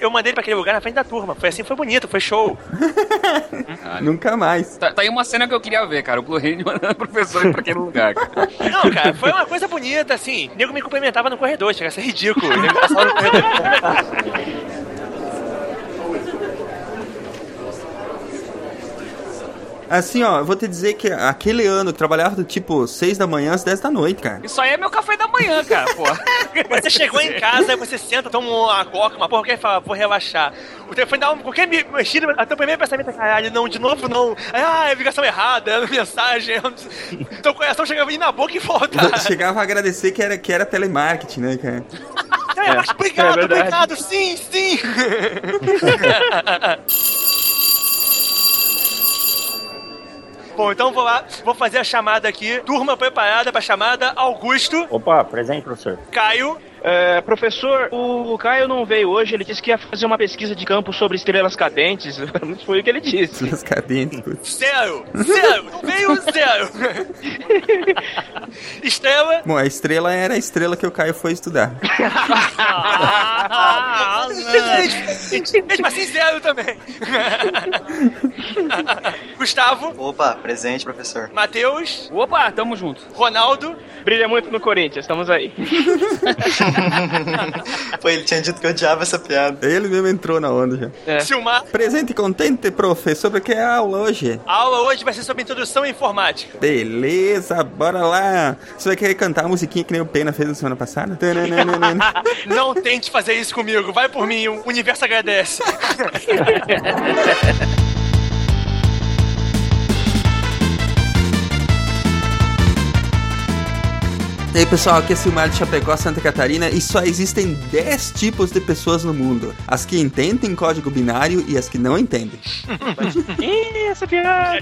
eu mandei ele pra aquele lugar na frente da turma. Foi assim, foi bonito, foi show. Nunca mais. Tá, tá aí uma cena que eu queria ver, cara. O Blue Hand mandando o professor ir pra aquele lugar. Cara. Não, cara, foi uma coisa bonita, assim. O nego me cumprimentava no corredor, chega a ser ridículo. O nego passava no corredor. Assim, ó, eu vou te dizer que aquele ano que trabalhava do tipo 6 da manhã às 10 da noite, cara. Isso aí é meu café da manhã, cara, pô. Você chegou em casa, você senta, toma uma coca, uma porra, e fala, vou relaxar. O telefone dá uma, qualquer me- mexida, até o primeiro pensamento é, caralho, não, de novo não. Aí, ah, é ligação errada, é mensagem. Então o coração chegava na boca e volta. Chegava a agradecer que era, que era telemarketing, né, cara? É, mas obrigado, é obrigado, sim, sim. Bom, então vou lá, vou fazer a chamada aqui. Turma preparada pra chamada. Augusto, Opa, presente, professor. Caio, É, professor, o Caio não veio hoje, ele disse que ia fazer uma pesquisa de campo sobre estrelas cadentes. Foi o que ele disse. Nas cadentes. zero, zero, não veio zero. Estrela, Bom, a estrela era a estrela que o Caio foi estudar. Ah, mesmo assim zero também. Gustavo, Opa, presente, professor. Matheus, Opa, tamo junto. Ronaldo, Brilha muito no Corinthians, estamos aí. Pô, ele tinha dito que eu odiava essa piada. Ele mesmo entrou na onda já. É. Silmar. Presente e contente, profe, sobre o que é a aula hoje? A aula hoje vai ser sobre introdução à informática. Beleza, bora lá. Você vai querer cantar a musiquinha que nem o Pena fez na semana passada? Não tente fazer isso comigo, vai por mim, o universo agradece. E aí pessoal, aqui é Silmar de Chapecó, Santa Catarina e só existem 10 tipos de pessoas no mundo. As que entendem código binário e as que não entendem. Ih, essa piada.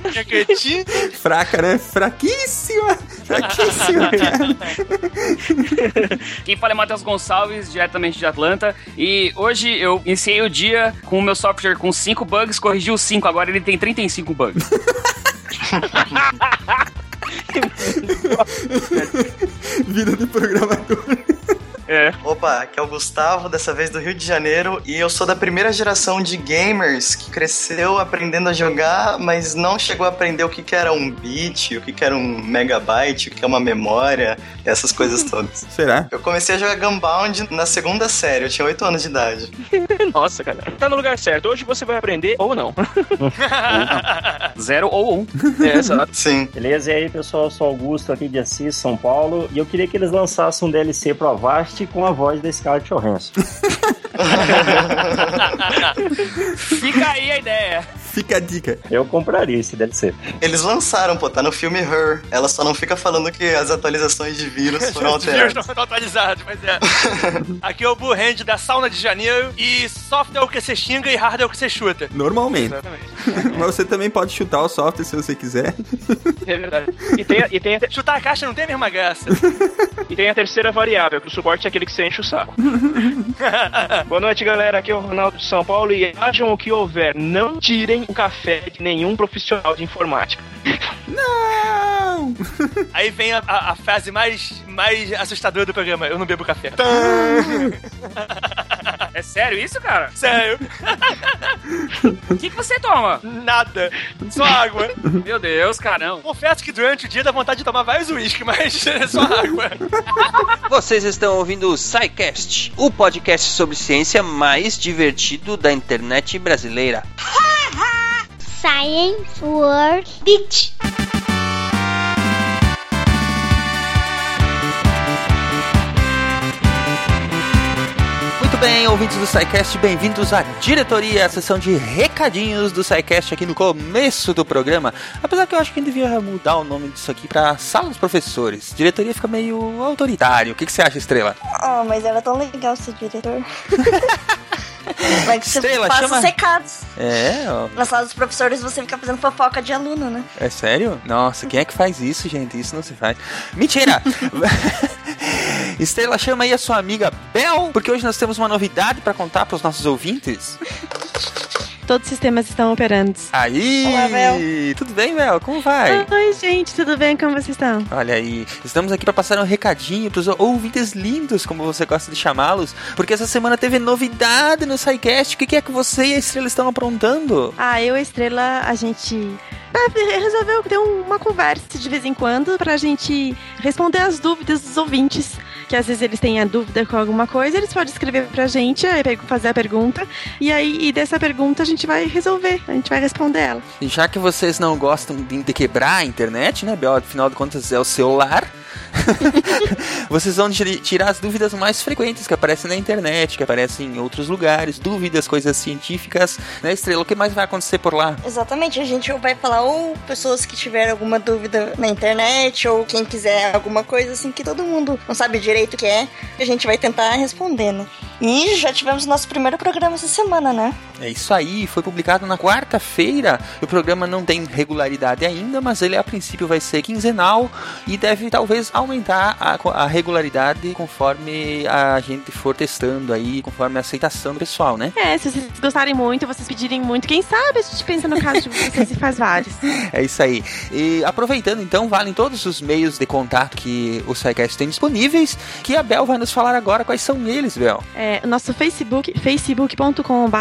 Fraca, né? Fraquíssima! Fraquíssima, cara. Quem fala é Matheus Gonçalves, diretamente de Atlanta. E hoje eu iniciei o dia com o meu software com 5 bugs, corrigiu 5, agora ele tem 35 bugs. Vida de programador. É. Opa, aqui é o Gustavo, dessa vez do Rio de Janeiro, e eu sou da primeira geração de gamers que cresceu aprendendo a jogar, mas não chegou a aprender o que, que era um bit, o que, que era um megabyte, o que é uma memória, essas coisas todas. Será? Eu comecei a jogar Gunbound na segunda série, eu tinha 8 anos de idade. Nossa, cara. Tá no lugar certo. Hoje você vai aprender ou não. Zero ou um. É, exato. Sim. Beleza? E aí, pessoal, eu sou Augusto aqui de Assis, São Paulo, e eu queria que eles lançassem um DLC pro Avast com a voz da Scarlett Johansson. Fica aí a ideia. Fica a dica. Eu compraria esse DLC. Eles lançaram, pô, tá no filme Her. Ela só não fica falando que as atualizações de vírus foram Os vírus não alteradas. estão atualizados, mas é. Aqui é o Blue Hand da Sauna de Janeiro. E software é o que você xinga e hardware é o que você chuta. Normalmente. Exatamente. Mas você também pode chutar o software se você quiser. É verdade. E tem, e, tem a, Chutar a caixa não tem a mesma graça. e tem a terceira variável, que o suporte é aquele que você enche o saco. Boa noite, galera. Aqui é o Ronaldo de São Paulo e hajam o que houver. Não tirem o café de nenhum profissional de informática. Não! Aí vem a, a- a frase mais, mais assustadora do programa: Eu não bebo café. É sério isso, cara? Sério, O que, que você toma? nada. Só água. Meu Deus, caramba. Confesso que durante o dia dá vontade de tomar vários uísques, mas é só água. Vocês estão ouvindo o SciCast, o podcast sobre ciência mais divertido da internet brasileira. Science World Beach. Muito bem, ouvintes do SciCast, bem-vindos à diretoria, a sessão de recadinhos do SciCast aqui no começo do programa. Apesar que eu acho que a gente devia mudar o nome disso aqui pra Sala dos Professores. Diretoria fica meio autoritário. O que, que você acha, Estrela? Oh, mas era tão legal ser diretor. Mas você Estrela, passa chama- os recados. É, ó, Na sala dos professores você fica fazendo fofoca de aluno, né? é sério? Nossa, quem é que faz isso, gente? Isso não se faz. Mentira! Estrela, chama aí a sua amiga Bel, porque hoje nós temos uma novidade pra contar pros nossos ouvintes. todos os sistemas estão operando. Aí! Olá, Mel. Tudo bem, Mel? Como vai? Oi, gente, tudo bem? Como vocês estão? Olha aí, estamos aqui para passar um recadinho pros ouvintes lindos, como você gosta de chamá-los, porque essa semana teve novidade no SciCast. O que é que você e a Estrela estão aprontando? Ah, eu e a Estrela, a gente ah, resolveu ter uma conversa de vez em quando pra gente responder as dúvidas dos ouvintes. Que às vezes eles têm a dúvida com alguma coisa, eles podem escrever pra gente, fazer a pergunta, e aí e dessa pergunta a gente vai resolver, a gente vai responder ela. E já que vocês não gostam de de quebrar a internet, né, Bel? Afinal de contas é o celular. vocês vão tirar as dúvidas mais frequentes que aparecem na internet, que aparecem em outros lugares, dúvidas, coisas científicas, né, Estrela? O que mais vai acontecer por lá? Exatamente, a gente vai falar ou pessoas que tiveram alguma dúvida na internet, ou quem quiser alguma coisa assim que todo mundo não sabe direito o que é, a gente vai tentar responder, né? E já tivemos nosso primeiro programa essa semana, né? É isso aí, foi publicado na quarta-feira. O programa não tem regularidade ainda, mas ele a princípio vai ser quinzenal e deve talvez aumentar a, a regularidade conforme a gente for testando aí, conforme a aceitação do pessoal, né? É, se vocês gostarem muito, vocês pedirem muito, quem sabe a gente pensa no caso de vocês e faz vários. É isso aí. E aproveitando então, valem todos os meios de contato que o SciCast tem disponíveis, que a Bel vai nos falar agora quais são eles, Bel. É, o nosso Facebook, facebook.com.br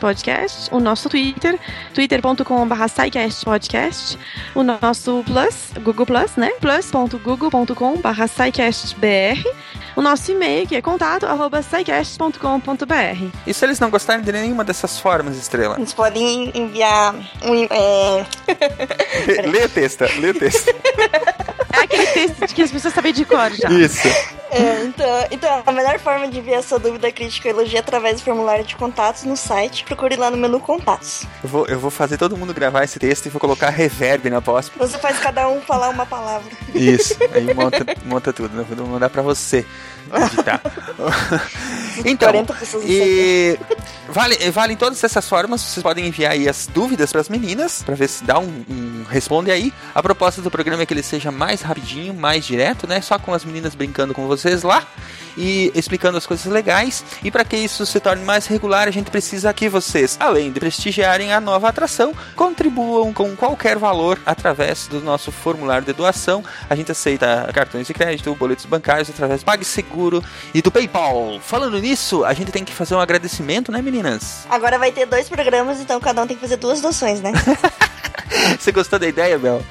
podcast, o nosso Twitter, twitter.com.br podcast, o nosso Plus, Google Plus, né? plus.google.com.br br o nosso e-mail, que é contato, arroba scicast.com.br. E se eles não gostarem de nenhuma dessas formas, Estrela? Eles podem enviar um. É... lê o texto, lê o texto. É aquele texto de que as pessoas sabem de cor já. Isso. É, então, então, a melhor forma de enviar sua dúvida, crítica ou elogio é através do formulário de contatos no site. Procure lá no menu Contatos. Eu vou, eu vou fazer todo mundo gravar esse texto e vou colocar reverb na pós. Você faz cada um falar uma palavra. Isso, aí monta, monta tudo. né? Vou mandar pra você editar. então, 40 pessoas no e vale, vale em todas essas formas. Vocês podem enviar aí as dúvidas pras meninas, pra ver se dá um, um responde aí. A proposta do programa é que ele seja mais rapidinho, mais direto, né? Só com as meninas brincando com vocês lá e explicando as coisas legais. E para que isso se torne mais regular, a gente precisa que vocês, além de prestigiarem a nova atração, contribuam com qualquer valor através do nosso formulário de doação. A gente aceita cartões de crédito, boletos bancários através do PagSeguro e do PayPal. Falando nisso, a gente tem que fazer um agradecimento, né, meninas? Agora vai ter dois programas, então cada um tem que fazer duas doações, né? Você gostou da ideia, Bel?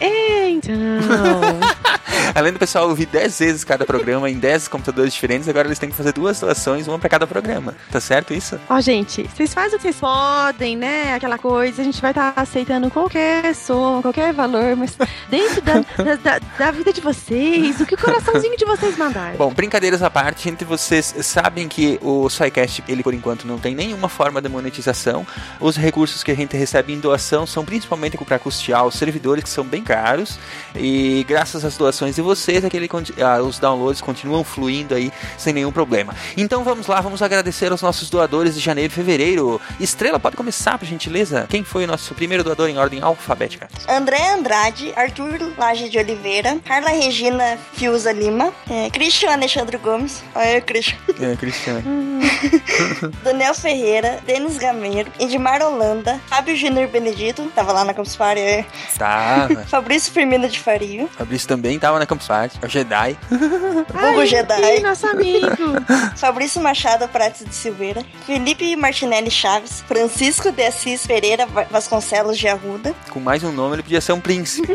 Então. Além do pessoal ouvir 10 vezes cada programa em 10 computadores diferentes, agora eles têm que fazer duas doações, uma para cada programa. Tá certo isso? Ó, gente, vocês fazem o que vocês podem, né? Aquela coisa, a gente vai estar aceitando qualquer som, qualquer valor, mas dentro da, da, da- da vida de vocês, o que o coraçãozinho de vocês mandar. Bom, brincadeiras à parte, gente, vocês sabem que o SciCast, ele por enquanto não tem nenhuma forma de monetização. Os recursos que a gente recebe em doação são principalmente para custear os servidores, que são bem caros. E graças às doações de vocês, aquele, ah, os downloads continuam fluindo aí sem nenhum problema. Então vamos lá, vamos agradecer aos nossos doadores de janeiro e fevereiro. Estrela, pode começar, por gentileza? Quem foi o nosso primeiro doador em ordem alfabética? André Andrade, Arthur Laje de Oliveira, Carla Regina Fiuza Lima, é, Christian Alexandre Gomes, olha Christian, É, Cristiano. Daniel Ferreira, Denis Gameiro, Edmar Holanda, Fábio Júnior Benedito, tava lá na Campus Party, é, Tava. Fabrício Firmino de Fario, Fabrício também tava na Campus Party. É o Jedi. Hugo Jedi, nosso amigo. Fabrício Machado Prates de Silveira, Felipe Martinelli Chaves, Francisco de Assis Pereira Va- Vasconcelos de Arruda, Com mais um nome, ele podia ser um príncipe.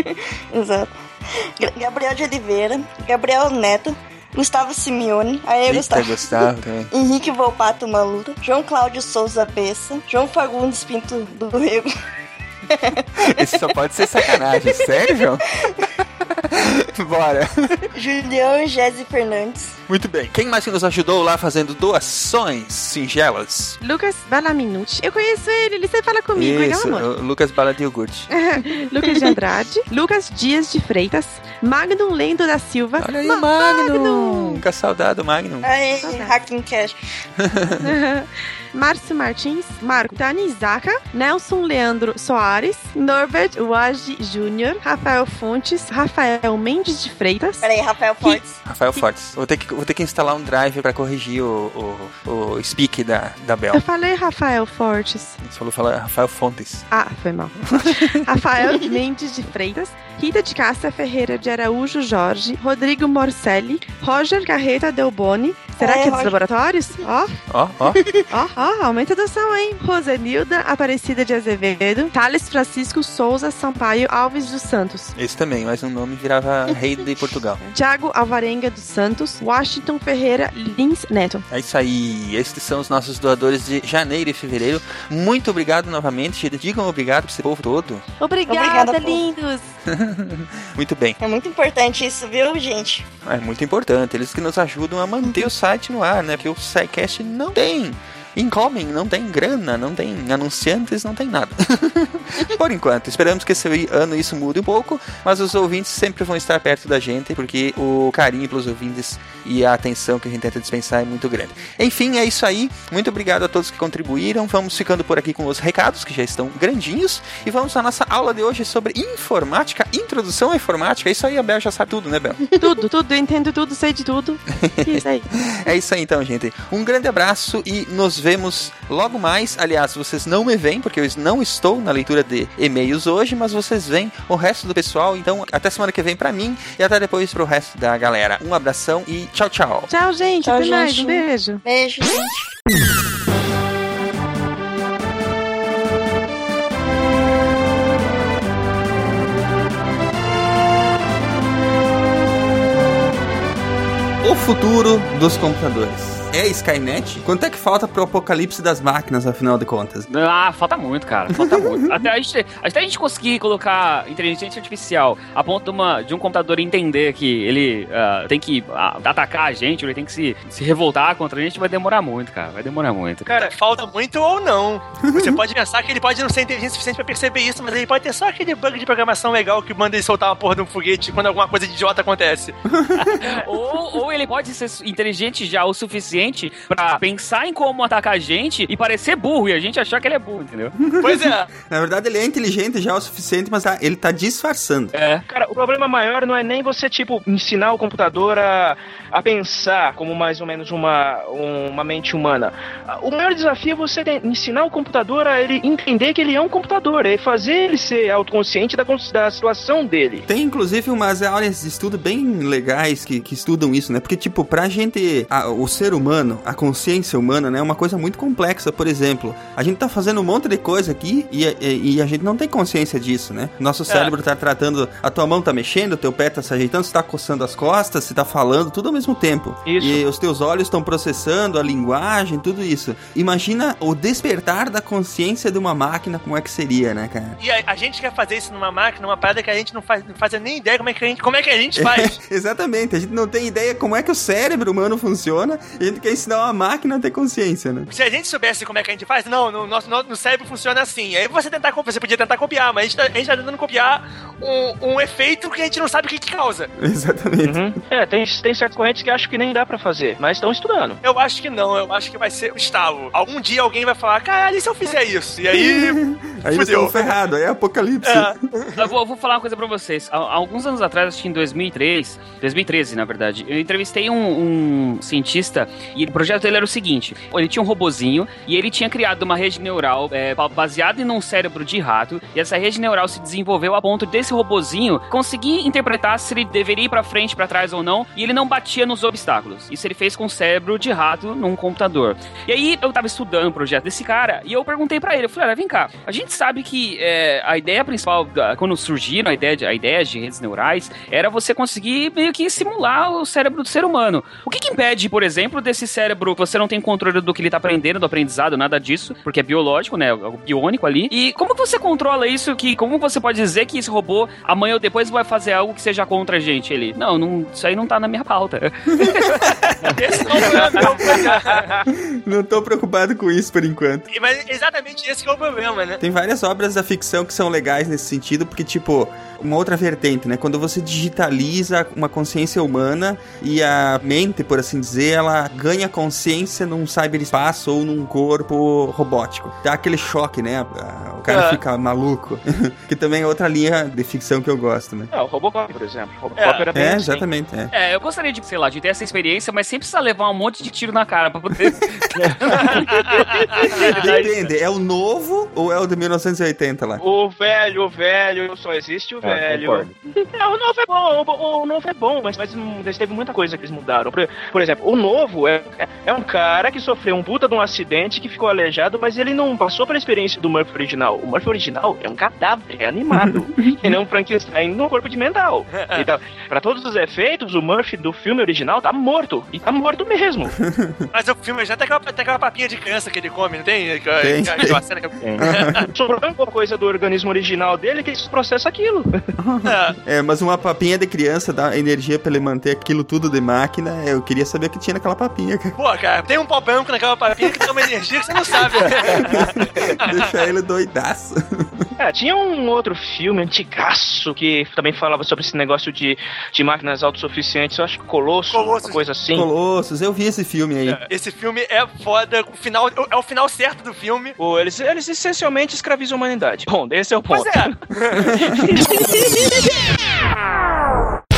exato, Gabriel de Oliveira, Gabriel Neto, Gustavo Simeone, aí Eita, Gustavo. Gustavo também. Henrique Volpato Malura, João Cláudio Souza Bessa, João Fagundes Pinto do Rego, Esse só pode ser sacanagem. Sério, João? Bora. Julião Gese Fernandes, Muito bem. Quem mais que nos ajudou lá fazendo doações singelas? Lucas Balaminuti. Eu conheço ele, ele sempre fala comigo, ele é um Isso, Lucas Bala de iogurte. Lucas de Andrade, Lucas Dias de Freitas, Magnum Lendo da Silva. Olha aí, Ma- Magnum. Nunca saudado, Magnum. Aí, Hacking Cash. Márcio Martins, Marco Tanizaka, Nelson Leandro Soares, Norbert Wage Jr., Rafael Fontes, Rafael Mendes de Freitas. Peraí, Rafael Fontes. Rafael Fortes. Vou ter que, vou ter que instalar um drive pra corrigir o, o, o speak da, da Bel. Eu falei Rafael Fortes. Você falou falar Rafael Fontes. Ah, foi mal. Rafael Mendes de Freitas, Rita de Cássia Ferreira de Araújo Jorge, Rodrigo Morcelli, Roger Carreta Delboni. Será É, que é dos Roger. laboratórios? Ó, Ó, ó. ó, ó, aumenta a doção, hein? Rosenilda Aparecida de Azevedo, Thales Francisco Souza Sampaio Alves dos Santos. Esse também, mas o nome virava Rei de Portugal. Tiago Alvarenga dos Santos, Washington Ferreira Lins Neto. É isso aí. Estes são os nossos doadores de janeiro e fevereiro. Muito obrigado novamente. Digam obrigado pra esse povo todo. Obrigada, Obrigada, lindos! Muito bem. É muito importante isso, viu, gente? É muito importante. Eles que nos ajudam a manter o site no ar, né? Porque o SciCast não tem incoming, não tem grana, não tem anunciantes, não tem nada. Por enquanto, esperamos que esse ano isso mude um pouco, mas os ouvintes sempre vão estar perto da gente, porque o carinho pelos ouvintes e a atenção que a gente tenta dispensar é muito grande. Enfim, é isso aí. Muito obrigado a todos que contribuíram. Vamos ficando por aqui com os recados, que já estão grandinhos, e vamos à nossa aula de hoje sobre informática, introdução à informática. Isso aí a Bel já sabe tudo, né, Bel? tudo, tudo, entendo tudo, sei de tudo. Isso aí. É isso aí então, gente. Um grande abraço e nos vemos logo mais. Aliás, vocês não me veem, porque eu não estou na leitura de e-mails hoje, mas vocês veem o resto do pessoal. Então, até semana que vem pra mim e até depois pro resto da galera. Um abração e tchau, tchau. Tchau, gente. Tchau, Até mais. gente. Um beijo. Beijo, gente. O futuro dos computadores. É Skynet? Quanto é que falta pro apocalipse das máquinas, afinal de contas? Ah, falta muito, cara. Falta muito. Até a, gente, até a gente conseguir colocar inteligência artificial a ponto de, uma, de um computador entender que ele ah, tem que ah, atacar a gente, ou ele tem que se, se revoltar contra a gente, vai demorar muito, cara. Vai demorar muito. Cara, falta muito ou não. Você pode pensar que ele pode não ser inteligente o suficiente pra perceber isso, mas ele pode ter só aquele bug de programação legal que manda ele soltar uma porra de um foguete quando alguma coisa idiota acontece. ou, ou ele pode ser inteligente já o suficiente pra pensar em como atacar a gente e parecer burro e a gente achar que ele é burro, entendeu? Pois é. Na verdade, ele é inteligente já o suficiente, mas ah, ele tá disfarçando. É. Cara, o problema maior não é nem você, tipo, ensinar o computador a, a pensar como mais ou menos uma, uma mente humana. O maior desafio é você ensinar o computador a ele entender que ele é um computador, é fazer ele ser autoconsciente da, da situação dele. Tem inclusive umas áreas de estudo bem legais que, que estudam isso, né? Porque, tipo, pra gente, a- o ser humano, a consciência humana, né? É uma coisa muito complexa. Por exemplo, a gente tá fazendo um monte de coisa aqui e, e- e a gente não tem consciência disso, né? Nosso cérebro tá tratando, a tua mão tá mexendo, o teu pé tá se ajeitando, você tá coçando as costas, você tá falando, tudo ao mesmo tempo. Isso. E os teus olhos estão processando a linguagem, tudo isso. Imagina o despertar da consciência de uma máquina, como é que seria, né, cara? E a, a gente quer fazer isso numa máquina, uma parada que a gente não faz, não faz nem ideia como é que a gente, como é que a gente faz. Exatamente, a gente não tem ideia como é que o cérebro humano funciona a gente quer ensinar uma máquina a ter consciência, né? Se a gente soubesse como é que a gente faz, não, no nosso no, no cérebro funciona assim. Aí você tentar copiar, você podia tentar copiar, mas a gente tá, a gente tá tentando copiar um, um efeito que a gente não sabe o que, que causa. Exatamente. Uhum. É, tem, tem certas correntes que acham que nem dá pra fazer, mas estão estudando. Eu acho que não, eu acho que vai ser o estalo. Algum dia alguém vai falar, caralho, e se eu fizer isso? E aí. Aí eles fudeu. estão ferrados, aí é apocalipse. É. Eu vou, eu vou falar uma coisa pra vocês. Há alguns anos atrás, acho que em 2003, 2013, na verdade, eu entrevistei um, um cientista e o projeto dele era o seguinte: ele tinha um robozinho e ele tinha criado uma rede neural é, ba- baseada em um cérebro de rato e essa rede neural se desenvolveu a ponto desse robozinho conseguir interpretar se ele deveria ir pra frente, pra trás ou não e ele não batia nos obstáculos. Isso ele fez com o cérebro de rato num computador. E aí eu tava estudando o projeto desse cara e eu perguntei pra ele, eu falei, olha, vem cá, a gente sabe que é, a ideia principal, da- quando surgiram a ideia, de, a ideia de redes neurais, era você conseguir meio que simular o cérebro do ser humano. O que, que impede, por exemplo, desse cérebro, você não tem controle do que ele tá aprendendo, do aprendizado, nada disso, porque é biológico, né, algo biônico ali. E como que você controla isso, que como você pode dizer que esse robô amanhã ou depois vai fazer algo que seja contra a gente? Ele, não, não isso aí não tá na minha pauta. Esse não é o meu Não tô preocupado com isso por enquanto. Mas é exatamente esse que é o problema, né? Tem várias obras da ficção que são legais nesse sentido, porque, tipo, uma outra vertente, né? Quando você digitaliza uma consciência humana e a mente, por assim dizer, ela ganha consciência num cyberespaço ou num corpo robótico. Dá aquele choque, né? O cara é. fica maluco. que também é outra linha de ficção que eu gosto, né? É, o Robocop, por exemplo. O Robocop é. era bem É, assim. exatamente. É. é. eu gostaria de, sei lá, de ter essa experiência, mas sempre precisa levar um monte de tiro na cara pra poder... Depende, é o novo ou é o de 1980 lá? O velho, o velho, só existe o ah, velho. É, o novo é bom, o, o, novo é bom, mas, mas teve muita coisa que eles mudaram. Por, por exemplo, o novo é, é um cara que sofreu um puta de um acidente que ficou aleijado, mas ele não passou pela experiência do Murphy original. O Murphy original é um cadáver, é animado. e não um Frankenstein no corpo de mental. Então, pra todos os efeitos, o Murphy do filme original tá morto. E tá morto mesmo. mas o filme já tem aquela, tem aquela papinha de criança que ele come, não tem? Tem. Que... Sobrou uma coisa do organismo original dele que processa aquilo. É, mas uma papinha de criança dá energia pra ele manter aquilo tudo de máquina. Eu queria saber o que tinha naquela papinha, cara. Pô, cara, tem um pau branco naquela papinha que tem uma energia que você não sabe. Deixa ele doidaço. É, tinha um outro filme antigaço que também falava sobre esse negócio de, de máquinas autossuficientes. Eu acho que Colosso, Colossus. uma coisa assim. Colossus, eu vi esse filme aí. É, esse filme é foda. O final, é o final certo do filme. Pô, eles, eles essencialmente escravizam a humanidade. Bom, esse é o ponto. Pois é.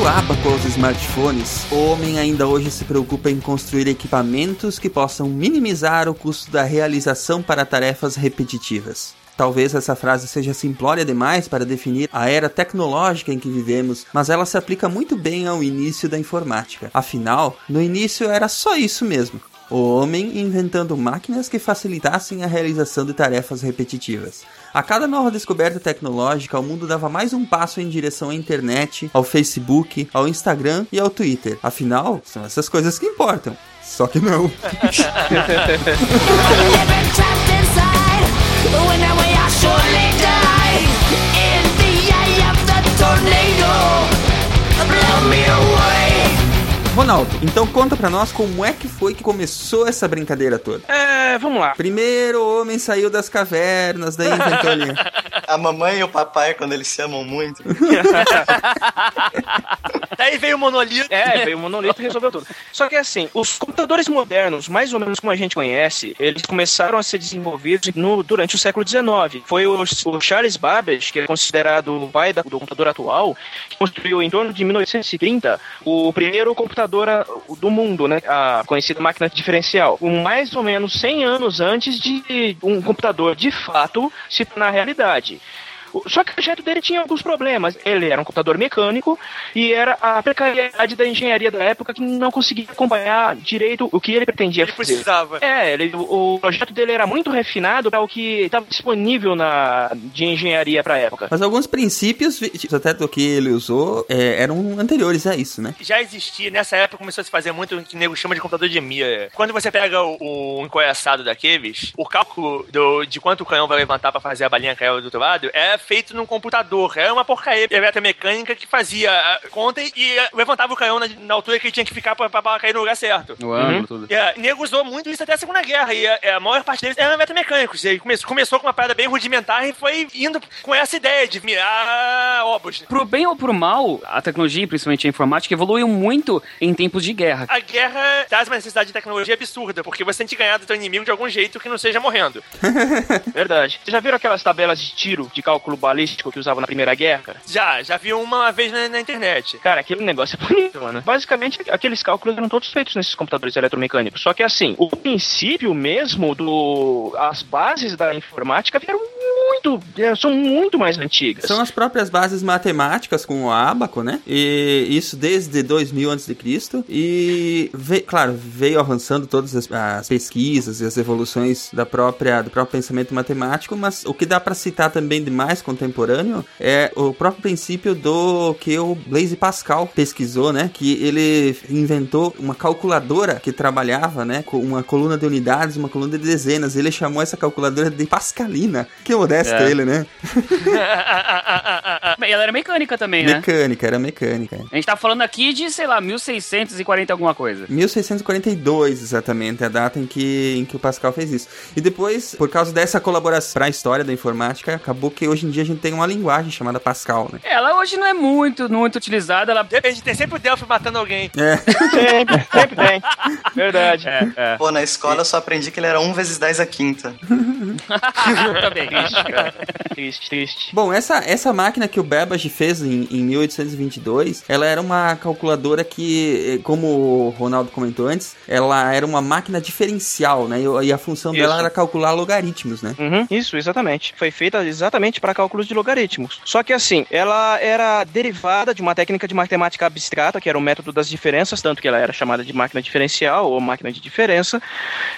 Do ábaco aos smartphones, o homem ainda hoje se preocupa em construir equipamentos que possam minimizar o custo da realização para tarefas repetitivas. Talvez essa frase seja simplória demais para definir a era tecnológica em que vivemos, mas ela se aplica muito bem ao início da informática. Afinal, no início era só isso mesmo. O homem inventando máquinas que facilitassem a realização de tarefas repetitivas. A cada nova descoberta tecnológica, o mundo dava mais um passo em direção à internet, ao Facebook, ao Instagram e ao Twitter. Afinal, são essas coisas que importam. Só que não. Ronaldo, então conta pra nós como é que foi que começou essa brincadeira toda. É, vamos lá. Primeiro o homem saiu das cavernas, daí inventou ali. A mamãe e o papai, quando eles se amam muito. daí veio o monolito. É, veio o monolito e resolveu tudo. Só que assim, os computadores modernos, mais ou menos como a gente conhece, eles começaram a ser desenvolvidos no, durante o século XIX. Foi o, o Charles Babbage, que é considerado o pai da, do computador atual, que construiu em torno de 1930 o primeiro computador do mundo, né? A conhecida máquina diferencial. Mais ou menos 100 anos antes de um computador de fato se tornar realidade. Só que o projeto dele tinha alguns problemas. Ele era um computador mecânico e era a precariedade da engenharia da época que não conseguia acompanhar direito o que ele pretendia ele fazer. Precisava. É, ele, o, projeto dele era muito refinado para o que estava disponível na, de engenharia para a época. Mas alguns princípios, até do que ele usou, é, eram anteriores a isso, né? Já existia, nessa época começou a se fazer muito o que o nego chama de computador de Mir. Quando você pega o, o encoiaçado daqueles, o cálculo do, de quanto o canhão vai levantar para fazer a balinha cair do outro lado é feito num computador. Era uma porcaria mecânica que fazia a conta e levantava o canhão na, na, altura que ele tinha que ficar pra, pra, cair no lugar certo. O ângulo, uhum. tudo. E a, nego usou muito isso até a Segunda Guerra. E a, a maior parte deles eram metamecânicos. Ele começou, começou com uma parada bem rudimentar e foi indo com essa ideia de mirar obras. Pro bem ou pro mal, a tecnologia, principalmente a informática, evoluiu muito em tempos de guerra. A guerra traz uma necessidade de tecnologia absurda, porque você tem que ganhar do seu inimigo de algum jeito que não seja morrendo. Verdade. Vocês já viram aquelas tabelas de tiro de cálculo balístico que usavam na Primeira Guerra, cara? Já, já vi uma vez na, na, internet. Cara, aquele negócio é bonito, mano. Basicamente, aqueles cálculos eram todos feitos nesses computadores eletromecânicos. Só que assim, o princípio mesmo do. as bases da informática vieram muito, é, são muito mais antigas. São as próprias bases matemáticas com o ábaco, né? E isso desde 2000 a.C. E, veio, claro, veio avançando todas as, as, pesquisas e as evoluções da própria, do próprio pensamento matemático, mas o que dá para citar também de mais contemporâneo é o próprio princípio do que o Blaise Pascal pesquisou, né? Que ele inventou uma calculadora que trabalhava, né? Com uma coluna de unidades, uma coluna de dezenas. Ele chamou essa calculadora de Pascalina. Que modesto é. ele, né? e ela era mecânica também, né? Mecânica, era mecânica. A gente tá falando aqui de, sei lá, 1640 alguma coisa. 1642, exatamente, a data em que, em que o Pascal fez isso. E depois, por causa dessa colaboração para a história da informática, acabou que hoje em dia a gente tem uma linguagem chamada Pascal, né? Ela hoje não é muito, muito utilizada. Ela... A gente tem sempre o Delphi matando alguém. É. Sempre, sempre tem. Verdade. É, é. Pô, na escola eu só aprendi que ele era 1 vezes 10 a quinta. Também. Triste, cara. Triste, triste. Bom, essa, essa máquina que o Babbage fez em, em 1822, ela era uma calculadora que, eh, como o Ronaldo comentou antes, ela era uma máquina diferencial, né? E a função isso. dela era calcular logaritmos, né? Uhum, isso, exatamente. Foi feita exatamente para cálculos de logaritmos. Só que assim, ela era derivada de uma técnica de matemática abstrata, que era o método das diferenças, tanto que ela era chamada de máquina diferencial ou máquina de diferença.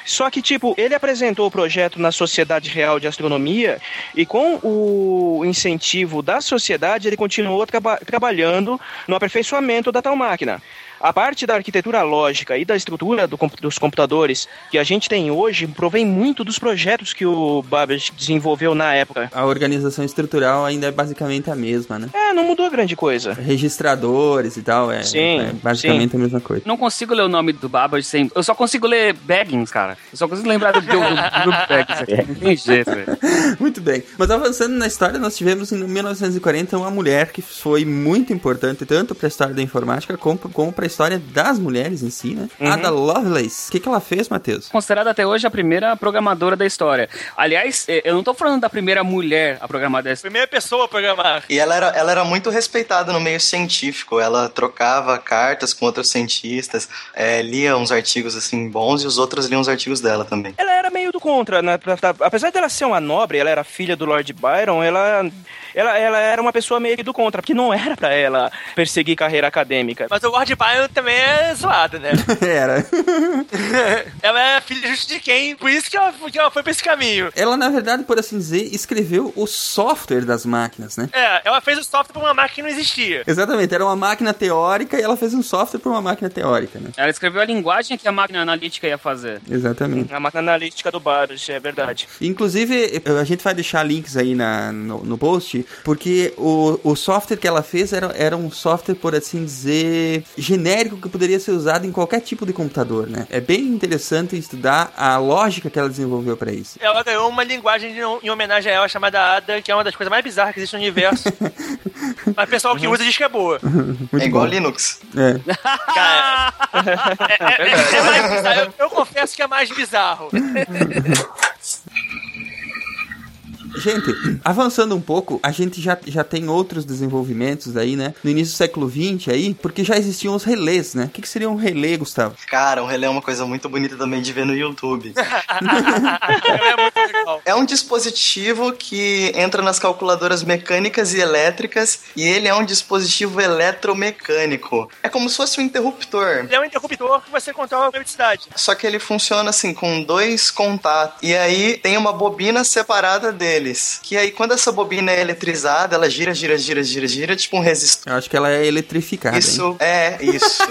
Só que, tipo, ele apresentou o projeto na Sociedade Real de Astronomia e com o incentivo da sociedade, ele continuou traba trabalhando no aperfeiçoamento da tal máquina. A parte da arquitetura lógica e da estrutura do, dos computadores que a gente tem hoje provém muito dos projetos que o Babbage desenvolveu na época. A organização estrutural ainda é basicamente a mesma, né? É, não mudou grande coisa. Registradores e tal, é, sim, é basicamente sim. a mesma coisa. Não consigo ler o nome do Babbage sem... Eu só consigo ler Baggins, cara. Eu só consigo lembrar do, do, do, do Baggins aqui. Não tem jeito, velho. Muito bem. Mas avançando na história, nós tivemos em 1940 uma mulher que foi muito importante tanto para a história da informática como, como para história das mulheres em si, né? Uhum. Ada Lovelace. O que, que ela fez, Matheus? Considerada até hoje a primeira programadora da história. Aliás, eh, eu não tô falando da primeira mulher a programar dessa. Primeira pessoa a programar. E ela era, ela era muito respeitada no meio científico. Ela trocava cartas com outros cientistas, é, lia uns artigos assim bons e os outros liam os artigos dela também. Ela era meio do contra, né? Apesar dela ser uma nobre, ela era filha do Lord Byron, ela ela, ela era uma pessoa meio que do contra, porque não era pra ela perseguir carreira acadêmica. Mas o Lord Byron também é zoado, né? era. ela é filha justo de quem? Por isso que ela, que ela foi pra esse caminho. Ela, na verdade, por assim dizer, escreveu o software das máquinas, né? É, ela fez o software pra uma máquina que não existia. Exatamente, era uma máquina teórica e ela fez um software pra uma máquina teórica, né? Ela escreveu a linguagem que a máquina analítica ia fazer. Exatamente. A máquina analítica do Baruch, é verdade. Inclusive, a gente vai deixar links aí na, no, no post, porque o, o software que ela fez era, era um software, por assim dizer, genérico que poderia ser usado em qualquer tipo de computador, né? É bem interessante estudar a lógica que ela desenvolveu para isso. Ela ganhou uma linguagem de, em homenagem a ela chamada Ada, que é uma das coisas mais bizarras que existe no universo. Mas o pessoal que usa diz que é boa. Muito é igual bom. Linux. É. Cara, é, é, é, é mais bizarro. Eu, eu confesso que é mais bizarro. Gente, avançando um pouco, a gente já, já tem outros desenvolvimentos aí, né? No início do século XX aí, porque já existiam os relés, né? O que, que seria um relé, Gustavo? Cara, um relé é uma coisa muito bonita também de ver no YouTube. é muito legal. É um dispositivo que entra nas calculadoras mecânicas e elétricas e ele é um dispositivo eletromecânico. É como se fosse um interruptor. Ele é um interruptor que você controla a eletricidade. Só que ele funciona assim, com dois contatos. E aí tem uma bobina separada dele deles. Que aí, quando essa bobina é eletrizada, ela gira, gira, gira, gira, gira, tipo um resistor. Eu acho que ela é eletrificada. Isso, hein? é, isso.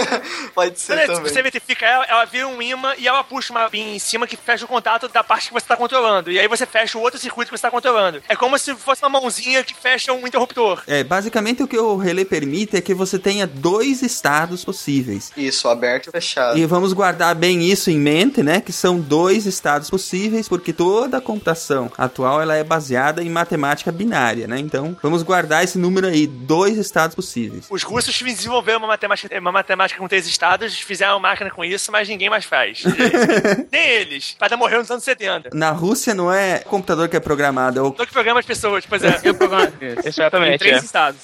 Pode ser Quando também. você eletrifica ela, ela vira um imã e ela puxa uma pin em cima que fecha o contato da parte que você está controlando. E aí você fecha o outro circuito que você está controlando. É como se fosse uma mãozinha que fecha um interruptor. É, basicamente o que o relé permite é que você tenha dois estados possíveis. Isso, aberto e fechado. E vamos guardar bem isso em mente, né? Que são dois estados possíveis, porque toda a computação atual ela é baseada em matemática binária, né? Então, vamos guardar esse número aí, dois estados possíveis. Os russos desenvolveram uma matemática, uma matemática com três estados, fizeram uma máquina com isso, mas ninguém mais faz. Nem eles. Cada morreu nos anos 70. Na Rússia não é o computador que é programado, é o... que programa as pessoas, pois é. Eu programo. Exatamente. Em três é. estados.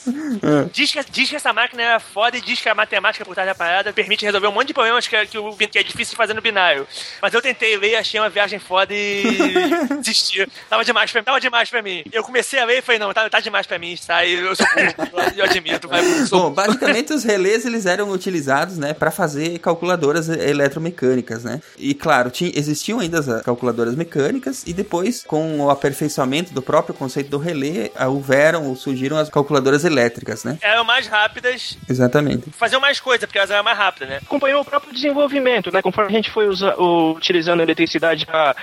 Diz que, diz que essa máquina é foda e diz que a matemática por trás da parada permite resolver um monte de problemas que, é- que, o- que é difícil de fazer no binário. Mas eu tentei ler, achei uma viagem foda e desisti. Tava demais pra, tava demais pra mim. Eu comecei a ler e falei, não, tá, tá demais pra mim, sai. Eu sou burro, eu admito, sou Bom, basicamente os relés eles eram utilizados, né, para fazer calculadoras eletromecânicas, né? E claro, tinha, existiam ainda as calculadoras mecânicas e depois, com o aperfeiçoamento do próprio conceito do relé, ah, houveram ou surgiram as calculadoras elétricas, né? Eram mais rápidas, Exatamente. faziam mais coisa, porque elas eram mais rápidas, né? acompanhou o próprio desenvolvimento, né? Conforme a gente foi usa- o- utilizando a eletricidade para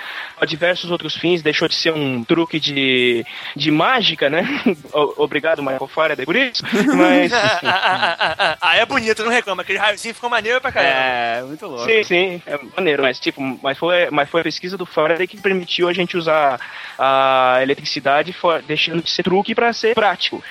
diversos outros fins, deixou de ser um truque de, de mágica, né? Obrigado, Michael Faraday, por isso. Mas, ah, é bonito, não reclama. Aquele raiozinho ficou maneiro pra caramba. É, muito louco. sim, sim, é maneiro, mas tipo, mas foi, mas foi a pesquisa do Faraday que permitiu a gente usar a eletricidade deixando de ser truque para ser prático.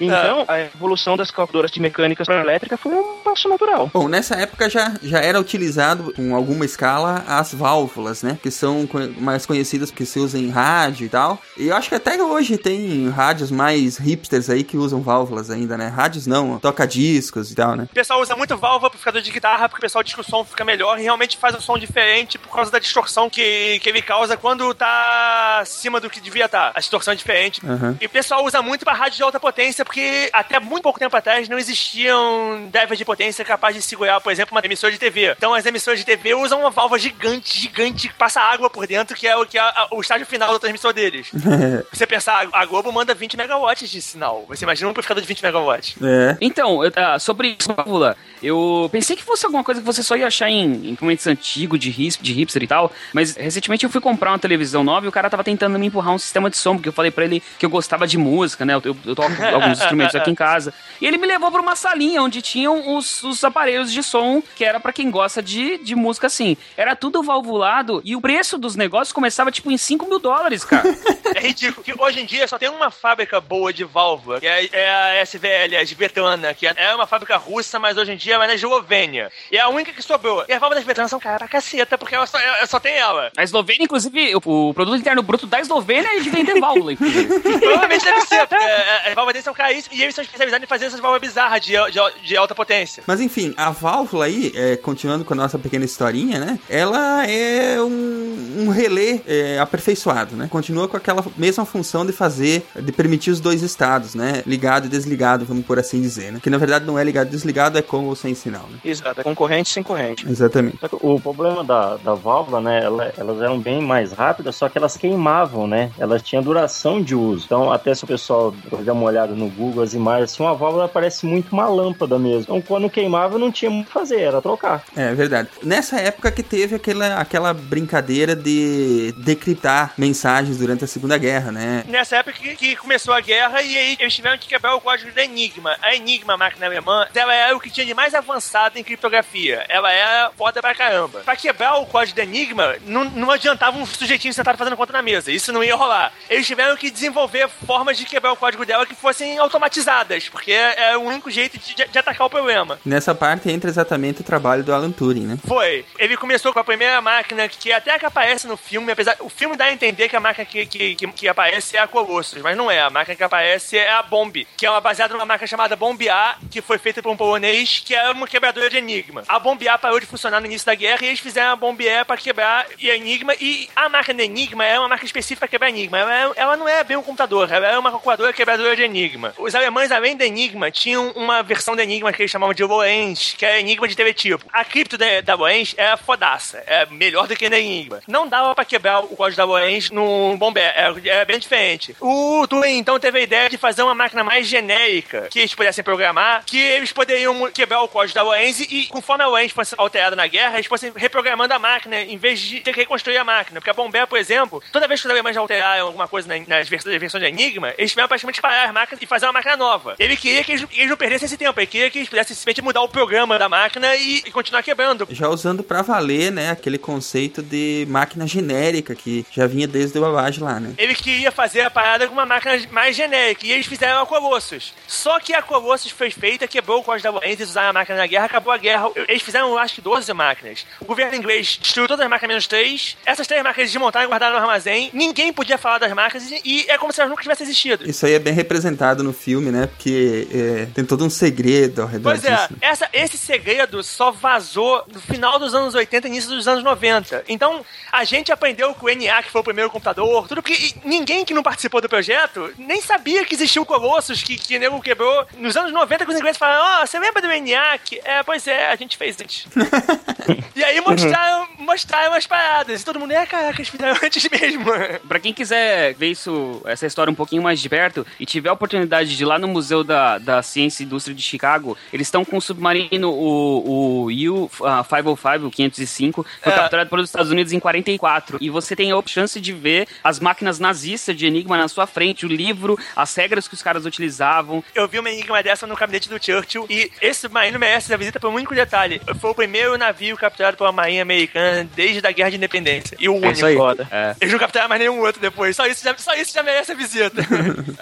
Então, a evolução das calculadoras de mecânicas para elétrica foi um passo natural. Bom, nessa época já, já era utilizado com alguma escala as válvulas, né? Que são mais conhecidas porque se usam em rádio e tal. E eu acho que até hoje tem rádios mais hipsters aí que usam válvulas ainda, né? Rádios não, toca-discos e tal, né? O pessoal usa muito válvula amplificador de guitarra porque o pessoal diz que o som fica melhor e realmente faz um som diferente por causa da distorção que, que ele causa quando tá acima do que devia estar. A distorção é diferente. Aham. E o pessoal usa muito pra rádio de alta potência porque até muito pouco tempo atrás não existiam drivers de potência capazes de segurar, por exemplo, uma emissora de TV. Então as emissoras de TV usam uma válvula gigante, gigante, que passa água por dentro, que é o, que é o estágio final do transmissor deles. Você pensar, a Globo manda 20 megawatts de sinal. Você imagina um amplificador de 20 megawatts. É. Então, eu- ah, sobre isso, válvula, eu pensei que fosse alguma coisa que você só ia achar em equipamentos antigos, de, hip, de hipster e tal, mas recentemente eu fui comprar uma televisão nova e o cara tava tentando me empurrar um sistema de som, porque eu falei pra ele que eu gostava de música, né? Eu, eu, eu toco alguns instrumentos aqui em casa. E ele me levou pra uma salinha onde tinham os, os aparelhos de som, que era pra quem gosta de, de música assim. Era tudo valvulado e o preço dos negócios começava tipo em 5 mil dólares, cara. É ridículo. Que hoje em dia só tem uma fábrica boa de válvula, que é, é a SVL, a Svetlana, que é uma fábrica russa, mas hoje em dia é na Eslovênia. E é a única que sobrou. E as válvulas da Svetlana são caras pra caceta, porque ela só, ela só tem ela. A Eslovênia, inclusive, o, o produto interno bruto da Eslovênia é de vender válvula, inclusive. Provavelmente deve ser, porque é, as válvulas deles são caríssimas e eles são especializados em fazer essas válvulas bizarras de, de, de alta potência. Mas enfim, a válvula aí, é, continuando com a nossa pequena historinha, né? Ela é um, um relé é, aperfeiçoado, né? Continua com aquela mesma função de fazer, de permitir os dois estados, né? Ligado e desligado, vamos por assim dizer, né? Que na verdade não é ligado e desligado, é com ou sem sinal, né? Exato, é concorrente sem corrente. Exatamente. O problema da, da válvula, né, ela- elas eram bem mais rápidas, só que elas queimavam, né? Elas tinham duração de uso. Então, até se o pessoal der uma olhada no Google, as imagens, assim, uma válvula parece muito uma lâmpada mesmo. Então, quando queimava, não tinha muito o que fazer, era trocar. É verdade. Nessa época que teve aquela, aquela brincadeira de decriptar mensagens durante a Segunda Guerra, né? Nessa época que, que começou a guerra e aí eles tiveram que quebrar o código da Enigma. A Enigma, a máquina alemã, ela era o que tinha de mais avançado em criptografia. Ela era foda pra caramba. Pra quebrar o código da Enigma, não, não adiantava um sujeitinho sentado fazendo conta na mesa. Isso não ia rolar. Eles tiveram que desenvolver formas de quebrar o código dela que fossem automatizadas, porque é o único jeito de, de atacar o problema. Nessa parte entra exatamente o trabalho do Alan Turing, né? Foi. Ele começou com a primeira máquina que até que aparece no filme, apesar. O filme dá a entender que a máquina que, que, que, que aparece é a Colossus, mas não é. A máquina que aparece é a Bomb, que é uma baseada numa máquina chamada Bomb A, que foi feita por um polonês, que é uma quebradora de enigma. A Bomb A parou de funcionar no início da guerra e eles fizeram a Bomb E pra quebrar e a enigma. E a máquina Enigma é uma máquina específica pra quebrar enigma. Ela, é- ela não é bem um computador, ela é uma calculadora quebradora de enigma. Os alemães, além da Enigma, tinham uma versão da Enigma que eles chamavam de Lorenz, que é Enigma de teletipo. A cripto da, da Lorenz é fodaça, é melhor do que a Enigma. Não dava pra quebrar o código da Lorenz no Bombé, é, é bem diferente. O Turing, então, teve a ideia de fazer uma máquina mais genérica, que eles pudessem programar, que eles poderiam quebrar o código da Lorenz e, conforme a Lorenz fosse alterada na guerra, eles fossem reprogramando a máquina em vez de ter que reconstruir a máquina. Porque a Bombé, por exemplo, toda vez que os alemães alteraram alguma coisa na- nas vers- versões de Enigma, eles tiveram praticamente parar as máquinas e fazer fazer uma máquina nova. Ele queria que eles, eles não perdessem esse tempo, ele queria que eles pudessem simplesmente mudar o programa da máquina e, e continuar quebrando. Já usando pra valer, né, aquele conceito de máquina genérica que já vinha desde o Babbage lá, né? Ele queria fazer a parada com uma máquina mais genérica e eles fizeram a Colossus. Só que a Colossus foi feita, quebrou o código da Boeing, eles usaram a máquina na guerra, acabou a guerra. Eles fizeram, acho que, 12 máquinas. O governo inglês destruiu todas as máquinas menos 3. Essas três máquinas desmontaram e guardaram no armazém. Ninguém podia falar das máquinas e é como se elas nunca tivessem existido. Isso aí é bem representado no filme, né? Porque é, tem todo um segredo ao redor Pois é, disso. essa, esse segredo só vazou no final dos anos 80 e início dos anos 90. Então, a gente aprendeu com o NA, que foi o primeiro computador, tudo porque ninguém que não participou do projeto nem sabia que existia o Colossus, que, que o nego quebrou. Nos anos 90, que os ingleses falaram, ó, você lembra do ENIAC? É, pois é, a gente fez antes. e aí mostraram, mostraram as paradas. E todo mundo, é, caraca, eles fizeram antes mesmo. Pra quem quiser ver isso, essa história um pouquinho mais de perto e tiver a oportunidade de ir lá no Museu da, da Ciência e Indústria de Chicago, eles estão com o submarino, o, o U-505, o 505, foi É. capturado pelos Estados Unidos em 44. E você tem a chance de ver as máquinas nazistas de Enigma na sua frente, o livro, as regras que os caras utilizavam. Eu vi uma enigma dessa no gabinete do Churchill e esse submarino merece a visita por um único detalhe. Foi o primeiro navio capturado pela Marinha Americana desde a Guerra de Independência. E o único. isso aí. Foda. É, Eles não capturaram mais nenhum outro depois. Só isso já, só isso já merece a visita.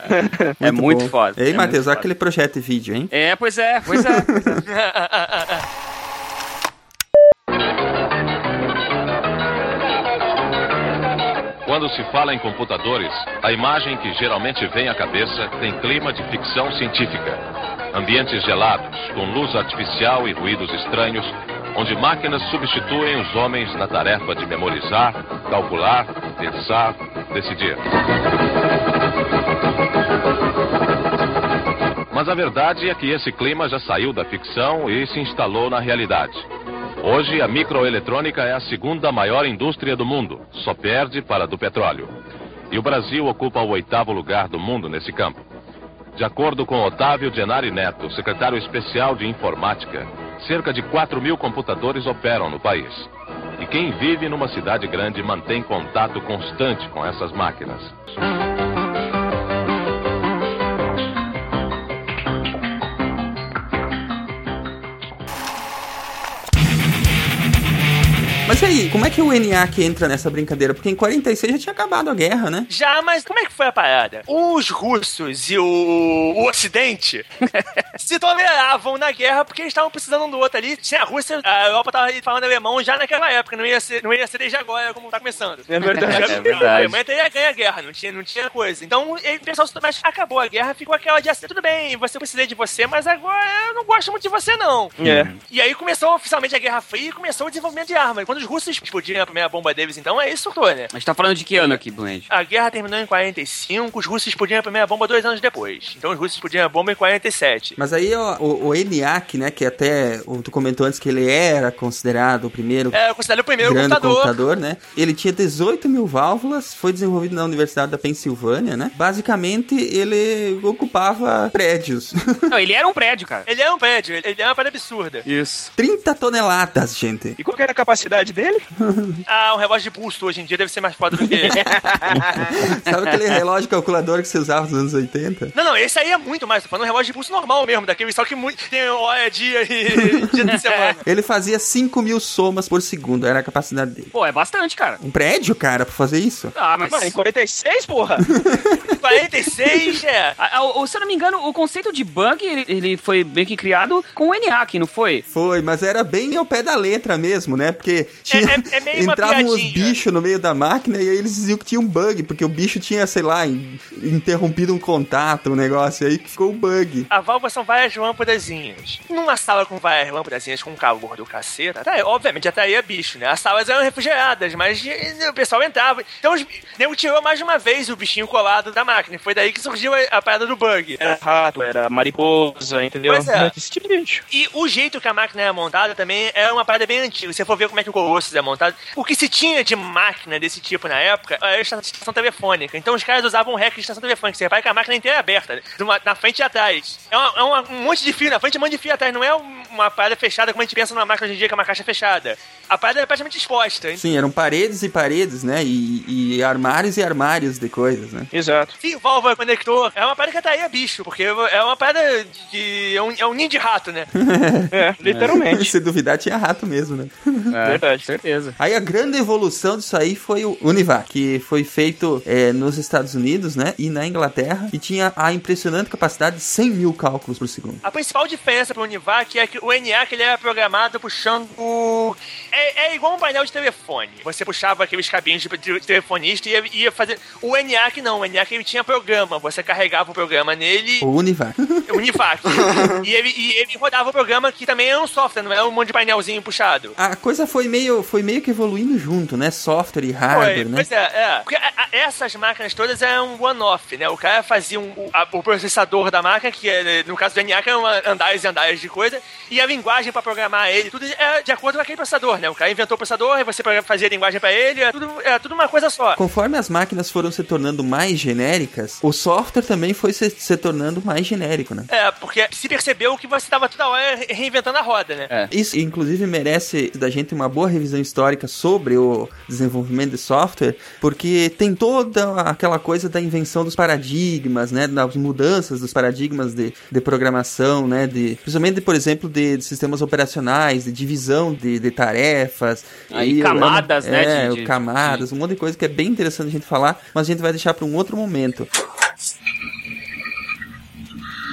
é muito bom. foda. Ei, é Matheus, muito olha aquele projeto de vídeo, hein? É, pois é, pois é. Pois é. Quando se fala em computadores, a imagem que geralmente vem à cabeça tem clima de ficção científica. Ambientes gelados, com luz artificial e ruídos estranhos, onde máquinas substituem os homens na tarefa de memorizar, calcular, pensar, decidir. Mas a verdade é que esse clima já saiu da ficção e se instalou na realidade. Hoje, a microeletrônica é a segunda maior indústria do mundo, só perde para a do petróleo. E o Brasil ocupa o oitavo lugar do mundo nesse campo. De acordo com Otávio Genari Neto, secretário especial de informática, cerca de 4 mil computadores operam no país. E quem vive numa cidade grande mantém contato constante com essas máquinas. Mas e aí, como é que o ENIAC entra nessa brincadeira? Porque em 46 já tinha acabado a guerra, né? Já, mas como é que foi a parada? Os russos e o, o Ocidente se toleravam na guerra porque eles estavam precisando um do outro ali. Sem a Rússia, a Europa tava falando alemão já naquela época, não ia ser, não ia ser desde agora como tá começando. É verdade. É verdade. A Alemanha teria ganho a guerra, não tinha, não tinha coisa. Então, ele pensou, mas acabou a guerra, ficou aquela de assim, tudo bem, você precisa de você, mas agora eu não gosto muito de você, não. É. E aí começou oficialmente a Guerra Fria e começou o desenvolvimento de armas. Quando os russos explodiram a primeira bomba deles, então, aí surtou, né? A gente tá falando de que ano aqui, Blend? A guerra terminou em 45, os russos explodiram a primeira bomba dois anos depois. Então os russos explodiram a bomba em 47. Mas aí ó, o, o ENIAC, né, que até tu comentou antes que ele era considerado o primeiro É, eu considero o primeiro grande computador. computador, né? Ele tinha 18 mil válvulas, foi desenvolvido na Universidade da Pensilvânia, né? Basicamente, ele ocupava prédios. Não, ele era um prédio, cara. Ele é um prédio, ele ele é uma parada absurda. Isso. 30 toneladas, gente. E qual que era a capacidade dele? Ah, um relógio de pulso hoje em dia deve ser mais foda do que ele. Sabe aquele relógio calculador que você usava nos anos 80? Não, não, esse aí é muito mais. Tô falando um relógio de pulso normal mesmo, daquele só que muito, tem hora, dia e dia de semana. Ele fazia 5 mil somas por segundo, era a capacidade dele. Pô, é bastante, cara. Um prédio, cara, pra fazer isso? Ah, mas. Mano, em 46, porra! 46, é. Ah, ah, o- se eu não me engano, o conceito de bug ele, ele foi meio que criado com o ENIAC, não foi? Foi, mas era bem ao pé da letra mesmo, né? Porque tinha, é- é meio uma entravam uns bichos no meio da máquina e aí eles diziam que tinha um bug, porque o bicho tinha, sei lá, in- interrompido um contato, um negócio aí que ficou o bug. A válvula são várias lâmpadazinhas. Numa sala com várias lâmpadazinhas com calor do caceta, tá, obviamente atraía bicho, né? As salas eram refrigeradas, mas o pessoal entrava. Então os nego tirou mais de uma vez o bichinho colado da máquina. E foi daí que surgiu a, a parada do bug. Era rato, era mariposa, entendeu? Pois é. Esse tipo de bicho. E o jeito que a máquina era montada também é uma parada bem antiga. Se você for ver como é que o ossos é montado. O que se tinha de máquina desse tipo na época era a estação telefônica. Então os caras usavam um rack de estação telefônica. Você repara que a máquina inteira é aberta, né? na frente e atrás. É, uma, é uma, um monte de fio na frente e um monte de fio atrás. Não é uma parada fechada como a gente pensa numa máquina hoje em dia, que é uma caixa fechada. A parada era praticamente exposta. Sim, eram paredes e paredes, né? E, e armários e armários de coisas, né? Exato. Sim, válvula, conector. É uma parada que atraía bicho, porque é uma parada de. É um, é um ninho de rato, né? é, literalmente. Se duvidar, tinha rato mesmo, né? É, Verdade. Certeza. Aí a grande evolução disso aí foi o Univac, que foi feito é, nos Estados Unidos, né? E na Inglaterra, e tinha a impressionante capacidade de 100 mil cálculos por segundo. A principal diferença pro Univac é que o ENIAC ele era programado puxando. É, é igual um painel de telefone. Você puxava aqueles cabinhos de, telefonista e ia, ia, fazer. O ENIAC não, o ENIAC ele tinha programa. Você carregava o programa nele. O Univac. O Univac. e, ele, e ele rodava o programa que também é um software, não é um monte de painelzinho puxado. A coisa foi meio, foi meio que evoluindo junto, né? Software e hardware, foi, né? Pois é, é. Porque a, a, essas máquinas todas é um one-off, né? O cara fazia um, o, a, o, processador da máquina, que é, no caso do ENIAC, é uma, andares e andares de coisa, e a linguagem para programar ele, tudo é de acordo com aquele processador, né? O cara inventou o processador, e você fazia a linguagem para ele, é tudo, é tudo uma coisa só. Conforme as máquinas foram se tornando mais genéricas, o software também foi se, se tornando mais genérico, né? É, porque se percebeu que você estava toda hora reinventando a roda, né? É. Isso, inclusive, merece da gente uma boa revisão histórica sobre o desenvolvimento de software, porque tem toda aquela coisa da invenção dos paradigmas, né? Das mudanças dos paradigmas de, de programação, né? De, principalmente, por exemplo, de, de sistemas operacionais, de divisão de, de tarefas. Aí, e camadas, é, né? De, de, camadas, um monte de coisa que é bem interessante a gente falar, mas a gente vai deixar para um outro momento.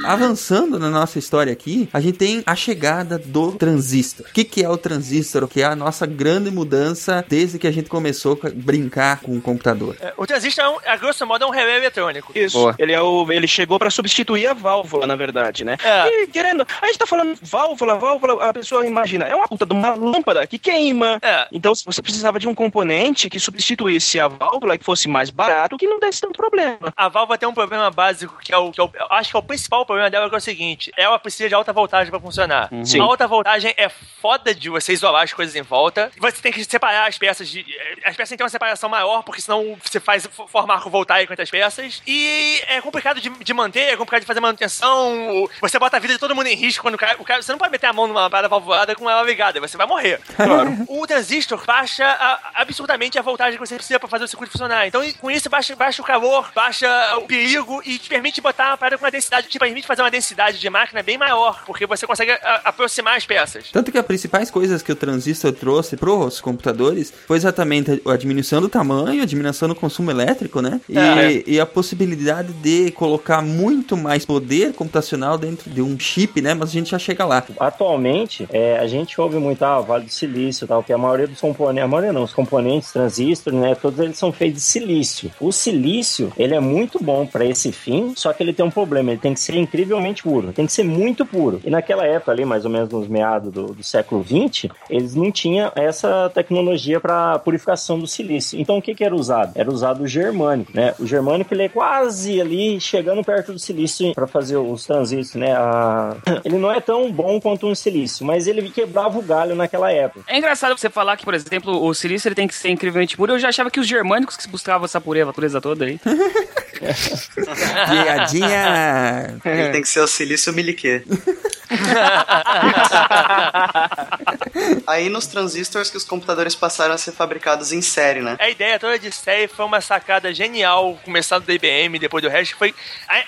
Avançando na nossa história aqui, a gente tem a chegada do transistor. O que, que é o transistor? O que é a nossa grande mudança desde que a gente começou a brincar com o computador? É, o transistor, é um, a grosso modo, é um relé eletrônico. Isso. Ele, é o, ele chegou para substituir a válvula, na verdade, né? É. E querendo, a gente tá falando válvula, válvula, a pessoa imagina, é uma puta de uma lâmpada que queima. É. Então, você precisava de um componente que substituísse a válvula, que fosse mais barato, que não desse tanto problema. A válvula tem um problema básico que é o, que é o acho que é o principal problema dela é o seguinte: ela precisa de alta voltagem para funcionar. Uhum. A alta voltagem é foda de você isolar as coisas em volta. Você tem que separar as peças de. As peças têm que ter uma separação maior, porque senão você faz formar arco voltaico entre as peças. E é complicado de, de manter, é complicado de fazer manutenção. Você bota a vida de todo mundo em risco quando o cara, o cara. Você não pode meter a mão numa parada valvulada com ela ligada, você vai morrer. Claro. o transistor baixa a, absurdamente a voltagem que você precisa para fazer o circuito funcionar. Então, com isso, baixa, baixa o calor, baixa o perigo e te permite botar uma parada com uma densidade, te permite fazer uma densidade de máquina bem maior, porque você consegue a, aproximar as peças. Tanto que as principais coisas que o transistor trouxe para os computadores foi exatamente a diminuição do tamanho, a diminuição do consumo elétrico, né? E, é. e a possibilidade de colocar muito mais poder computacional dentro de um chip, né? Mas a gente já chega lá. Atualmente, é, a gente ouve muito, ah, Vale do Silício tal, que a maioria dos componentes, a maioria não, os componentes transistor, né? Todos eles são feitos de silício. O silício, ele é muito bom para esse fim, só que ele tem um problema, ele tem que ser incrivelmente puro, tem que ser muito puro. E naquela época ali, mais ou menos nos meados do, do século 20, eles não tinham essa tecnologia para purificação do silício. Então o que, que era usado? Era usado o germânico, né? O germânico ele é quase ali chegando perto do silício para fazer os transistores, né? A... Ele não é tão bom quanto um silício, mas ele quebrava o galho naquela época. É engraçado você falar que, por exemplo, o silício ele tem que ser incrivelmente puro. Eu já achava que os germânicos que buscavam essa pureza, a pureza toda aí. Piadinha! Ele tem que ser o silício miliquê. Aí nos transistores que os computadores passaram a ser fabricados em série, né? A ideia toda de série foi uma sacada genial, começando do IBM, depois do resto, foi...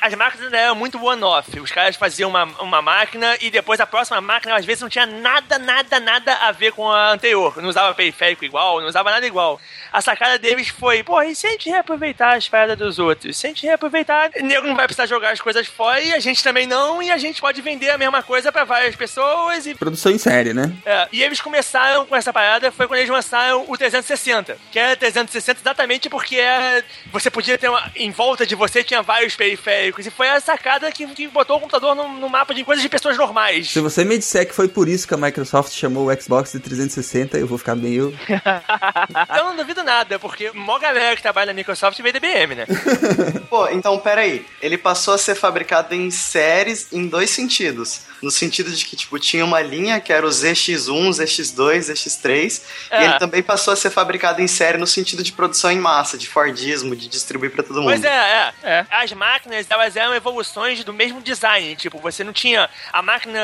As máquinas eram muito one-off. Os caras faziam uma, uma máquina e depois a próxima máquina, às vezes, não tinha nada, nada, nada a ver com a anterior. Não usava periférico igual, não usava nada igual. A sacada deles foi, pô, e se a gente reaproveitar as paradas dos outros? Se a gente reaproveitar, o nego não vai precisar jogar as coisas fora e a gente também não, e a gente pode vender a mesma coisa para várias pessoas e... Produção em série, né? É, e eles começaram com essa parada, foi quando eles lançaram o 360, que era 360 exatamente porque era, você podia ter uma, em volta de você tinha vários periféricos, e foi a sacada que, que botou o computador no, no, mapa de coisas de pessoas normais. Se você me disser que foi por isso que a Microsoft chamou o Xbox de 360, eu vou ficar meio... eu não duvido nada, porque mó galera que trabalha na Microsoft veio da IBM, né? Pô, então peraí, ele passou a ser fabricado em séries em dois sentidos. No sentido de que, tipo, tinha uma linha que era o ZX1, ZX2, ZX3, é. e ele também passou a ser fabricado em série no sentido de produção em massa, de Fordismo, de distribuir para todo mundo. Pois é, é, é. As máquinas, elas eram evoluções do mesmo design, tipo, você não tinha a máquina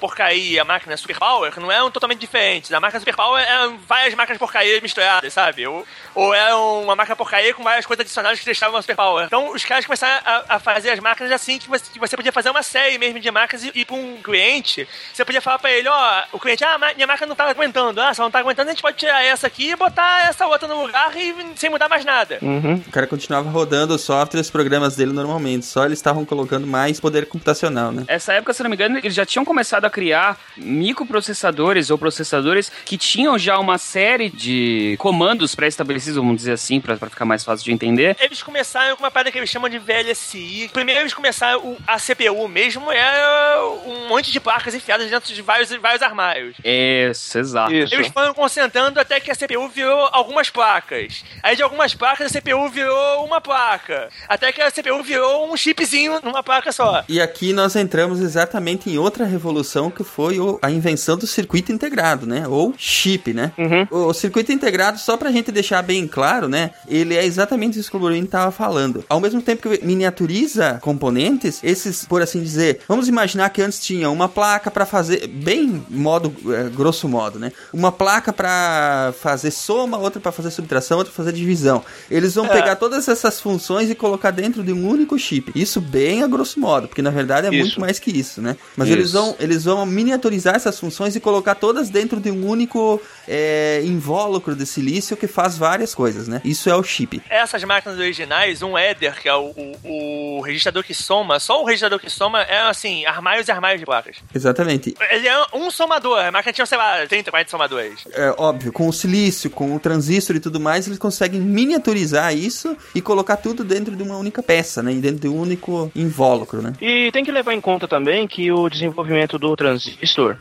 porcaria, a máquina Superpower, não eram totalmente diferentes. A máquina Superpower eram várias máquinas porcaria misturadas, sabe? Ou, ou era uma máquina porcaria com várias coisas adicionais que deixavam a Superpower. Então, os caras começaram a, a fazer as máquinas assim, que você, que você podia fazer uma série mesmo de máquinas e ir pra um cliente, você podia falar pra ele, ó, o cliente, ah, minha máquina não tá aguentando. Ah, se não tá aguentando, a gente pode tirar essa aqui e botar essa outra no lugar e sem mudar mais nada. Uhum. O cara continuava rodando o software e os programas dele normalmente, só eles estavam colocando mais poder computacional, né? Essa época, se não me engano, eles já tinham começado a criar microprocessadores ou processadores que tinham já uma série de comandos pré-estabelecidos, vamos dizer assim, para ficar mais fácil de entender. Eles começaram com uma parada que eles chamam de VLSI. Primeiro eles começaram, a CPU mesmo é um monte de placas enfiadas dentro de vários, vários armários. Isso, exato. Isso. Eles foram concentrando até que a CPU virou algumas placas. Aí de algumas placas a CPU virou uma placa. Até que a CPU virou um chipzinho numa placa só. E aqui nós entramos exatamente em outra revolução que foi a invenção do circuito integrado, né? Ou chip, né? Uhum. O, circuito integrado, só pra gente deixar bem claro, né? Ele é exatamente isso que o Bruno estava falando. Ao mesmo tempo que miniaturiza componentes, esses, por assim dizer, vamos imaginar que antes tinha uma placa para fazer, bem modo, é, grosso modo, né? Uma placa para fazer soma, outra para fazer subtração, outra para fazer divisão. Eles vão é. pegar todas essas funções e colocar dentro de um único chip. Isso bem a grosso modo, porque na verdade é isso. muito mais que isso, né? Mas isso. eles vão, eles vão miniaturizar essas funções e colocar todas dentro de um único é, invólucro de silício que faz várias coisas, né? Isso é o chip. Essas máquinas originais, um Ether, que é o, o, o registrador que soma, só o registrador que soma é assim, armários e armários de placas. Exatamente. Ele é um somador, a máquina tinha, sei lá, 30, 40 somadores. É óbvio, com o silício, com o transistor e tudo mais, eles conseguem miniaturizar isso e colocar tudo dentro de uma única peça, né? E dentro de um único invólucro, né? E tem que levar em conta também que o desenvolvimento do transistor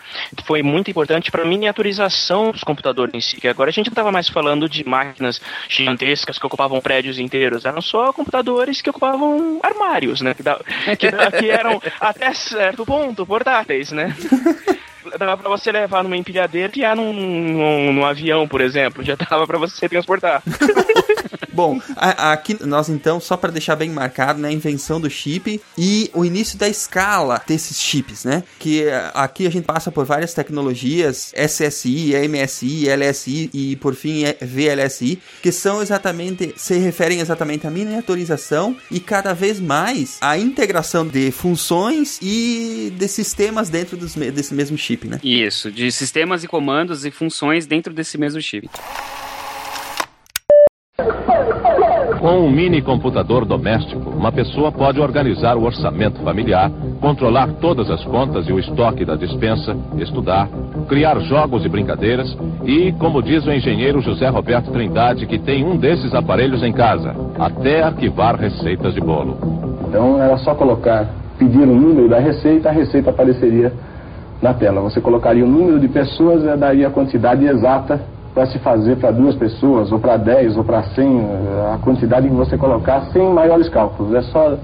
foi muito importante para a miniaturização dos computadores em si, que agora a gente não estava mais falando de máquinas gigantescas que ocupavam prédios inteiros, eram só computadores que ocupavam armários, né? Que, que, que eram até certo ponto portáteis, né? dava pra você levar numa empilhadeira e ir num, num, num, avião, por exemplo. Já dava pra você transportar. Bom, a, aqui nós então, só para deixar bem marcado, né, a invenção do chip e o início da escala desses chips, né? Que eh, aqui a gente passa por várias tecnologias, SSI, MSI, LSI e por fim VLSI, que são exatamente, se referem exatamente à miniaturização e cada vez mais a integração de funções e de sistemas dentro dos, desse mesmo chip, né? Isso, de sistemas e comandos e funções dentro desse mesmo chip. Com um mini computador doméstico, uma pessoa pode organizar o orçamento familiar, controlar todas as contas e o estoque da dispensa, estudar, criar jogos e brincadeiras e, como diz o engenheiro José Roberto Trindade, que tem um desses aparelhos em casa, até arquivar receitas de bolo. Então era só colocar, pedir o número da receita, a receita apareceria na tela. Você colocaria o número de pessoas e daria a quantidade exata para se fazer para duas pessoas, ou para dez, ou para cem, a quantidade que você colocar sem maiores cálculos. É só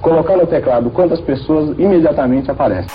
colocar no teclado quantas pessoas imediatamente aparecem.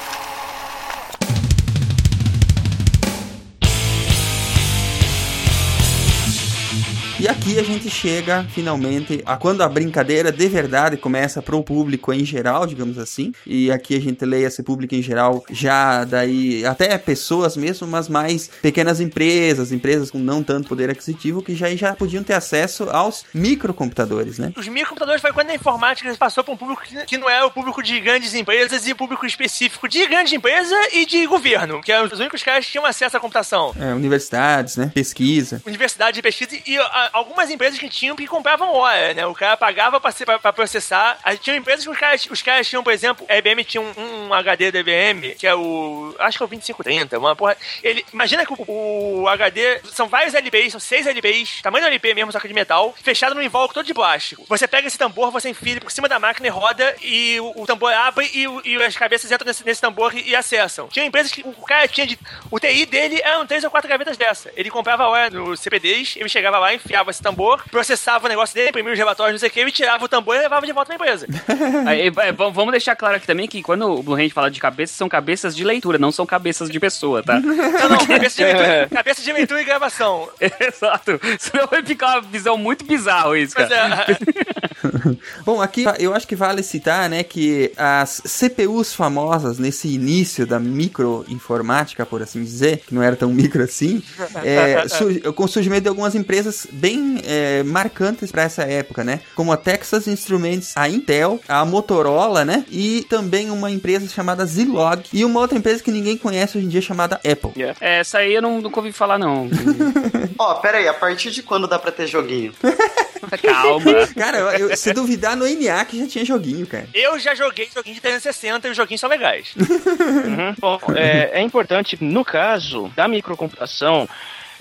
E aqui a gente chega finalmente a quando a brincadeira de verdade começa para o público em geral, digamos assim. E aqui a gente lê esse público em geral já daí até pessoas mesmo, mas mais pequenas empresas, empresas com não tanto poder aquisitivo que já já podiam ter acesso aos microcomputadores, né? Os microcomputadores foi quando a informática passou para um público que não é o público de grandes empresas e o público específico de grande empresa e de governo, que eram os únicos caras que tinham acesso à computação. É, universidades, né? Pesquisa. Universidade de pesquisa e a, algumas empresas que tinham que compravam hora, né? O cara pagava pra, pra, pra processar. Aí tinha empresas que os caras, os caras tinham, por exemplo, a IBM tinha um, um HD da IBM, que é o. Acho que é o 2530, uma porra. Ele, imagina que o, o HD são vários LBs, são seis LBs, tamanho do LP mesmo, só que de metal, fechado num invólucro todo de plástico. Você pega esse tambor, você enfia por cima da máquina e roda, e o, o tambor abre e, e, as cabeças entram nesse, nesse tambor e, e, acessam. Tinha empresas que o cara tinha de. O TI dele eram três ou quatro gavetas dessa. Ele comprava hora no CPDs, ele chegava lá, enfiava pegava esse tambor, processava o negócio dele, imprimia os relatórios, não sei o que, e tirava o tambor e levava de volta pra empresa. Aí, é, vamos deixar claro aqui também que quando o Blue Hand fala de cabeças, são cabeças de leitura, não são cabeças de pessoa, tá? Não, não, cabeça de leitura, cabeça de leitura e gravação. Exato. Senão vai ficar uma visão muito bizarra isso, cara. É. Bom, aqui eu acho que vale citar, né, que as CPUs famosas nesse início da microinformática, por assim dizer, que não era tão micro assim, é, com o surgimento de algumas empresas bem é, marcantes para essa época, né? Como a Texas Instruments, a Intel, a Motorola, né? E também uma empresa chamada Zilog e uma outra empresa que ninguém conhece hoje em dia chamada Apple. Yeah. É, essa aí eu não, nunca ouvi falar, não. Ó, oh, pera aí, a partir de quando dá pra ter joguinho? Calma. Cara, eu, se duvidar no ENIAC já tinha joguinho, cara. Eu já joguei joguinho de 360 e os joguinhos são legais. uhum. Bom, é, é importante, no caso da microcomputação,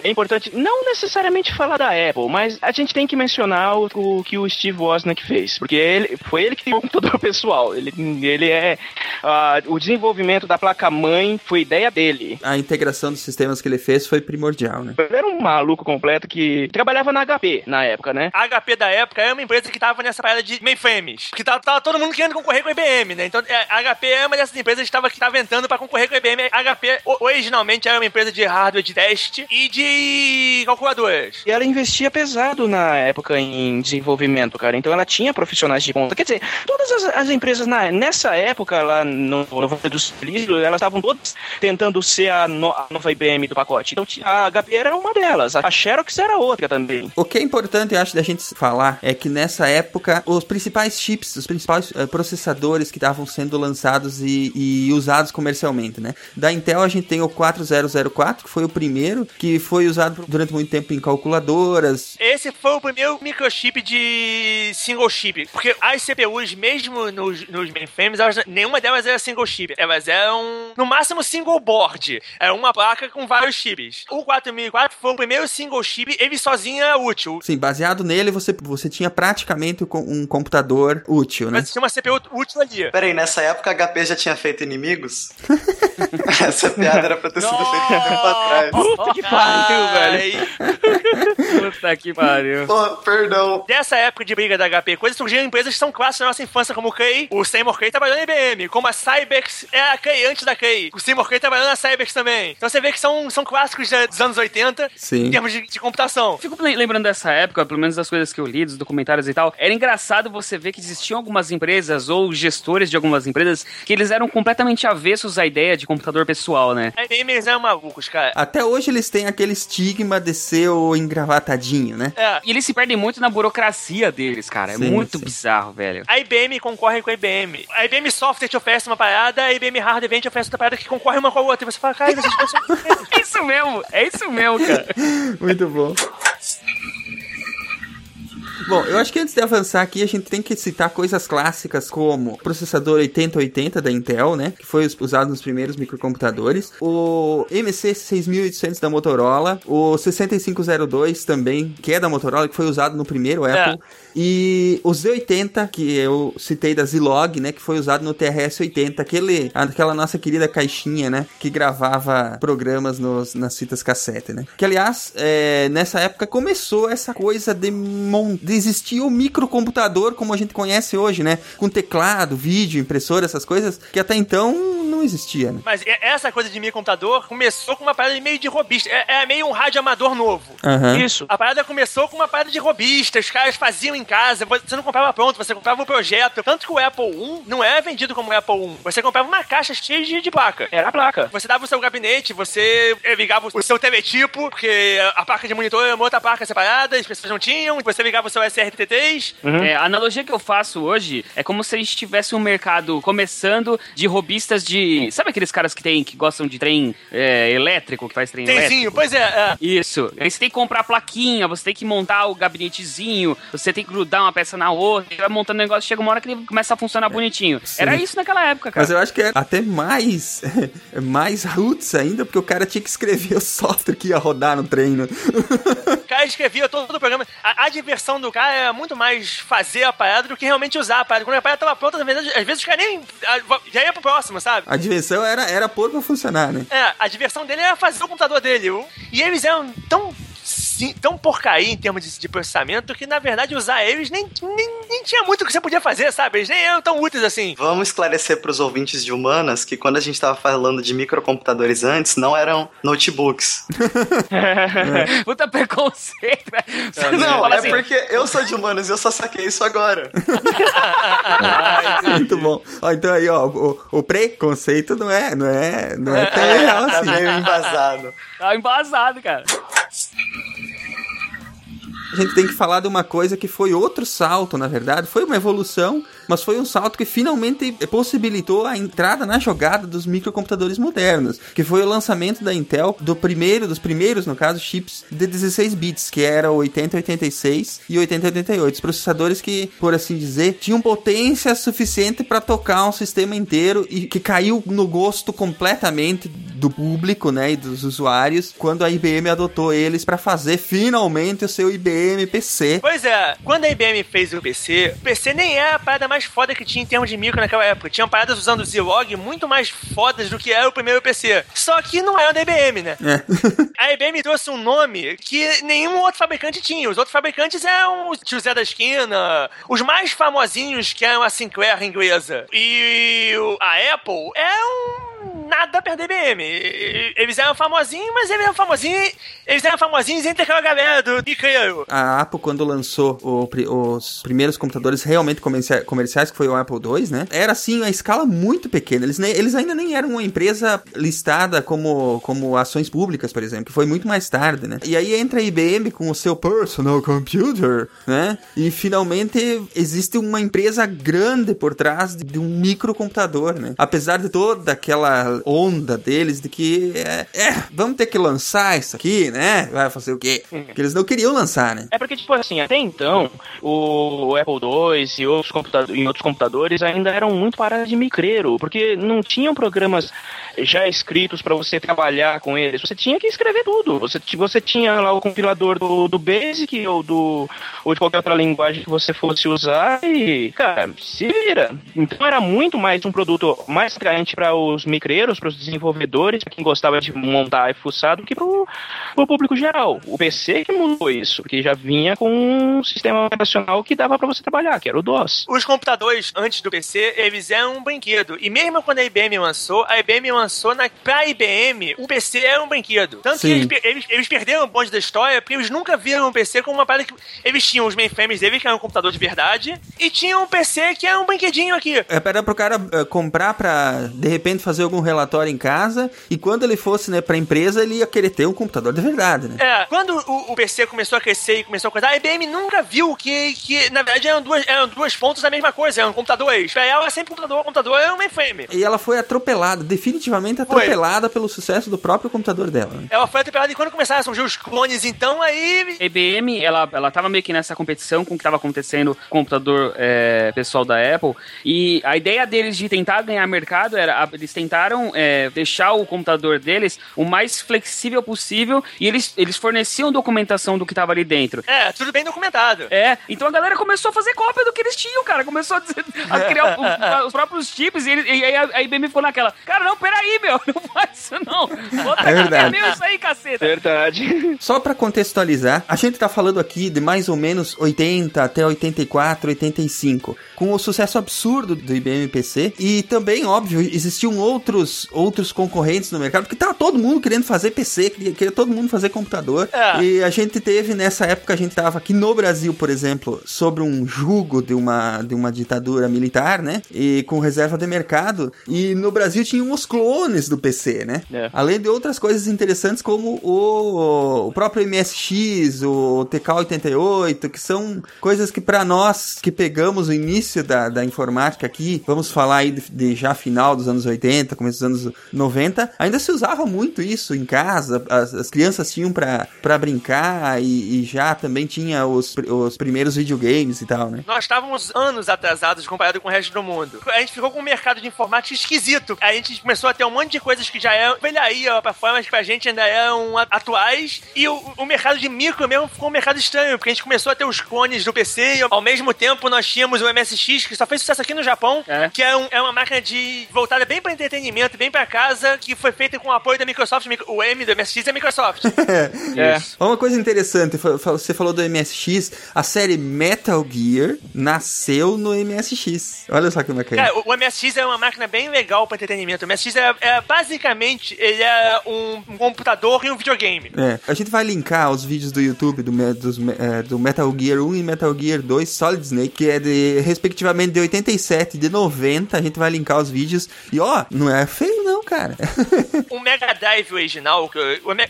é importante não necessariamente falar da Apple, mas a gente tem que mencionar o, o que o Steve Wozniak fez, porque ele foi ele que criou o computador pessoal. Ele, ele é uh, o desenvolvimento da placa mãe foi ideia dele. A integração dos sistemas que ele fez foi primordial, né? Ele era um maluco completo que trabalhava na HP na época, né? A HP da época é uma empresa que tava nessa parada de mainframes, que tava, tava todo mundo querendo concorrer com a IBM, né? Então é, a HP é uma dessas empresas que estava que tava entrando para concorrer com a IBM. A HP originalmente era uma empresa de hardware de teste e de calculadoras. E ela investia pesado na época em desenvolvimento, cara. Então ela tinha profissionais de ponta. Quer dizer, todas as, as empresas na, nessa época, lá no, no Vale do Silício, elas estavam todas tentando ser a, no, a, nova IBM do pacote. Então a HP era uma delas. A Xerox era outra também. O que é importante, eu acho, da gente falar é que nessa época, os principais chips, os principais uh, processadores que estavam sendo lançados e, e usados comercialmente, né? Da Intel a gente tem o 4004, que foi o primeiro, que foi usado durante muito tempo em calculadoras. Esse foi o primeiro microchip de single chip, porque as CPUs, mesmo nos, nos mainframes, elas, nenhuma delas era single chip. Elas eram, no máximo, single board. Era uma placa com vários chips. O 4004 foi o primeiro single chip, ele sozinho era útil. Sim, baseado nele, você, você tinha praticamente um computador útil, né? Mas tinha uma CPU útil ali. Peraí, nessa época a HP já tinha feito inimigos? Essa piada era pra ter sido feita um tempo atrás. Puta que pariu, velho. Puta que pariu. Oh, perdão. Dessa época de briga da HP, coisas surgiram empresas que são clássicas da nossa infância, como o Kay. O Seymour Kay trabalhou na IBM, como a Cybex é a Kay antes da Kay. O Seymour Kay trabalhou na Cybex também. Então você vê que são, são clássicos dos anos 80 Sim. em termos de, de computação. Fico lembrando dessa época, pelo menos das coisas que eu li, dos documentários e tal. Era engraçado você ver que existiam algumas empresas ou gestores de algumas empresas que eles eram completamente avessos à ideia de computador pessoal, né? A IBM eles eram malucos, cara. Até hoje eles têm aquele estigma de ser o engravatadinho, né? É. E eles se perdem muito na burocracia deles, cara. É sim, muito sim. bizarro, velho. A IBM concorre com a IBM. A IBM Software te oferece uma parada, a IBM Hardware vem te oferece outra parada que concorre uma com a outra. E você fala, cara, vocês são... é isso mesmo, é isso mesmo, cara. muito bom. Bom, eu acho que antes de avançar aqui, a gente tem que citar coisas clássicas como o processador 8080 da Intel, né? Que foi usado nos primeiros microcomputadores. O MC 6800 da Motorola. O 6502 também, que é da Motorola, que foi usado no primeiro Apple. É. E o Z80, que eu citei da Zilog, né? Que foi usado no TRS-80, aquele, aquela nossa querida caixinha, né? Que gravava programas nos, nas fitas cassete, né? Que, aliás, é, nessa época começou essa coisa de, de existir o microcomputador como a gente conhece hoje, né? Com teclado, vídeo, impressora, essas coisas, que até então não existia, né? Mas essa coisa de microcomputador começou com uma parada meio de robista. É, é meio um rádio amador novo. Uhum. Isso. A parada começou com uma parada de robista. Os caras faziam em casa. Você não comprava pronto, você comprava o projeto. Tanto que o Apple I não é vendido como o Apple I. Você comprava uma caixa cheia de, de placa. Era a placa. Você dava o seu gabinete, você ligava o seu teletipo, porque a placa de monitor era uma outra placa separada, as pessoas não tinham. Você ligava o seu SRT3. Uhum. É, a analogia que eu faço hoje é como se a gente tivesse um mercado começando de robistas de. Sabe aqueles caras que tem que gostam de trem é, elétrico, que faz trem Tenzinho, elétrico? pois é, é. Isso. Aí você tem que comprar plaquinha, você tem que montar o gabinetezinho, você tem que grudar uma peça na outra, vai montando o negócio, chega uma hora que ele começa a funcionar bonitinho. Sim. Era isso naquela época, cara. Mas eu acho que é até mais, mais roots ainda, porque o cara tinha que escrever o software que ia rodar no treino. o cara escrevia todo o programa. A, a diversão do cara era muito mais fazer a parada do que realmente usar a parada. Quando a parada tava pronta, às vezes, às vezes os caras nem. Já ia pro próximo, sabe? A diversão era, era pôr pra funcionar, né? É, a diversão dele era fazer o computador dele. E eles eram tão sim, tão porcaria em termos de, de, processamento que, na verdade, usar eles nem, nem, nem, tinha muito o que você podia fazer, sabe? Eles nem eram tão úteis assim. Vamos esclarecer para os ouvintes de humanas que quando a gente estava falando de microcomputadores antes, não eram notebooks. Puta preconceito. Não, não é assim. porque eu sou de humanas e eu só saquei isso agora. Muito bom. Ó, então aí, ó, o, o, preconceito não é, não é, não é tão real assim. Tá meio embasado. Tá embasado, cara gente tem que falar de uma coisa que foi outro salto, na verdade. Foi uma evolução, mas foi um salto que finalmente possibilitou a entrada na jogada dos microcomputadores modernos, que foi o lançamento da Intel do primeiro, dos primeiros, no caso, chips de 16 bits, que era o 8086 e 8088, os processadores que, por assim dizer, tinham potência suficiente para tocar um sistema inteiro e que caiu no gosto completamente do público, né, e dos usuários, quando a IBM adotou eles para fazer finalmente o seu IBM PC. Pois é, quando a IBM fez o PC, o PC nem é a parada mais foda que tinha em termos de micro naquela época. Tinham paradas usando o Zilog muito mais fodas do que era o primeiro PC. Só que não era da IBM, né? É. a IBM trouxe um nome que nenhum outro fabricante tinha. Os outros fabricantes eram o Tio Zé da Esquina, os mais famosinhos que eram a Sinclair inglesa. E a Apple é um nada perto da IBM. Eles eram famosinhos, mas eles eram famosinhos. Eles eram famosinhos entre aquela galera do Picanho. A Apple, quando lançou o, os primeiros computadores realmente comerciais, que foi o Apple II, né? Era assim, a escala muito pequena. Eles, eles ainda nem eram uma empresa listada como, como ações públicas, por exemplo, foi muito mais tarde, né? E aí entra a IBM com o seu personal computer, né? E finalmente existe uma empresa grande por trás de, de um microcomputador, né? Apesar de toda aquela onda deles de que é, é, vamos ter que lançar isso aqui, né? Vai fazer o quê? Porque eles não queriam lançar, né? É porque, tipo assim, até então, o Apple II e outros, computadores, outros computadores ainda eram muito parados de micreiro, porque não tinham programas já escritos para você trabalhar com eles. Você tinha que escrever tudo. Você, você tinha lá o compilador do, do Basic ou, do, ou de qualquer outra linguagem que você fosse usar e, cara, se vira. Então era muito mais um produto mais atraente para os micreiros, para os desenvolvedores, para quem gostava de montar e fuçar, do que para o público geral. O PC que mudou isso, porque já vinha com um sistema operacional que dava para você trabalhar, que era o DOS. Os computadores antes do PC, eles eram um brinquedo. E mesmo quando a IBM lançou, a IBM lançou na, pra IBM, o PC era um brinquedo. Tanto Sim. que eles, eles, eles, perderam o bonde da história porque eles nunca viram um PC como uma parada que. Eles tinham os mainframes deles, que era um computador de verdade, e tinham um PC que era um brinquedinho aqui. É, era pro cara uh, comprar pra, de repente, fazer algum relatório em casa, e quando ele fosse, né, pra empresa, ele ia querer ter um computador de verdade, né? É, quando o, o PC começou a crescer e começou a coisar, a IBM nunca viu que, que na verdade, eram duas, eram duas pontas da mesma coisa, eram computadores. Pra ela, sempre computador, computador era um mainframe. E ela foi atropelada, definitivamente atropelada Foi. pelo sucesso do próprio computador dela. Né? Ela foi atropelada e quando começaram a surgir os clones, então aí. A IBM, ela, ela tava meio que nessa competição com o que estava acontecendo com o computador é, pessoal da Apple. E a ideia deles de tentar ganhar mercado era. Eles tentaram é, deixar o computador deles o mais flexível possível e eles, eles forneciam documentação do que estava ali dentro. É, tudo bem documentado. É, então a galera começou a fazer cópia do que eles tinham, cara. Começou a, dizer, a criar os, os, próprios chips e, e aí a, a IBM ficou naquela. Cara, não, peraí aí, meu. Não faz isso, não. Bota é verdade. isso aí, caceta. Verdade. Só pra contextualizar, a gente tá falando aqui de mais ou menos 80 até 84, 85. Com o sucesso absurdo do IBM PC. E também, óbvio, existiam outros, outros concorrentes no mercado, porque tava todo mundo querendo fazer PC, queria, queria todo mundo fazer computador. É. E a gente teve, nessa época, a gente tava aqui no Brasil, por exemplo, sobre um jugo de uma, de uma ditadura militar, né? E com reserva de mercado. E no Brasil tinham os clones clones do PC, né? É. Além de outras coisas interessantes como o, o próprio MSX, o TK88, que são coisas que para nós que pegamos o início da, da informática aqui, vamos falar aí de, de, já final dos anos 80, começo dos anos 90, ainda se usava muito isso em casa, as, as crianças tinham para brincar e, e, já também tinha os, os primeiros videogames e tal, né? Nós estávamos anos atrasados comparado com o resto do mundo. A gente ficou com um mercado de informática esquisito. A gente começou a ter um monte de coisas que já é velharia pra fora, mas pra gente ainda é eram atuais e o, o mercado de micro mesmo ficou um mercado estranho, porque a gente começou a ter os clones do PC e ao mesmo tempo nós tínhamos o MSX, que só fez sucesso aqui no Japão, é. que é, um, é uma máquina de voltada bem para entretenimento, bem para casa, que foi feita com o apoio da Microsoft. O M do MSX é Microsoft. é. Uma coisa interessante, você falou do MSX, a série Metal Gear nasceu no MSX. Olha só que bacana. Cara, o, MSX é uma máquina bem legal para entretenimento. O MSX é, é, basicamente ele é um, um, computador e um videogame. É. A gente vai linkar os vídeos do YouTube do, dos, é, do Metal Gear 1 e Metal Gear 2 Solid Snake, que é de respectivamente de 87 e de 90. A gente vai linkar os vídeos. E ó, não é feio não, cara. o Mega Drive original,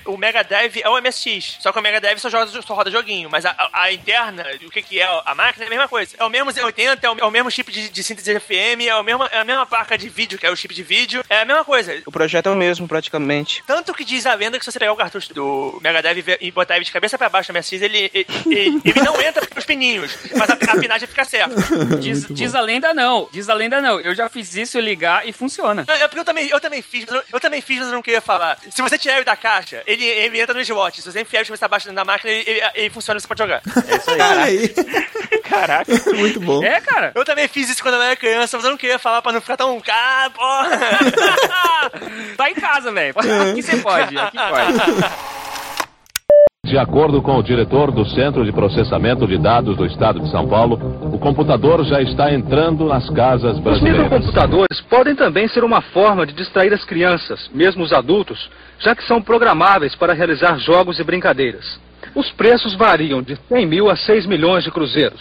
o, Mega Drive é o MSX. Só que o Mega Drive só, joga, só roda joguinho. Mas a, a, a interna, o que, que é a máquina, é a mesma coisa. É o mesmo Z80, é o, é o mesmo chip de, de síntese FM, é, o mesmo, é a mesma placa de vídeo, que é o chip de vídeo. É a mesma coisa. O projeto é o mesmo, praticamente. Tanto que diz a lenda que se você pegar o cartucho do Mega Drive e botar ele de cabeça pra baixo na MSX, ele, ele, ele, ele não entra pelos pininhos, mas a, a pinagem fica certa. Diz, diz, a lenda não, diz a lenda não. Eu já fiz isso, ligar e funciona. É, eu também, eu também fiz, eu, eu também fiz, mas eu não queria falar. Se você tirar ele da caixa, ele, ele entra no slot. Se você enfiar ele abaixo da máquina, ele, ele, ele funciona, você pode jogar. É isso aí. Caraca. Muito bom. É, cara. Eu também fiz isso quando eu era criança, mas eu não queria falar pra não ficar tão. Ah, porra! tá em casa, velho. Aqui você pode, aqui pode. De acordo com o diretor do Centro de Processamento de Dados do Estado de São Paulo, o computador já está entrando nas casas brasileiras. Os microcomputadores podem também ser uma forma de distrair as crianças, mesmo os adultos, já que são programáveis para realizar jogos e brincadeiras. Os preços variam de 100 mil a 6 milhões de cruzeiros.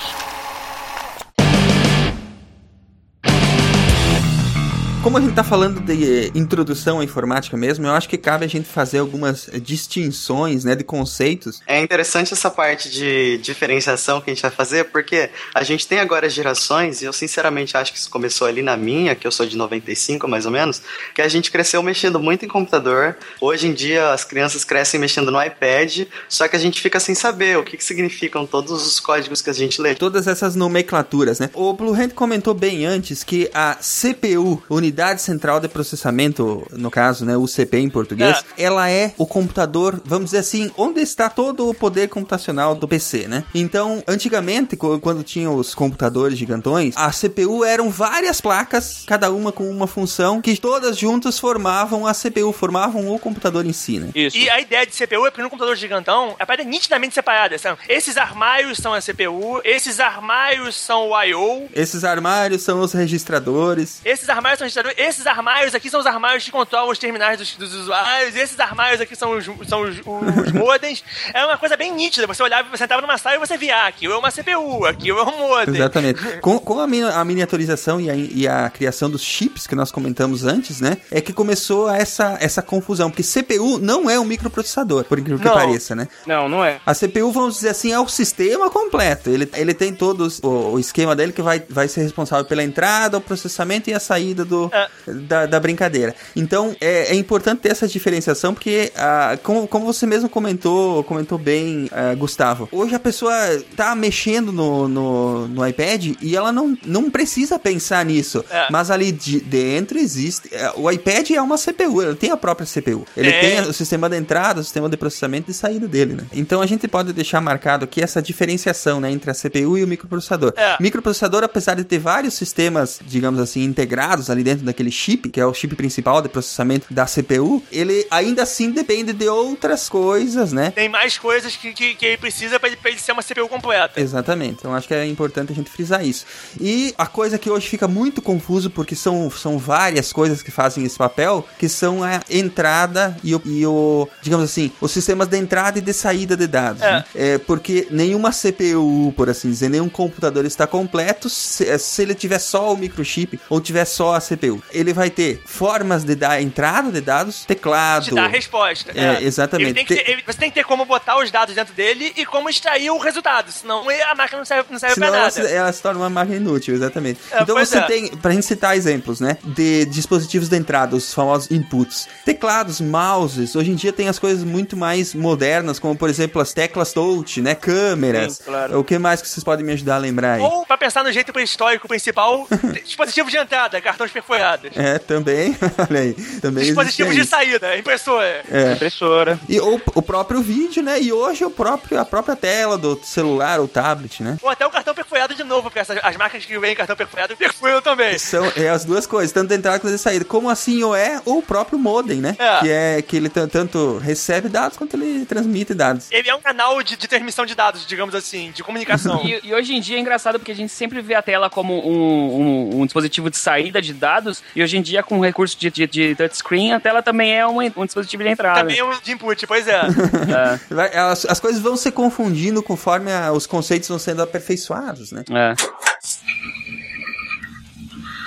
Como a gente está falando de introdução à informática mesmo, eu acho que cabe a gente fazer algumas distinções, né, de conceitos. É interessante essa parte de diferenciação que a gente vai fazer, porque a gente tem agora gerações, e eu sinceramente acho que isso começou ali na minha, que eu sou de 95 mais ou menos, que a gente cresceu mexendo muito em computador. Hoje em dia as crianças crescem mexendo no iPad, só que a gente fica sem saber o que, que significam todos os códigos que a gente lê. Todas essas nomenclaturas, né? O Blue Hand comentou bem antes que a CPU, unidade unidade central de processamento, no caso, né, UCP em português, é. ela é o computador, vamos dizer assim, onde está todo o poder computacional do PC, né? Então, antigamente, quando tinha os computadores gigantões, a CPU eram várias placas, cada uma com uma função, que todas juntas formavam a CPU, formavam o computador em si, né? Isso. E a ideia de CPU é porque no computador gigantão, a parada é nitidamente separada. São, esses armários são a CPU, esses armários são o I.O. Esses armários são os registradores. Esses armários são registradores esses armários aqui são os armários que controlam os terminais dos, dos usuários, esses armários aqui são os, são os, os modems. É uma coisa bem nítida. Você olhava, você entrava numa sala e você via, ah, aqui é uma CPU, aqui é um modem. Exatamente. Com, com a, a miniaturização e a, e a criação dos chips que nós comentamos antes, né, é que começou essa, essa confusão, porque CPU não é um microprocessador, por incrível que pareça, né? Não, não é. A CPU, vamos dizer assim, é o sistema completo. Ele, ele tem todos o, o esquema dele que vai, vai ser responsável pela entrada, o processamento e a saída do, da, da brincadeira. Então é, é, importante ter essa diferenciação porque, ah, como, como você mesmo comentou, comentou bem, ah, Gustavo, hoje a pessoa tá mexendo no, no, no, iPad e ela não, não precisa pensar nisso. É. Mas ali de, dentro existe. É, o iPad é uma CPU, ele tem a própria CPU. Ele é. tem o sistema de entrada, o sistema de processamento e saída dele, né? Então a gente pode deixar marcado aqui essa diferenciação né, entre a CPU e o microprocessador. É. Microprocessador, apesar de ter vários sistemas, digamos assim, integrados ali dentro daquele chip, que é o chip principal de processamento da CPU, ele ainda assim depende de outras coisas, né? Tem mais coisas que, que, que ele precisa para ele, ele ser uma CPU completa. Exatamente. Então acho que é importante a gente frisar isso. E a coisa que hoje fica muito confuso, porque são, são várias coisas que fazem esse papel, que são a entrada e o, e o digamos assim, os sistemas de entrada e de saída de dados. É. Né? É, porque nenhuma CPU, por assim dizer, nenhum computador está completo se, se ele tiver só o microchip ou tiver só a CPU. Ele ele vai ter formas de dar entrada de dados, teclado. De dar resposta. É, é. exatamente. Tem ter... ele, você tem que ter como botar os dados dentro dele e como extrair o resultado, senão a máquina não serve, não serve senão pra nada. Ela, ela se torna uma máquina inútil, exatamente. É, então você é. tem, pra gente citar exemplos, né, de dispositivos de entrada, os famosos inputs. Teclados, mouses, hoje em dia tem as coisas muito mais modernas, como por exemplo as teclas touch, né, câmeras. Sim, claro. O que mais que vocês podem me ajudar a lembrar aí? Ou pra pensar no jeito pré-histórico principal, dispositivo de entrada, cartões perfurados É, também. Olha aí. Também Dispositivos de saída, impressora. É. Impressora. E o, o próprio vídeo, né? E hoje o próprio, a própria tela do celular ou tablet, né? Ou até o cartão perforado de novo, porque essas, as marcas que vêm cartão perforado perfuram também. São é, as duas coisas, tanto entrada quanto saída. Como assim ou é o próprio modem, né? É. Que é que ele tanto recebe dados quanto ele transmite dados. Ele é um canal de, de transmissão de dados, digamos assim, de comunicação. E, e hoje em dia é engraçado porque a gente sempre vê a tela como um, um, um dispositivo de saída de dados, e hoje em dia, com o recurso de, de, de touchscreen, a tela também é um, um dispositivo de entrada. Também é um de input, pois é. É, As, as coisas vão se confundindo conforme a- os conceitos vão sendo aperfeiçoados, né? é.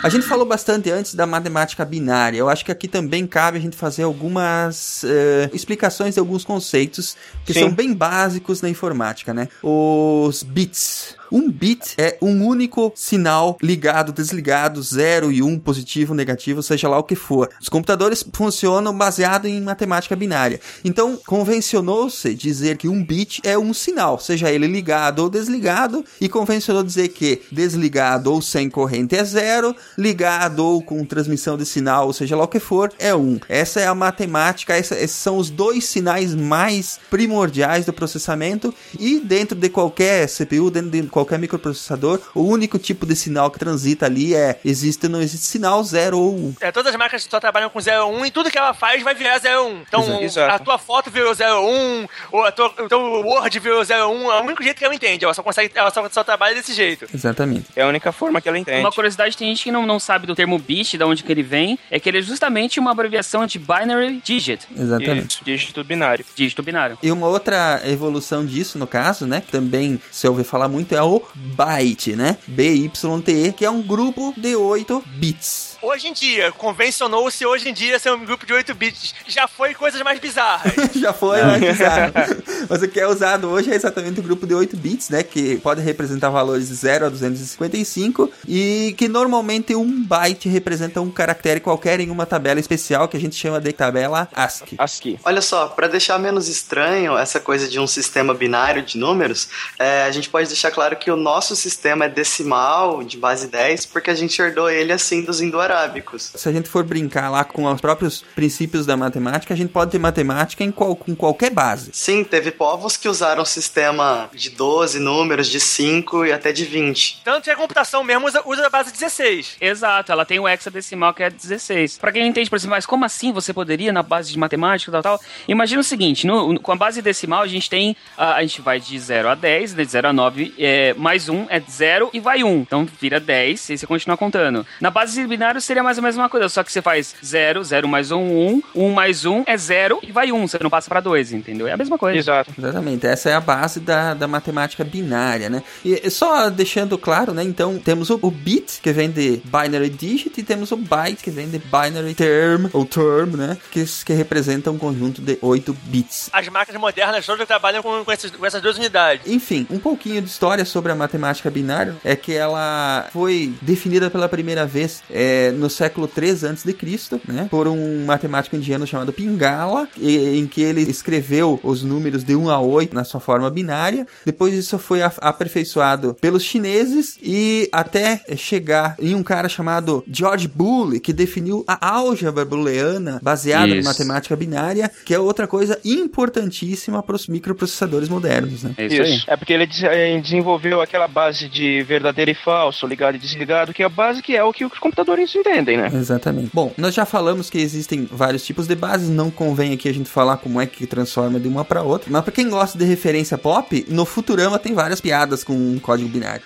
A gente falou bastante antes da matemática binária. Eu acho que aqui também cabe a gente fazer algumas eh, explicações de alguns conceitos que Sim. são bem básicos na informática, né? Os bits. Um bit é um único sinal ligado, desligado, zero e um, positivo, negativo, seja lá o que for. Os computadores funcionam baseado em matemática binária. Então, convencionou-se dizer que um bit é um sinal, seja ele ligado ou desligado, e convencionou dizer que desligado ou sem corrente é zero, ligado ou com transmissão de sinal, ou seja lá o que for, é um. Essa é a matemática, essa- esses são os dois sinais mais primordiais do processamento, e dentro de qualquer CPU, dentro de qualquer microprocessador, o único tipo de sinal que transita ali é existe ou não existe sinal, zero ou um. É, todas as marcas só trabalham com 01 e tudo que ela faz vai virar 01. Então, Exato. A tua foto virou 01, ou a tua, o teu Word virou 01, é o único jeito que ela entende. Ela só consegue, ela só, só trabalha desse jeito. Exatamente. É a única forma que ela entende. Uma curiosidade, tem gente que não, não sabe do termo bit, de onde que ele vem, é que ele é justamente uma abreviação de binary digit, Exatamente. Isso, dígito binário. dígito binário. E uma outra evolução disso, no caso, né, que também se ouve falar muito, é o byte, né? B-Y-T-E, que é um grupo de 8 bits. Hoje em dia, convencionou-se hoje em dia ser um grupo de 8 bits. Já foi coisas mais bizarras. Já foi, né? Exato. Mas o que é usado hoje é exatamente o grupo de 8 bits, né? Que pode representar valores de 0 a 255 e que normalmente um byte representa um caractere qualquer em uma tabela especial que a gente chama de tabela ASCII. ASCII. Olha só, para deixar menos estranho essa coisa de um sistema binário de números, é, a gente pode deixar claro que o nosso sistema é decimal, de base 10, porque a gente herdou ele assim dos indo-arábicos. Se a gente for brincar lá com os próprios princípios da matemática, a gente pode ter matemática em qual- com qualquer base. Sim, teve povos que usaram sistema de 12 números, de 5 e até de 20. Tanto que a computação mesmo usa, usa a base 16. Exato, ela tem o hexadecimal que é 16. Pra quem não entende, por exemplo, mas como assim você poderia na base de matemática e tal, tal? Imagina o seguinte, no- com a base decimal a gente tem, a, a gente vai de 0 a 10, né, de 0 a 9, é, mais 1 é 0 e vai 1. Então vira 10 e você continua contando. Na base seria mais ou menos a mesma coisa, só que você faz 0, 0 mais 1, 1, 1 mais 1 é 0 e vai 1, você não passa pra 2, entendeu? É a mesma coisa. Exato. Exatamente, essa é a base da, da matemática binária, né? E só deixando claro, né? Então, temos o, o bit, que vem de binary digit, e temos o byte, que vem de binary term, ou term, né? Que, que representa um conjunto de 8 bits. As máquinas modernas todas trabalham com, com, esses- com essas duas unidades. Enfim, um pouquinho de história sobre a matemática binária é que ela foi definida pela primeira vez é, no século 3 a.C., né? Por um matemático indiano chamado Pingala, e- em que ele escreveu os números de 1 a 8 na sua forma binária. Depois isso foi a- aperfeiçoado pelos chineses e até chegar em um cara chamado George Boole, que definiu a álgebra booleana baseada em Isso. matemática binária, que é outra coisa importantíssima para os microprocessadores modernos, né? É isso, aí. É porque ele eh, desenvolveu aquela base de verdadeiro e falso, ligado e desligado, que é a base que é o que os entendem, né? Exatamente. Bom, nós já falamos que existem vários tipos de bases, não convém aqui a gente falar como é que transforma de uma para outra, mas para quem gosta de referência pop, no Futurama tem várias piadas com um código binário.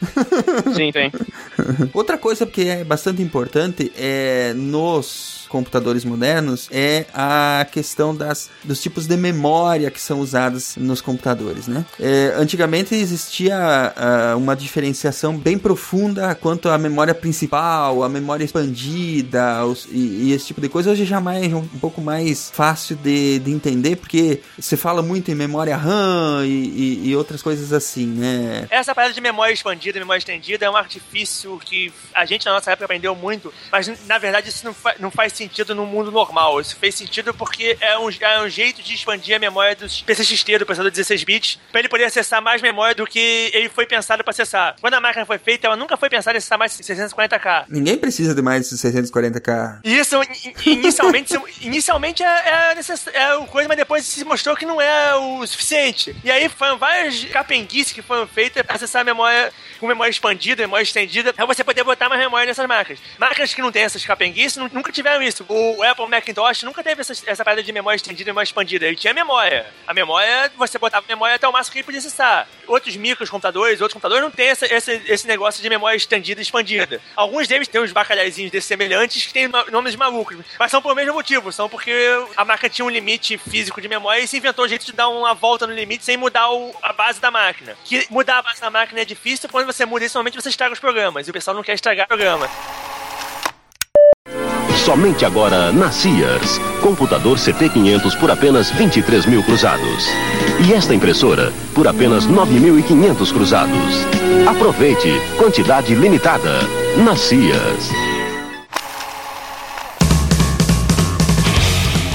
Sim, tem. Outra coisa que é bastante importante é nos computadores modernos é a questão das, dos tipos de memória que são usados nos computadores, né? É, antigamente existia ah, uma diferenciação bem profunda quanto à memória principal, a memória expandida os- e, e esse tipo de coisa. Hoje já mais um, um pouco mais fácil de, de entender porque se fala muito em memória RAM e, e- e outras coisas assim, né? Essa parada de memória expandida, memória estendida, é um artifício que a gente na nossa época aprendeu muito, mas na verdade isso não, fa- não faz sentido sentido no mundo normal. Isso fez sentido porque é um, é um jeito de expandir a memória dos PCXT, do processador 16 bits, para ele poder acessar mais memória do que ele foi pensado para acessar. Quando a máquina foi feita, ela nunca foi pensada em acessar mais 640k. Ninguém precisa de mais de 640k. Isso, inicialmente, inicialmente é, é, necess... é o coisa, mas depois se mostrou que não é o suficiente. E aí foram várias capenguices que foram feitas para acessar a memória com memória expandida, memória estendida, pra você poder botar mais memória nessas máquinas. Máquinas que não tem essas capenguices nunca tiveram isso. O Apple Macintosh nunca teve essa, essa parada de memória estendida e memória expandida. Ele tinha memória. A memória, você botava memória até o máximo que ele podia acessar. Outros micros computadores, outros computadores não tem essa, esse, esse negócio de memória estendida e expandida. Alguns deles têm uns bacalhauzinhos desses semelhantes que têm nomes malucos. Mas são por mesmo motivo. São porque a máquina tinha um limite físico de memória e se inventou um jeito de dar uma volta no limite sem mudar o, a base da máquina. Que mudar a base da máquina é difícil quando você muda isso, normalmente você estraga os programas. E o pessoal não quer estragar o programa. Somente agora na Sears. Computador CT500 por apenas 23 mil cruzados. E esta impressora por apenas 9.500 cruzados. Aproveite, quantidade limitada. Na Sears.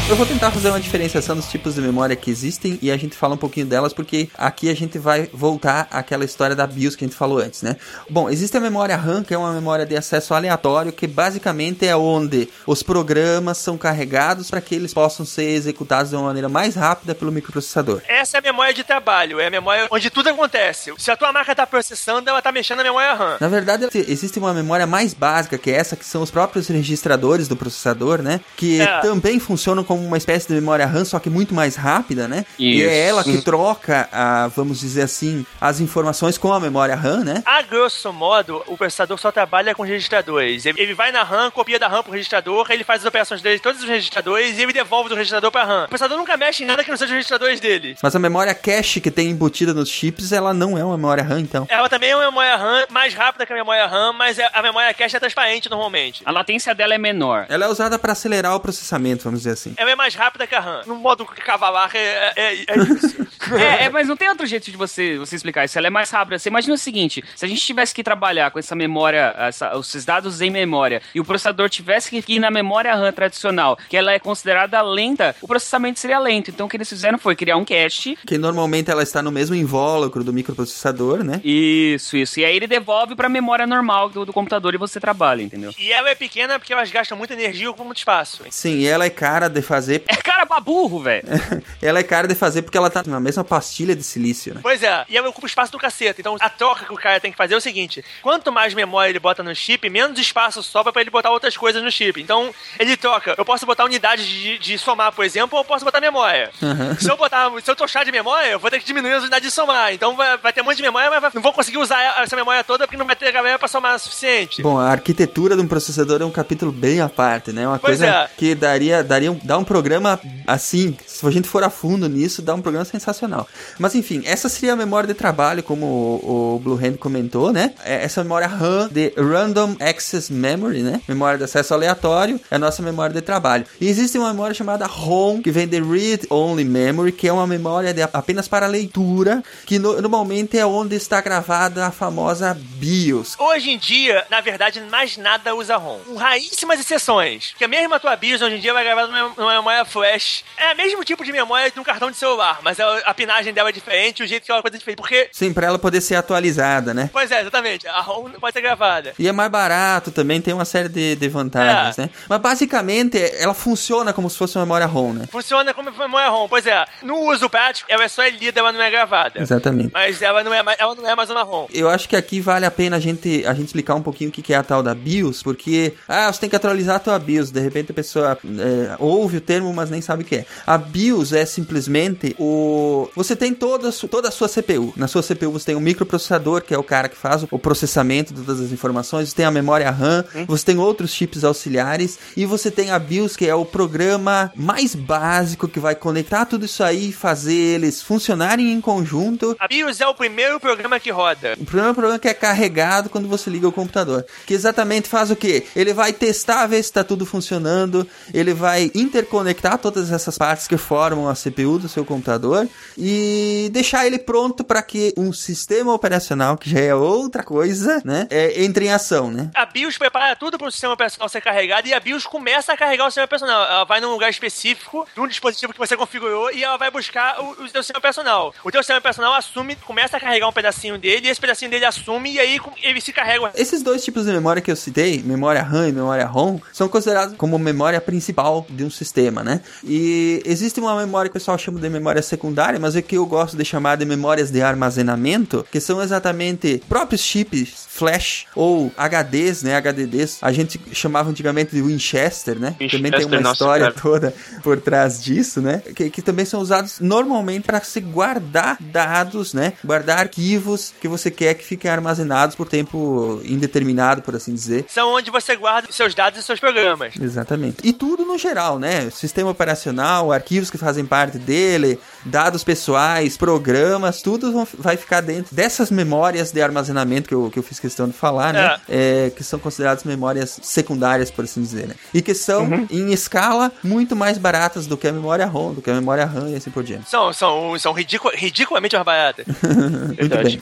Eu vou tentar fazer uma diferenciação dos tipos de memória que existem e a gente fala um pouquinho delas porque aqui a gente vai voltar àquela história da BIOS que a gente falou antes, né? Bom, existe a memória RAM, que é uma memória de acesso aleatório, que basicamente é onde os programas são carregados para que eles possam ser executados de uma maneira mais rápida pelo microprocessador. Essa é a memória de trabalho, é a memória onde tudo acontece. Se a tua máquina está processando, ela está mexendo na memória RAM. Na verdade, existe uma memória mais básica, que é essa que são os próprios registradores do processador, né? Que é. também funcionam como uma espécie de memória RAM, só que muito mais rápida, né? Isso. E é ela que troca, a, vamos dizer assim, as informações com a memória RAM, né? A grosso modo, o processador só trabalha com registradores. Ele vai na RAM, copia da RAM pro registrador, ele faz as operações dele todos os registradores e ele devolve do registrador pra RAM. O processador nunca mexe em nada que não seja os registradores dele. Mas a memória cache que tem embutida nos chips, ela não é uma memória RAM, então. Ela também é uma memória RAM mais rápida que a memória RAM, mas é, a memória cache é transparente normalmente. A latência dela é menor. Ela é usada para acelerar o processamento, vamos dizer assim. Ela é mais rápida que a RAM. No modo cavalar é, é, é isso. é, é, mas não tem outro jeito de você, você explicar isso. Ela é mais rápida. Você imagina o seguinte: se a gente tivesse que trabalhar com essa memória, essa, esses dados em memória, e o processador tivesse que ir na memória RAM tradicional, que ela é considerada lenta, o processamento seria lento. Então o que eles fizeram foi criar um cache. Que normalmente ela está no mesmo invólucro do microprocessador, né? Isso, isso. E aí ele devolve para a memória normal do, do, computador e você trabalha, entendeu? E ela é pequena porque elas gastam muita energia e ocupam muito espaço. Sim, e ela é cara de fazer. É cara pra burro, velho. ela é cara de fazer porque ela tá na mesma pastilha de silício, né? Pois é, e ela ocupa espaço do cacete. Então a troca que o cara tem que fazer é o seguinte: quanto mais memória ele bota no chip, menos espaço sobra para ele botar outras coisas no chip. Então ele troca. Eu posso botar unidade de, de somar, por exemplo, ou eu posso botar memória. Uhum. Se eu botar, se eu tochar de memória, eu vou ter que diminuir as unidades de somar. Então vai, vai ter um monte de memória, mas vai, não vou conseguir usar essa memória toda porque não vai ter galera pra somar o suficiente. Bom, a arquitetura de um processador é um capítulo bem à parte, né? Uma pois coisa é. que daria, daria um, dá um programa assim, se a gente for a fundo nisso, dá um programa sensacional. Mas enfim, essa seria a memória de trabalho, como o, o Blue Hand comentou, né? É essa memória RAM de Random Access Memory, né? Memória de acesso aleatório, é a nossa memória de trabalho. E existe uma memória chamada ROM, que vem de Read Only Memory, que é uma memória de, apenas para leitura, que no, normalmente é onde está gravada a famosa BIOS. Hoje em dia, na verdade, mais nada usa ROM. Com raríssimas exceções. Porque a tua BIOS hoje em dia vai gravar numa memória flash. É o mesmo tipo de memória de um cartão de celular, mas a, a pinagem dela é diferente, o jeito que ela coisa é diferente. Porque. Sim, pra ela poder ser atualizada, né? Pois é, exatamente. A ROM pode ser gravada. E é mais barato também, tem uma série de, de vantagens, é. né? Mas basicamente ela funciona como se fosse uma memória ROM, né? Funciona como memória ROM, pois é. No uso prático, ela é só lida, ela não é gravada. Exatamente. Mas ela não é, ela não é mais uma ROM. Eu acho que aqui vale a pena a gente, a gente explicar um pouquinho o que é a tal da BIOS, porque, ah, você tem que atualizar a tua BIOS. De repente a pessoa é, ouve o termo, mas nem sabe o que é. A BIOS é simplesmente o. Você tem toda, toda a sua CPU. Na sua CPU você tem o microprocessador, que é o cara que faz o processamento de todas as informações. Você tem a memória RAM, hum. você tem outros chips auxiliares. E você tem a BIOS, que é o programa mais básico que vai conectar tudo isso aí e fazer eles funcionarem em conjunto. A BIOS é o primeiro programa que roda. O primeiro programa que é carregado quando você liga o computador. Que exatamente faz o quê? Ele vai testar, ver se está tudo funcionando. Ele vai interpretar interconectar todas essas partes que formam a CPU do seu computador e deixar ele pronto para que um sistema operacional, que já é outra coisa, né, é, entre em ação, né? A BIOS prepara tudo para o sistema operacional ser carregado e a BIOS começa a carregar o sistema operacional. Ela vai num lugar específico, num dispositivo que você configurou e ela vai buscar o, o seu sistema operacional. O teu sistema operacional assume, começa a carregar um pedacinho dele e esse pedacinho dele assume e aí ele se carrega. Esses dois tipos de memória que eu citei, memória RAM e memória ROM, são considerados como memória principal de um sistema, né? E existe uma memória que o pessoal chama de memória secundária, mas é que eu gosto de chamar de memórias de armazenamento, que são exatamente próprios chips flash ou HDs, né? HDDs. A gente chamava antigamente de Winchester, né? Winchester, também tem uma nossa, história cara. toda por trás disso, né? Que, que também são usados normalmente para se guardar dados, né? Guardar arquivos que você quer que fiquem armazenados por tempo indeterminado, por assim dizer. São onde você guarda seus dados e seus programas. Exatamente. E tudo no geral, né? Sistema operacional, arquivos que fazem parte dele, dados pessoais, programas, tudo vão- vai ficar dentro dessas memórias de armazenamento que eu, que eu fiz questão de falar, né? É, que são consideradas memórias secundárias, por assim dizer, né? E que são, em escala, muito mais baratas do que a memória ROM, do que a memória RAM e assim por diante. São, são, são ridicu- ridiculamente mais baratas. Muito bem.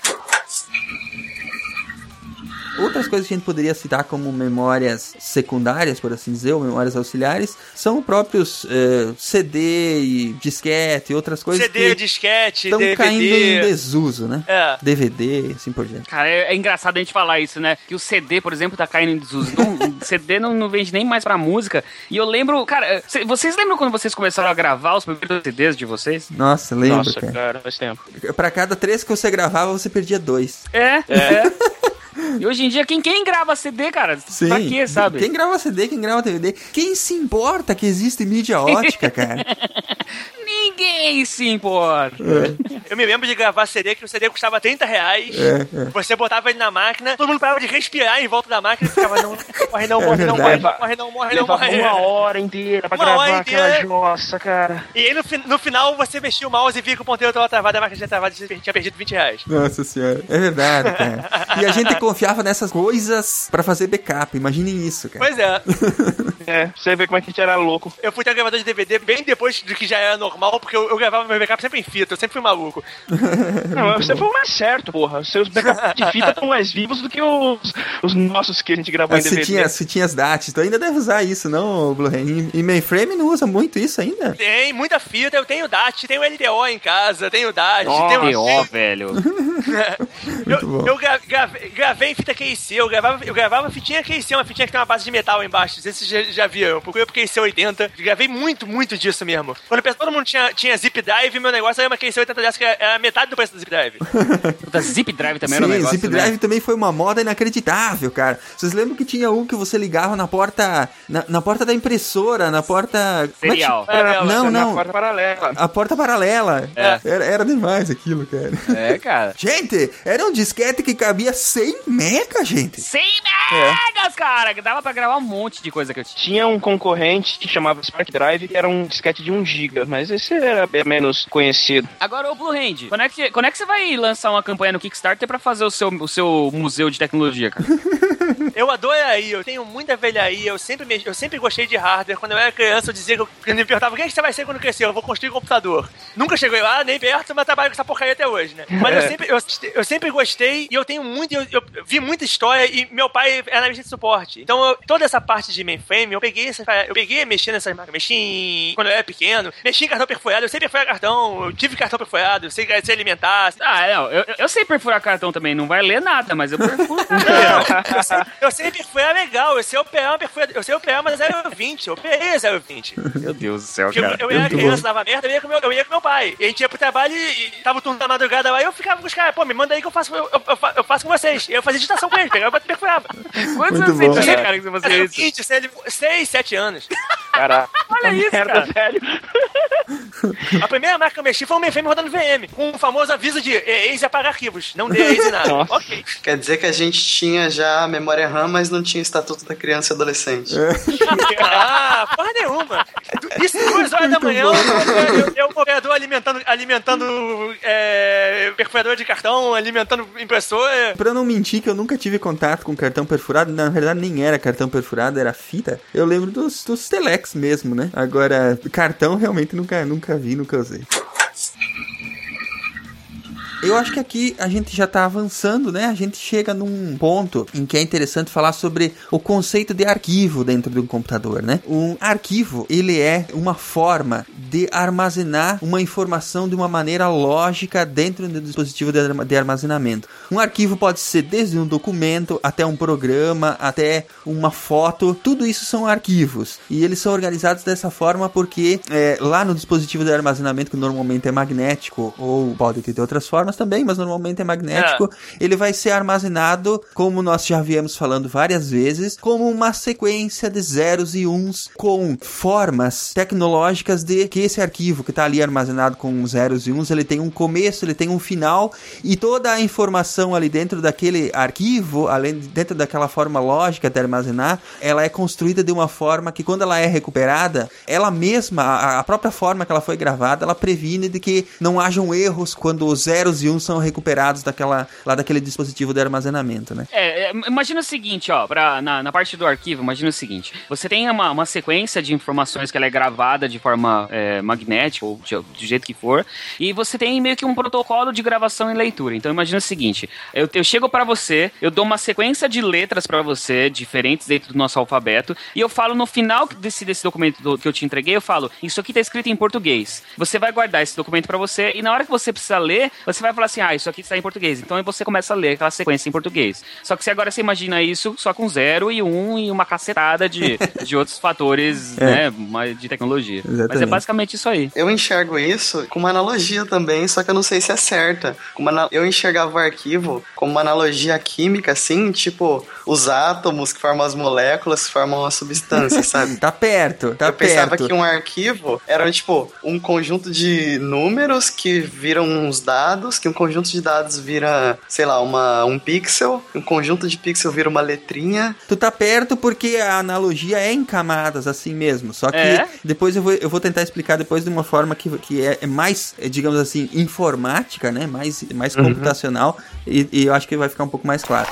Outras coisas que a gente poderia citar como memórias secundárias, por assim dizer, ou memórias auxiliares, são próprios eh, CD e disquete e outras coisas CD, que disquete, estão caindo em desuso, né? É. DVD, assim por diante. Cara, é, é engraçado a gente falar isso, né? Que o CD, por exemplo, tá caindo em desuso. Não, CD não, não vende nem mais pra música. E eu lembro, cara, cê- vocês lembram quando vocês começaram a gravar os primeiros CDs de vocês? Nossa, lembro, Nossa, cara. cara, faz tempo. Pra cada três que você gravava, você perdia dois. É, é. E hoje em dia, quem, quem grava CD, cara? Sim. Pra quê, sabe? Quem grava CD, quem grava DVD? Quem se importa que existe mídia ótica, cara? Ninguém se importa. Eu me lembro de gravar CD que o CD custava 30 reais. É, é. Você botava ele na máquina, todo mundo parava de respirar em volta da máquina e ficava, não, morre não, morre não, morre morre não, morre não, morre uma hora inteira pra Uma gravar hora aquela inteira. jossa, cara. E aí no, no final você mexia o mouse e via que o ponteiro tava travado, a máquina tinha travado e você tinha perdido 20 reais. Nossa senhora, é verdade, cara. E a gente confiava nessas coisas pra fazer backup. Imaginem isso, cara. Pois é. É, você vê como é que a gente era louco. Eu fui ter gravador de DVD bem depois do que já era normal, porque eu, eu gravava meu backup sempre em fita, eu sempre fui maluco. Não, você foi o mais certo, porra. Os seus backups de fita estão mais vivos do que os, os nossos que a gente gravou Ah, em se, DVD. tinha, se tinha as datas, tu ainda deve usar isso, não, Blu-ray? E mainframe não usa muito isso ainda? Tem muita fita, eu tenho DAT, tenho LTO em casa, tenho DAT, Ó, tenho... T.O., velho. Eu, eu gra- gravei, gravei em fita QIC, eu gravava, eu gravava fitinha QIC, uma fitinha que tem uma base de metal embaixo. Não sei se vocês já, já viram. Eu procurei pro QIC 80. Gravei muito, muito disso mesmo. Quando todo mundo tinha, tinha zip drive, meu negócio era uma QIC 80 dessa que era metade do preço do zip drive. Puta, Zip Drive também era um Sim, negócio, Zip né? Drive também foi uma moda inacreditável, cara. Vocês lembram que tinha um que você ligava na porta na, na porta da impressora, na porta... é Serial. chama? Paralela, Não, Na não. porta paralela. A porta paralela. É. Era, era demais aquilo, cara. É, cara. Gente, era um disquete que cabia 100 mega, gente. 100 megas, cara! Que dava pra gravar um monte de coisa que eu tinha. Tinha um concorrente que chamava Spark Drive, que era um disquete de 1 GB, mas esse era bem menos conhecido. Agora, ô Blue Hand, quando é, que, quando é que você vai lançar uma campanha no Kickstarter pra fazer o seu, o seu museu de tecnologia, cara? Eu adoraria, eu tenho muita velharia, eu sempre, me- eu sempre gostei de hardware. Quando eu era criança, eu dizia que eu, quando me perguntava o que, é que você vai ser quando crescer, eu vou construir um computador. Nunca chegou lá, nem perto, mas trabalho com essa porcaria até hoje, né? Mas eu, sempre, eu, eu sempre gostei e eu tenho muito, eu, eu vi muita história e meu pai era analista de suporte. Então, eu- toda essa parte de mainframe, eu peguei, essa, eu peguei mexendo nessas máquinas, mexi em, quando eu era pequeno, mexi em cartão perfurado, eu sempre a cartão, eu tive cartão perfurado, eu sei, sei alimentar, Ah, não, eu, eu sei perfurar cartão também, não vai ler nada, mas eu perfuro. Não, eu, sempre, eu sempre fui a legal, eu sei operar uma perfura- eu sei operar uma 020, eu operei a 020. Meu Deus do céu, Porque eu, cara. eu era muito criança, dava merda, eu ia, com meu, eu ia com meu pai. E a gente ia pro trabalho e, e tava o turno da madrugada lá e eu ficava com os caras, pô, me manda aí que eu faço, eu, eu, eu eu faço com vocês. E eu fazia digitação com eles, pegava e perfurava. Quantos Muito anos você bom. tinha, cara, que você fazia isso? 20, 6, 7 anos. Cara, Olha isso, merda, cara. velho. A primeira marca que eu mexi foi um mainframe rodando VM, com o famoso aviso de ex apagar arquivos, não dê ex nada. ok. Quer dizer que a gente tinha já memória RAM, mas não tinha estatuto da criança e adolescente. ah, porra nenhuma. Isso duas horas da manhã, eu, eu, o operador alimentando, alimentando é, perfurador de cartão, alimentando impressora. Pra não mentir que eu nunca tive contato com cartão perfurado, na verdade nem era cartão perfurado, era fita. Eu lembro dos, dos Telex mesmo, né? Agora, cartão realmente nunca, nunca vi, nunca usei. Eu acho que aqui a gente já está avançando, né? A gente chega num ponto em que é interessante falar sobre o conceito de arquivo dentro de um computador, né? Um arquivo, ele é uma forma de armazenar uma informação de uma maneira lógica dentro do dispositivo de armazenamento. Um arquivo pode ser desde um documento até um programa, até uma foto, tudo isso são arquivos. E eles são organizados dessa forma porque é, lá no dispositivo de armazenamento, que normalmente é magnético ou pode ter outras formas, também, mas normalmente é magnético. É. Ele vai ser armazenado, como nós já viemos falando várias vezes, como uma sequência de zeros e uns com formas tecnológicas de que esse arquivo que está ali armazenado com zeros e uns, ele tem um começo, ele tem um final e toda a informação ali dentro daquele arquivo, além de, dentro daquela forma lógica de armazenar, ela é construída de uma forma que quando ela é recuperada, ela mesma, a, a própria forma que ela foi gravada, ela previne de que não hajam erros quando os zeros e uns são recuperados daquela, lá daquele dispositivo de armazenamento, né? É, é imagina o seguinte, ó, pra, na, na parte do arquivo, imagina o seguinte, você tem uma, uma sequência de informações que ela é gravada de forma é, magnética, ou de, do jeito que for, e você tem meio que um protocolo de gravação e leitura. Então imagina o seguinte, eu, eu chego para você, eu dou uma sequência de letras para você, diferentes dentro do nosso alfabeto, e eu falo no final desse, desse documento do, que eu te entreguei, eu falo, isso aqui tá escrito em português. Você vai guardar esse documento para você, e na hora que você precisa ler, você vai vai falar assim, ah, isso aqui está em português. Então você começa a ler aquela sequência em português. Só que se agora você imagina isso só com zero e um e uma cacetada de, de outros fatores, é. né, de tecnologia. Exatamente. Mas é basicamente isso aí. Eu enxergo isso com uma analogia também, só que eu não sei se é certa. Uma, eu enxergava o arquivo como uma analogia química, assim, tipo, os átomos que formam as moléculas que formam a substância, sabe? tá perto, tá eu perto. Eu pensava que um arquivo era, tipo, um conjunto de números que viram uns dados que um conjunto de dados vira, sei lá, uma, um pixel, um conjunto de pixel vira uma letrinha. Tu tá perto porque a analogia é em camadas, assim mesmo. Só que é? depois eu vou, eu vou tentar explicar depois de uma forma que, que é, é mais, é, digamos assim, informática, né? Mais, mais uhum. computacional. E, e eu acho que vai ficar um pouco mais claro.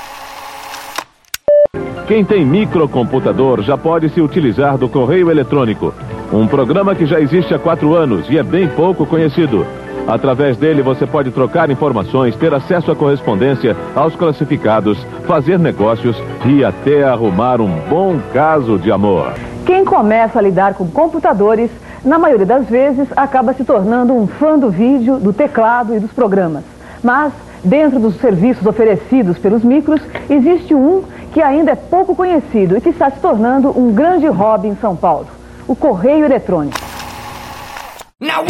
Quem tem microcomputador já pode se utilizar do correio eletrônico. Um programa que já existe há quatro anos e é bem pouco conhecido. Através dele você pode trocar informações, ter acesso à correspondência, aos classificados, fazer negócios e até arrumar um bom caso de amor. Quem começa a lidar com computadores, na maioria das vezes, acaba se tornando um fã do vídeo, do teclado e dos programas. Mas, dentro dos serviços oferecidos pelos micros, existe um que ainda é pouco conhecido e que está se tornando um grande hobby em São Paulo: o correio eletrônico. Now,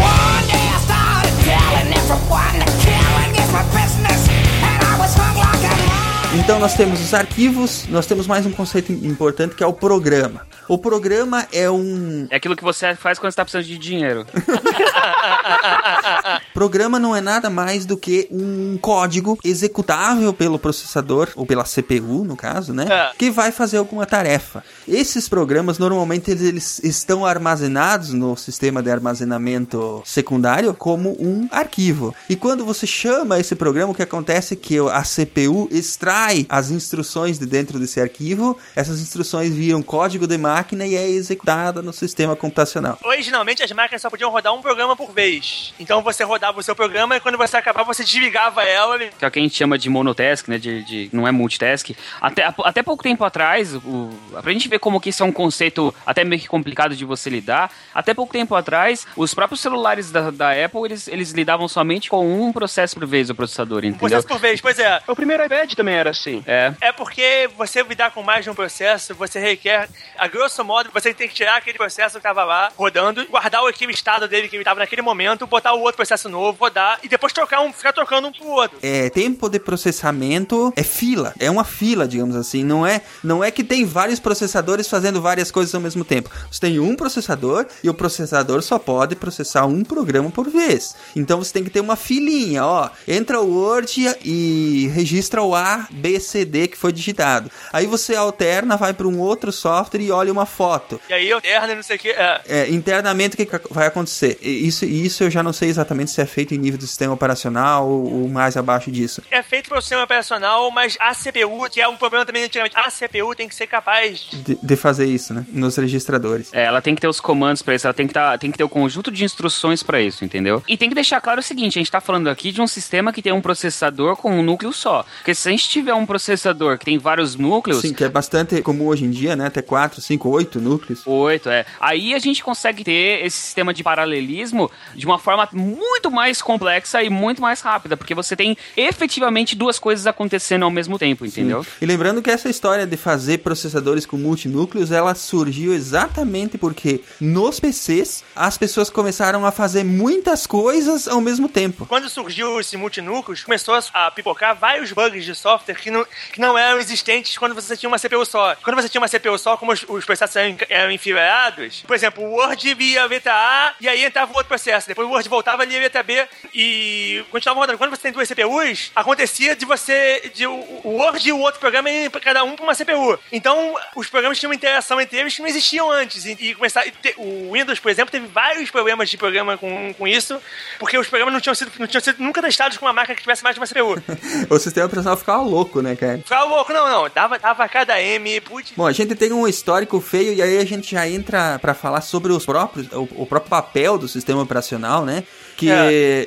Então nós temos os arquivos, nós temos mais um conceito importante que é o programa. O programa é um. É aquilo que você faz quando está precisando de dinheiro. programa não é nada mais do que um código executável pelo processador, ou pela CPU, no caso, né? É. Que vai fazer alguma tarefa. Esses programas, normalmente, eles estão armazenados no sistema de armazenamento secundário como um arquivo. E quando você chama esse programa, o que acontece é que a CPU extrai extrai as instruções de dentro desse arquivo, essas instruções viram código de máquina e é executada no sistema computacional. Originalmente as máquinas só podiam rodar um programa por vez. Então você rodava o seu programa e quando você acabava você desligava ela. Que é o que a gente chama de monotask, né? De, de não é multitask. Até, até pouco tempo atrás, o, pra gente ver como que isso é um conceito até meio que complicado de você lidar, até pouco tempo atrás, os próprios celulares da, da Apple, eles, eles lidavam somente com um processo por vez, o processador, entendeu? Processo por vez, pois é. O primeiro iPad também era Sim. É. É porque você lidar com mais de um processo, você requer, a grosso modo, você tem que tirar aquele processo que estava lá rodando, guardar o aquele estado dele que ele estava naquele momento, botar o outro processo novo, rodar e depois trocar um, ficar trocando um pro outro. É, tempo de processamento é fila, é uma fila, digamos assim. Não é, não é que tem vários processadores fazendo várias coisas ao mesmo tempo. Você tem um processador e o processador só pode processar um programa por vez. Então você tem que ter uma filinha, ó. Entra o Word e registra o A, B, C, D que foi digitado. Aí você alterna, vai para um outro software e olha uma foto. E aí, alterna e não sei o que. É. É, internamente o que que vai acontecer? E Isso, isso eu já não sei exatamente se é feito em nível do sistema operacional ou, ou mais abaixo disso. É feito pelo sistema operacional, mas a CPU, que é um problema também antigamente, a CPU tem que ser capaz de De, fazer isso, né? Nos registradores. É, ela tem que ter os comandos pra isso, ela tem que, tá, tem que ter o conjunto de instruções pra isso, entendeu? E tem que deixar claro o seguinte, a gente tá falando aqui de um sistema que tem um processador com um núcleo só. Porque se a gente tiver um processador que tem vários núcleos, Sim, que é bastante comum hoje em dia, né? Até 4, 5, 8 núcleos. Oito, é. Aí a gente consegue ter esse sistema de paralelismo de uma forma muito mais complexa e muito mais rápida, porque você tem efetivamente duas coisas acontecendo ao mesmo tempo, entendeu? E lembrando que essa história de fazer processadores com multinúcleos, ela surgiu exatamente porque nos PCs as pessoas começaram a fazer muitas coisas ao mesmo tempo. Quando surgiu esse multinúcleos, começou a pipocar vários bugs de software que não, que não eram existentes quando você tinha uma CPU só. Quando você tinha uma CPU só, como os, os processos eram, enfileirados, por exemplo, o Word via a letra A e aí entrava outro processo. Depois o Word voltava ali letra B e continuava rodando. Quando você tem duas CPUs, acontecia de você. de o Word e o outro programa irem cada um para uma CPU. Então, os programas tinham uma interação entre eles que não existiam antes. E, e começar, e te- o Windows, por exemplo, teve vários problemas de programa com, com isso, porque os programas não tinham sido, não tinham sido nunca testados com uma máquina que tivesse mais de uma CPU. O sistema operacional ficava louco, né, cara? Ficava louco, não, não. Dava, dava cada M, putz. Bom, a gente tem um histórico feio e aí a gente já entra pra falar sobre os próprios, o, o próprio papel do sistema operacional, né? Que,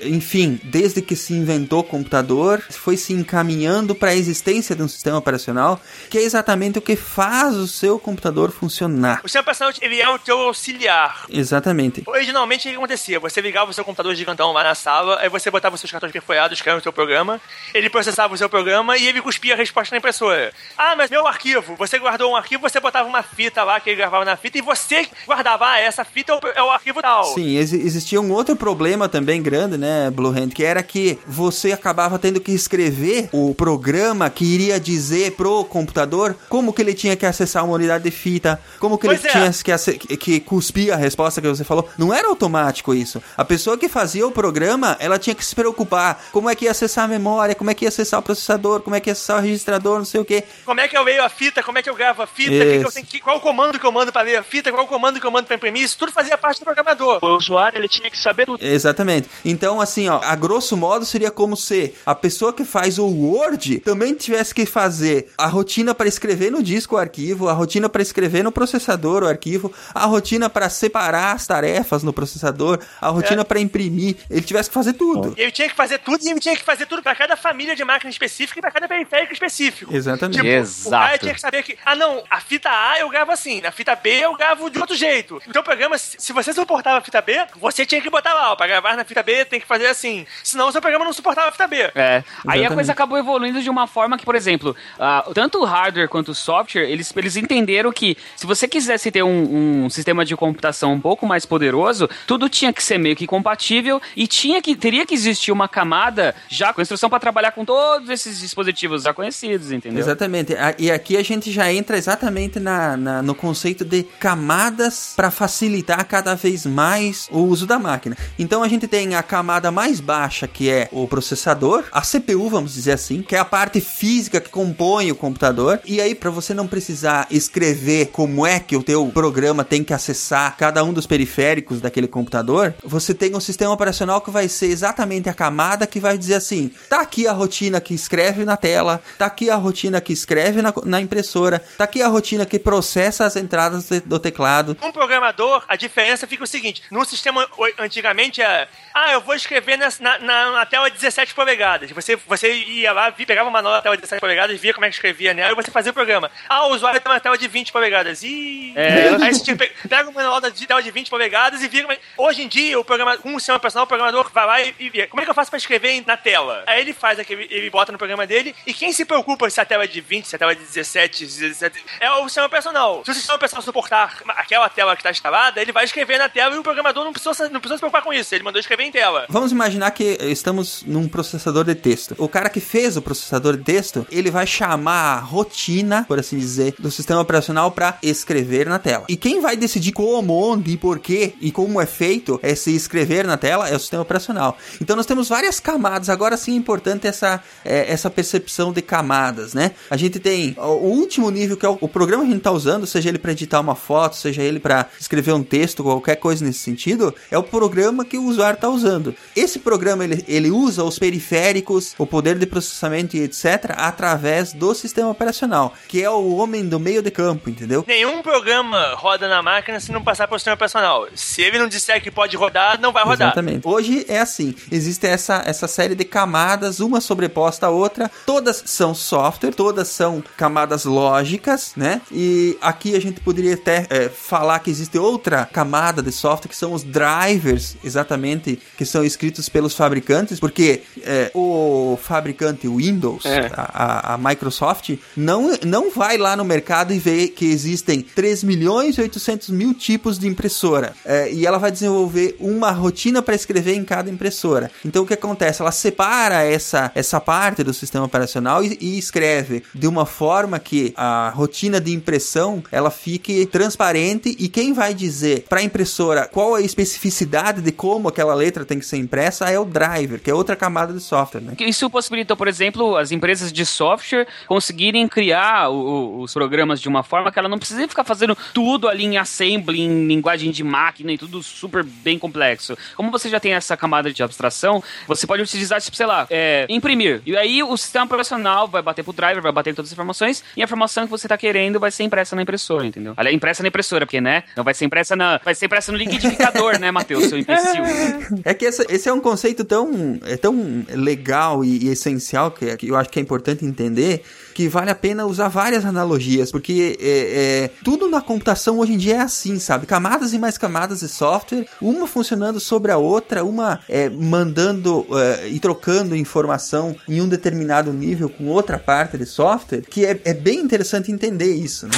enfim, desde que se inventou o computador, foi se encaminhando para a existência de um sistema operacional, que é exatamente o que faz o seu computador funcionar. O sistema operacional, ele é o teu auxiliar. Exatamente. Originalmente, o que acontecia? Você ligava o seu computador gigantão lá na sala, aí você botava os seus cartões perfurados, que eram o seu programa, ele processava o seu programa e ele cuspia a resposta na impressora. Ah, mas meu arquivo, você guardou um arquivo, você botava uma fita lá que ele gravava na fita e você guardava, ah, essa fita é o, é o arquivo tal. Sim, exi- existia um outro problema também grande, né, Blue Hand, que era que você acabava tendo que escrever o programa que iria dizer pro computador como que ele tinha que acessar uma unidade de fita, como que Pois ele é. tinha que, que, cuspir a resposta que você falou. Não era automático isso. A pessoa que fazia o programa, ela tinha que se preocupar como é que ia acessar a memória, como é que ia acessar o processador, como é que ia acessar o registrador, não sei o que. Como é que eu leio a fita, como é que eu gravo a fita, que que tenho que- qual o comando que eu mando pra ler a fita, qual o comando que eu mando pra imprimir, isso tudo fazia parte do programador. O usuário ele tinha que saber tudo. Exatamente. Então, assim, ó, a grosso modo seria como se a pessoa que faz o Word também tivesse que fazer a rotina para escrever no disco o arquivo, a rotina para escrever no processador o arquivo, a rotina para separar as tarefas no processador, a rotina para imprimir. Ele tivesse que fazer tudo. Ele tinha que fazer tudo e ele tinha que fazer tudo pra cada família de máquina específica e pra cada periférico específico. Exatamente. Tipo, Exato. O cara tinha que saber que, ah não, a fita A eu gravo assim, na fita B eu gravo de outro jeito. Então o programa, se se você suportava a fita B, você tinha que botar lá, ó, pra gravar na fita B tem que fazer assim. Senão o seu programa não suportava a fita B. É. Aí a Exatamente. coisa acabou evoluindo de uma forma que, por exemplo, ah, tanto o hardware quanto o software, eles, eles entenderam que se você quisesse ter um, um sistema de computação um pouco mais poderoso, tudo tinha que ser meio que compatível e tinha que, teria que existir uma camada já com instrução para trabalhar com todos esses dispositivos já conhecidos, entendeu? Exatamente. E aqui a gente já entra exatamente na, na- no conceito de camadas para facilitar cada vez mais o uso da máquina. Então a gente tem a camada mais baixa, que é o processador, a CPU, vamos dizer assim, que é a parte física que compõe o computador. E aí, para você não precisar escrever como é que o teu programa tem que acessar cada um dos periféricos daquele computador, você tem um sistema operacional que vai ser exatamente a camada que vai dizer assim: tá aqui a rotina que escreve na tela, tá aqui a rotina que escreve na, na impressora, tá aqui a rotina que processa as entradas do teclado. Um programador, a diferença fica o seguinte: num sistema antigamente é, ah, eu vou escrever na, na, na, tela 17 polegadas. Você, você ia lá, pegava uma nova tela de 17 polegadas, via como é que escrevia nela e você fazia o programa. Ah, o usuário tem uma tela de 20 polegadas. Ih, é. aí você pega uma nova tela de 20 polegadas e via como é... Hoje em dia, o programa, um sistema personal, o programador vai lá e, e vê como é que eu faço pra escrever na tela. Aí ele faz aquele, ele bota no programa dele e quem se preocupa se a tela é de 20, se a tela é de 17, 17 é o sistema personal. Se o sistema personal suportar aquela tela que está instalada, ele vai escrever na tela e o programador não precisa, não precisa se preocupar com isso. Ele mandou escrever em tela. Vamos imaginar que estamos num processador de texto. O cara que fez o processador de texto, ele vai chamar a rotina, por assim dizer, do sistema operacional para escrever na tela. E quem vai decidir como, onde, porquê e como é feito esse escrever na tela é o sistema operacional. Então nós temos várias camadas. Agora sim é importante essa, é, essa percepção de camadas, né? A gente tem o último nível que é o, o programa que a gente está usando, seja ele para editar uma foto, seja ele para escrever um texto, qualquer coisa nesse sentido, é o programa que o usuário está usando. Esse programa ele, ele usa os periféricos, o poder de processamento e etc. através do sistema operacional, que é o homem do meio de campo, entendeu? Nenhum programa roda na máquina se não passar pelo sistema operacional. Se ele não disser que pode rodar, não vai rodar. Exatamente. Hoje é assim, existe essa, essa série de camadas, uma sobreposta à outra, todas são software, todas são camadas lógicas, né? E aqui a gente poderia até é, falar que existe outra camada de software que são os drivers, exatamente, que são escritos pelos fabricantes, porque é, o fabricante Windows, é. a, a, Microsoft, não, não vai lá no mercado e vê que existem 3 milhões e 800 mil tipos de impressora. É, e ela vai desenvolver uma rotina para escrever em cada impressora. Então o que acontece? Ela separa essa, essa parte do sistema operacional e, e escreve de uma forma que a rotina de impressão ela fique transparente e quem vai dizer para a impressora qual a especificidade de como aquela letra tem que ser impressa é o driver, que é outra camada de software. Né? Isso possibilitou, por exemplo, as empresas de software conseguirem criar o, os programas de uma forma que ela não precisa ficar fazendo tudo ali em assembly, em linguagem de máquina e tudo super bem complexo. Como você já tem essa camada de abstração, você pode utilizar, tipo, sei lá, é, imprimir. E aí o sistema operacional vai bater pro driver, vai bater em todas as informações e a informação que você está querendo vai ser impressa na impressora, entendeu? Aliás, impressa na impressora, porque, né? Não vai ser impressa na. Vai ser impressa no liquidificador, né, Matheus, seu imbecil? É que esse, esse, é um conceito tão, é tão legal e, e essencial que, que eu acho que é importante entender que vale a pena usar várias analogias, porque é, é, tudo na computação hoje em dia é assim, sabe? Camadas e mais camadas de software, uma funcionando sobre a outra, uma é, mandando é, e trocando informação em um determinado nível com outra parte de software, que é, é bem interessante entender isso, né?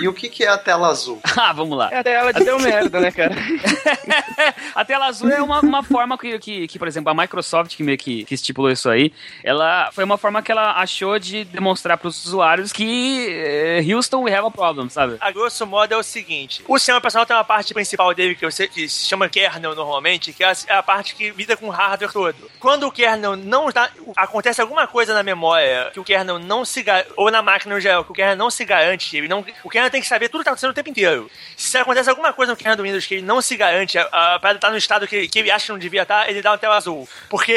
E o que, que é a tela azul? ah, vamos lá. É a tela de deu merda, né, cara? a tela azul é uma, uma forma que, que, que, por exemplo, a Microsoft que meio que, que estipulou isso aí, ela foi uma forma que ela achou de demonstrar para os usuários que eh, Houston we have a problem, sabe? A grosso modo é o seguinte: o sistema operacional tem uma parte principal dele que, você, que se chama kernel normalmente, que é a, é a parte que lida com o hardware todo. Quando o kernel não está. acontece alguma coisa na memória que o kernel não se ou na máquina no geral, que o kernel não se garante, ele não, o kernel tem que saber tudo que está acontecendo o tempo inteiro. Se acontece alguma coisa no kernel do Windows que ele não se garante, a, parada tá no estado que, que ele acha que não devia estar, tá, ele dá uma tela azul. Porque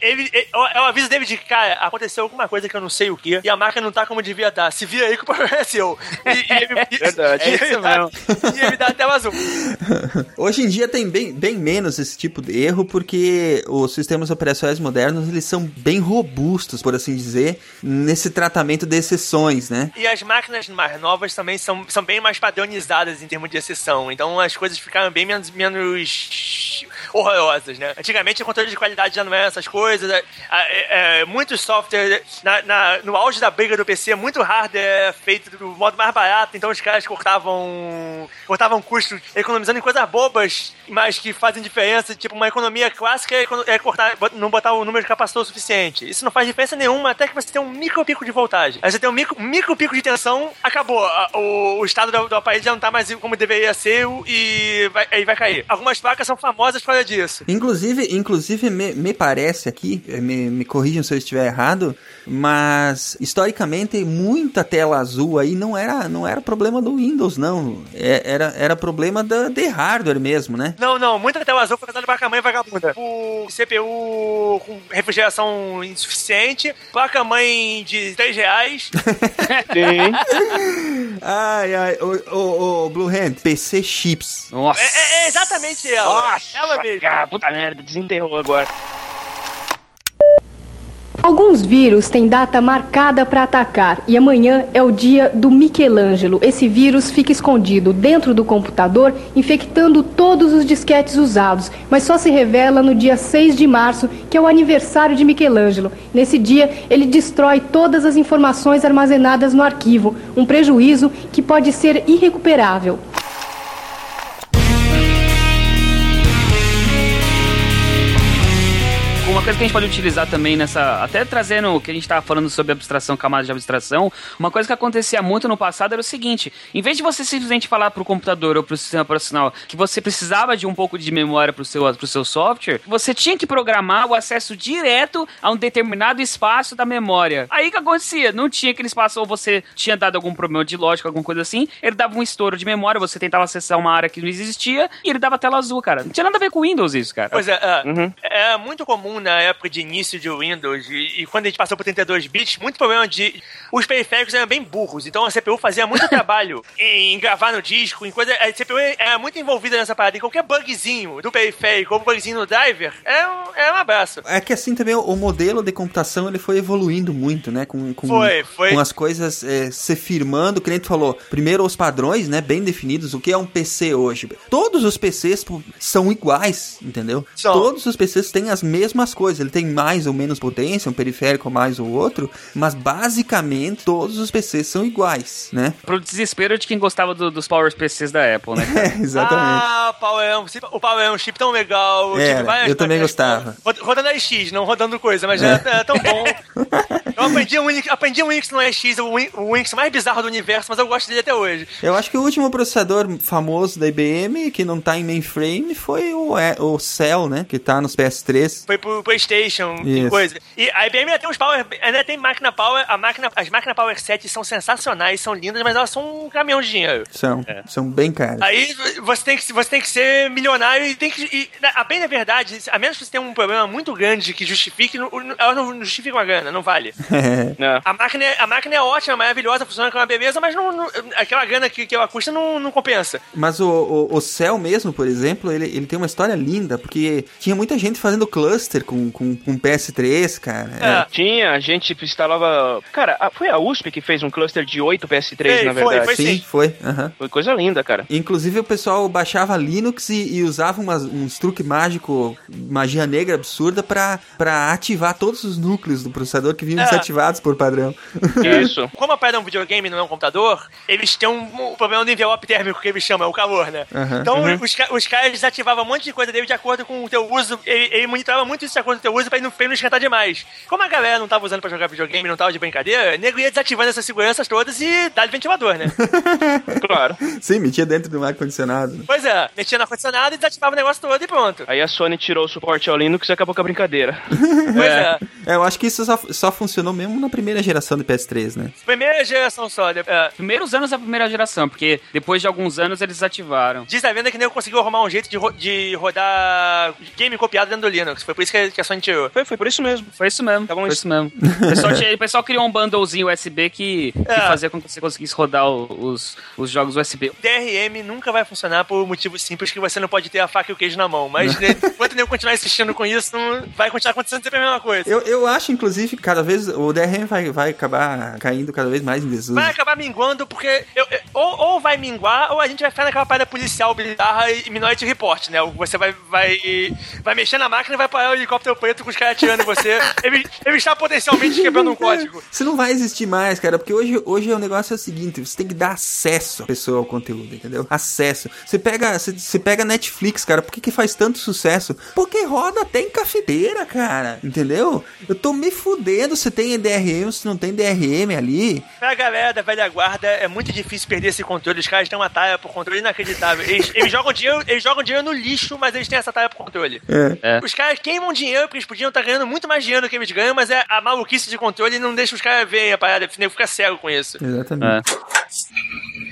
ele, ele, é o aviso dele de que, cara, aconteceu alguma coisa que eu não sei o que, e a máquina não tá como devia estar. Tá. Se vira aí que o problema é seu. E, e ele, Verdade, é isso mesmo. E ele dá a tela azul. Hoje em dia tem bem, bem menos esse tipo de erro, porque os sistemas operacionais modernos, eles são bem robustos, por assim dizer, nesse tratamento de exceções, né? E as máquinas mais novas também são, são bem mais padronizadas em termos de exceção. Então as coisas ficaram bem menos, menos horrorosas, né? Antigamente o controle de qualidade já não era essas coisas. É, é, é, muitos softwares, na, na, no auge da briga do PC, muito hardware feito do modo mais barato, então os caras cortavam cortavam custos economizando em coisas bobas, mas que fazem diferença. Tipo, uma economia clássica é, é cortar, não botar o número de capacitor suficiente. Isso não faz diferença nenhuma até que você tem um micro pico de voltagem. Aí você tem um micro, micro pico de tensão, acabou. O, o estado do, do aparelho já não tá mais como deveria ser e vai, aí vai cair. Algumas placas são famosas por disso. Inclusive, inclusive me, me parece aqui, eh, me, me corrijam se eu estiver errado, mas historicamente muita tela azul aí não era, não era problema do Windows, não. É, era, era problema da, de hardware mesmo, né? Não, não, muita tela azul foi causada placa-mãe vagabunda. O CPU com refrigeração insuficiente, placa-mãe de 3 reais. Sim. Ai, ai, ô, ô, ô, Blue Hand, PC Chips. Nossa. É, é, é exatamente ela. Nossa, ela mesmo. puta merda, desenterrou agora. Alguns vírus têm data marcada para atacar e amanhã é o dia do Michelangelo. Esse vírus fica escondido dentro do computador, infectando todos os disquetes usados, mas só se revela no dia 6 de março, que é o aniversário de Michelangelo. Nesse dia, ele destrói todas as informações armazenadas no arquivo, um prejuízo que pode ser irrecuperável. Uma coisa que a gente pode utilizar também nessa. Até trazendo o que a gente estava falando sobre abstração, camadas de abstração, uma coisa que acontecia muito no passado era o seguinte: em vez de você simplesmente falar para o computador ou para o sistema operacional que você precisava de um pouco de memória para o seu, pro seu software, você tinha que programar o acesso direto a um determinado espaço da memória. Aí o que acontecia? Não tinha aquele espaço, ou você tinha dado algum problema de lógica, alguma coisa assim, ele dava um estouro de memória, você tentava acessar uma área que não existia e ele dava tela azul, cara. Não tinha nada a ver com Windows isso, cara. Pois é, é, uhum. é muito comum, né? na época de início de Windows e, e quando a gente passou por 32 bits, muito problema de. Os periféricos eram bem burros, então a CPU fazia muito trabalho em, em, gravar no disco, em coisa. A CPU era muito envolvida nessa parada. E qualquer bugzinho do periférico ou bugzinho no driver é um, é um abraço. É que assim também o modelo de computação ele foi evoluindo muito, né? Com, com, foi, foi. com as coisas é, se firmando, o cliente falou, primeiro os padrões, né? Bem definidos, o que é um PC hoje. Todos os PCs são iguais, entendeu? São. Todos os PCs têm as mesmas coisas. Ele tem mais ou menos potência, um periférico mais ou outro, mas basicamente todos os PCs são iguais, né? Pro desespero de quem gostava do, dos Power PCs da Apple, né? É, exatamente. Ah, Power é um, o Power é um chip tão legal. É, eu também gostava. Rodando X, não rodando coisa, mas é, é tão bom. eu aprendi um aprendi um Unix no X, o, o Unix mais bizarro do universo, mas eu gosto dele até hoje. Eu acho que o último processador famoso da IBM, que não tá em mainframe, foi o, o Cell, né? Que tá nos PS3. Foi pro PlayStation e coisa. E a IBM ainda tem uns Power, ainda tem máquina Power, a máquina, as máquinas Power 7 são sensacionais, são lindas, mas elas são um caminhão de dinheiro. São, é. são bem caras. Aí você tem que, você tem que ser milionário e tem que. E, a bem da verdade, a menos que você tenha um problema muito grande que justifique, ela não justifica uma grana, não vale. É. a, máquina, é, a máquina é ótima, maravilhosa, funciona com uma beleza, mas não, não, aquela grana que, que ela custa não, não compensa. Mas o, o, o Cell mesmo, por exemplo, ele, ele tem uma história linda, porque tinha muita gente fazendo cluster com, com, com PS3, cara. É. Tinha, a gente instalava. Cara, foi a USP que fez um cluster de 8 PS3, Ei, na verdade. Foi, foi sim. Foi. Uhum. Foi coisa linda, cara. Inclusive o pessoal baixava Linux e, e usava umas, uns truques mágico, magia negra absurda pra, pra ativar todos os núcleos do processador que vinham é. desativados por padrão. Isso. Como a parada é um videogame não é um computador, eles têm um, um problema do envelope térmico que eles chamam, é o calor, né? Uhum. Então uhum. Os, os caras desativavam um monte de coisa dele de acordo com o teu uso. Ele, ele monitorava muito isso de acordo com o teu uso pra não, pra ele não esquentar demais. Como a galera não tava usando pra jogar videogame, não tava de brincadeira, o nego ia desativando essas seguranças todas e dar ventilador, né? claro. Sim, metia dentro do ar-condicionado. Pois é, metia no ar-condicionado e desativava o negócio todo e pronto. Aí a Sony tirou o suporte ao Linux e acabou com a brincadeira. pois é. é. Eu acho que isso só, só funcionou mesmo na primeira geração do PS3, né? Primeira geração só. É. Primeiros anos da primeira geração, porque depois de alguns anos eles desativaram. Diz a venda que nem conseguiu arrumar um jeito de, ro de rodar game copiado dentro do Linux. Foi por isso que a Sony tirou. Foi, foi por isso mesmo. Foi isso mesmo. Tá bom foi isso mesmo. O pessoal, tinha, o pessoal criou um bundlezinho USB que, é. que fazia com que você conseguisse rodar os, os jogos USB. O DRM nunca vai funcionar por motivos simples que você não pode ter a faca e o queijo na mão. Mas né, enquanto eu continuar insistindo com isso, não vai continuar acontecendo sempre a mesma coisa. Eu, eu acho, inclusive, que cada vez o DRM vai, vai acabar caindo cada vez mais em desuso. Vai acabar minguando, porque eu, eu, ou, ou vai minguar, ou a gente vai ficar naquela parada policial, bizarra e Minority Report, né? Você vai, vai, vai mexer na máquina e vai parar o helicóptero preto com os caras atirando em você. ele, ele está potencialmente quebrando um código. Isso não vai existir mais, cara, porque hoje, hoje o negócio é o seguinte: você tem que dar acesso à pessoa ao conteúdo, entendeu? Acesso. Você pega, você, você pega Netflix, cara, por que, que faz tanto sucesso? Porque roda até em cafeteira, cara, entendeu? Eu tô me fudendo se tem DRM, se não tem DRM ali. Pra galera da velha guarda, é muito difícil perder esse controle. Os caras têm uma taia por controle inacreditável. Eles, eles, jogam dinheiro, eles jogam dinheiro no lixo, mas eles têm essa taia por controle. É. É. Os caras queimam dinheiro porque eles podiam estar ganhando muito mais dinheiro do que eles ganham, mas é a maluquice de controle não deixa os caras verem a parada, fica cego com isso. Exatamente. É.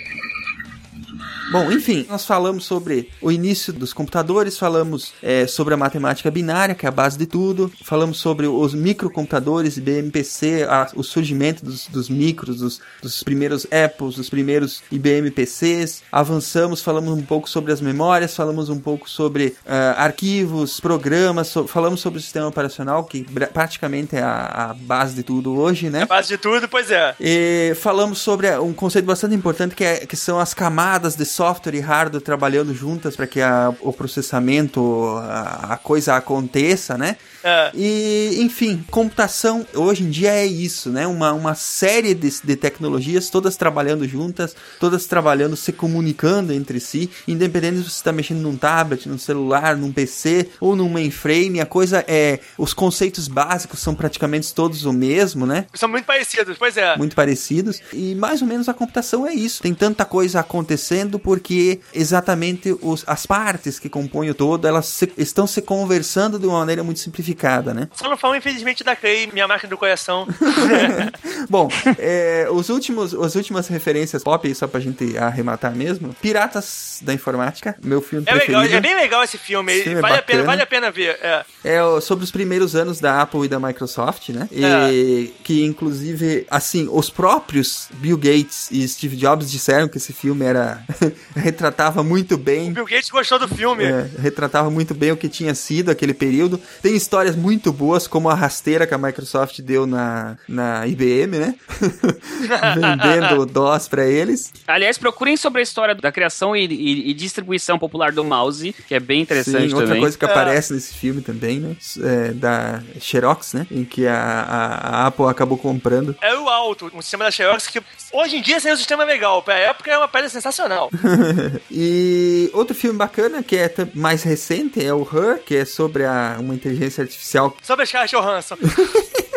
Bom, enfim, nós falamos sobre o início dos computadores, falamos é, sobre a matemática binária, que é a base de tudo, falamos sobre os microcomputadores, IBM PC, a, o surgimento dos, dos micros, dos, dos, primeiros Apples, dos primeiros IBM PCs, avançamos, falamos um pouco sobre as memórias, falamos um pouco sobre uh, arquivos, programas, so, falamos sobre o sistema operacional, que praticamente é a, a, base de tudo hoje, né? É a base de tudo, pois é. E falamos sobre um conceito bastante importante que, é, que são as camadas de software e hardware trabalhando juntas para que a, o processamento, a, a coisa aconteça, né? É. E, enfim, computação hoje em dia é isso, né? Uma, uma série de, de tecnologias, todas trabalhando juntas, todas trabalhando, se comunicando entre si, independente se você está mexendo num tablet, num celular, num PC ou num mainframe, a coisa é. Os conceitos básicos são praticamente todos o mesmo, né? São muito parecidos, pois é. Muito parecidos. E mais ou menos a computação é isso. Tem tanta coisa acontecendo porque exatamente os, as partes que compõem o todo, elas se, estão se conversando de uma maneira muito simplificada né? Só não falo, infelizmente, da Clay, minha marca do coração. Bom, é, os últimos, as últimas referências pop, só pra gente arrematar mesmo, Piratas da Informática, meu filme é preferido. Legal, é bem legal esse filme, esse filme vale, é a pena, vale a pena ver. É. é sobre os primeiros anos da Apple e da Microsoft, né? E é. que, inclusive, assim, os próprios Bill Gates e Steve Jobs disseram que esse filme era... retratava muito bem... O Bill Gates gostou do filme. É, retratava muito bem o que tinha sido aquele período. Tem história histórias muito boas, como a rasteira que a Microsoft deu na, na IBM, né? Vendendo DOS para eles. Aliás, procurem sobre a história da criação e, e, e, distribuição popular do mouse, que é bem interessante Sim, outra também. coisa que aparece é. nesse filme também, né? É, da Xerox, né? Em que a, a, a, Apple acabou comprando. É o alto, um sistema da Xerox que hoje em dia seria um sistema legal, pra época é uma pedra sensacional. e outro filme bacana que é mais recente é o Her, que é sobre a, uma inteligência artificial. Sobre a Scarlett Johansson.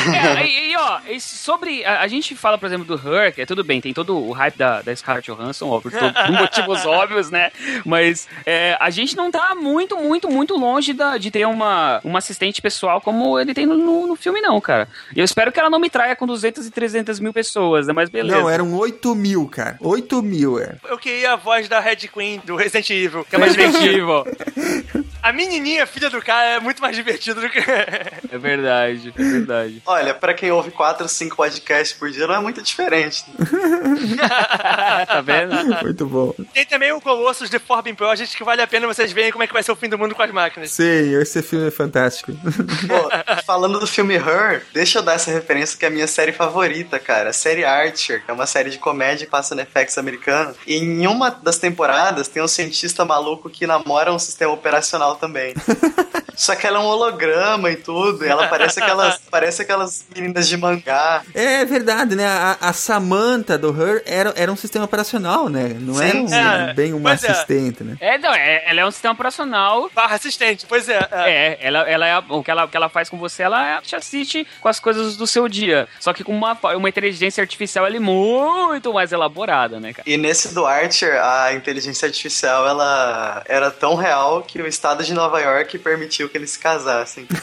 É, e, e, ó, sobre. A, a, gente fala, por exemplo, do Her, que é tudo bem, tem todo o hype da, da Scarlett Johansson, ó, por, todo, por motivos óbvios, né? Mas é, a gente não tá muito, muito, muito longe da, de ter uma, uma assistente pessoal como ele tem no, no, no filme, não, cara. E eu espero que ela não me traia com 200 e 300 mil pessoas, né? Mas beleza. Não, eram 8 mil, cara. 8 mil, é. Eu queria a voz da Red Queen do Resident Evil, que é mais divertido. a menininha, filha do cara, é muito mais divertida do que. é verdade, é verdade. Olha, pra quem ouve 4 ou 5 podcasts por dia, não é muito diferente. tá vendo? Muito bom. Tem também o Colossus The Forbin Project, que vale a pena vocês verem como é que vai ser o fim do mundo com as máquinas. Sim, esse filme é fantástico. Pô, falando do filme Her, deixa eu dar essa referência que é a minha série favorita, cara. A série Archer, que é uma série de comédia que passa no FX americano. E em uma das temporadas tem um cientista maluco que namora um sistema operacional também. Só que ela é um holograma e tudo, e ela parece aquelas, parece aquelas meninas de mangá. É verdade, né? A, a Samantha do Her era, era um sistema operacional, né? Não Sim, era um, é, bem uma é. assistente, é. né? É, não, é, ela é um sistema operacional. Barra assistente, pois é. É, é ela, ela é o que ela, que ela faz com você, ela te assiste com as coisas do seu dia. Só que com uma, uma inteligência artificial ela é muito mais elaborada, né, cara? E nesse do Archer, a inteligência artificial ela era tão real que o estado de Nova York permitiu que eles se casassem.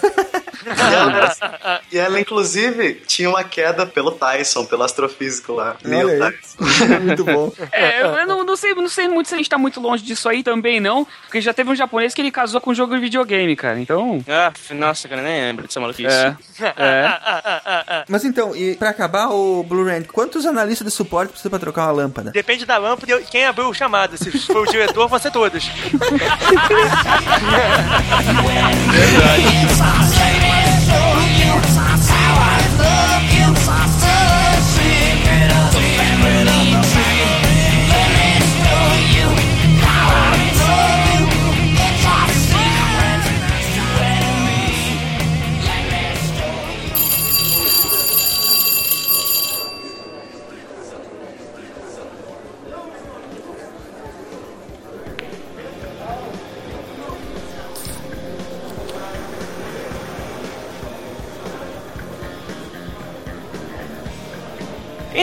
e, ela, e, ela, inclusive, tinha uma queda pelo Tyson, pelo astrofísico lá. Neil Tyson. muito bom. É, eu não, não, sei, não sei muito se a gente tá muito longe disso aí também, não. Porque já teve um japonês que ele casou com um jogo de videogame, cara. Então. Ah, nossa, cara, nem lembro dessa maluquice. É. é. Mas então, e pra acabar, o Blu-ray, quantos analistas de suporte precisa pra trocar uma lâmpada? Depende da lâmpada e quem abriu o chamado. Se for o diretor, vão ser todos. love you.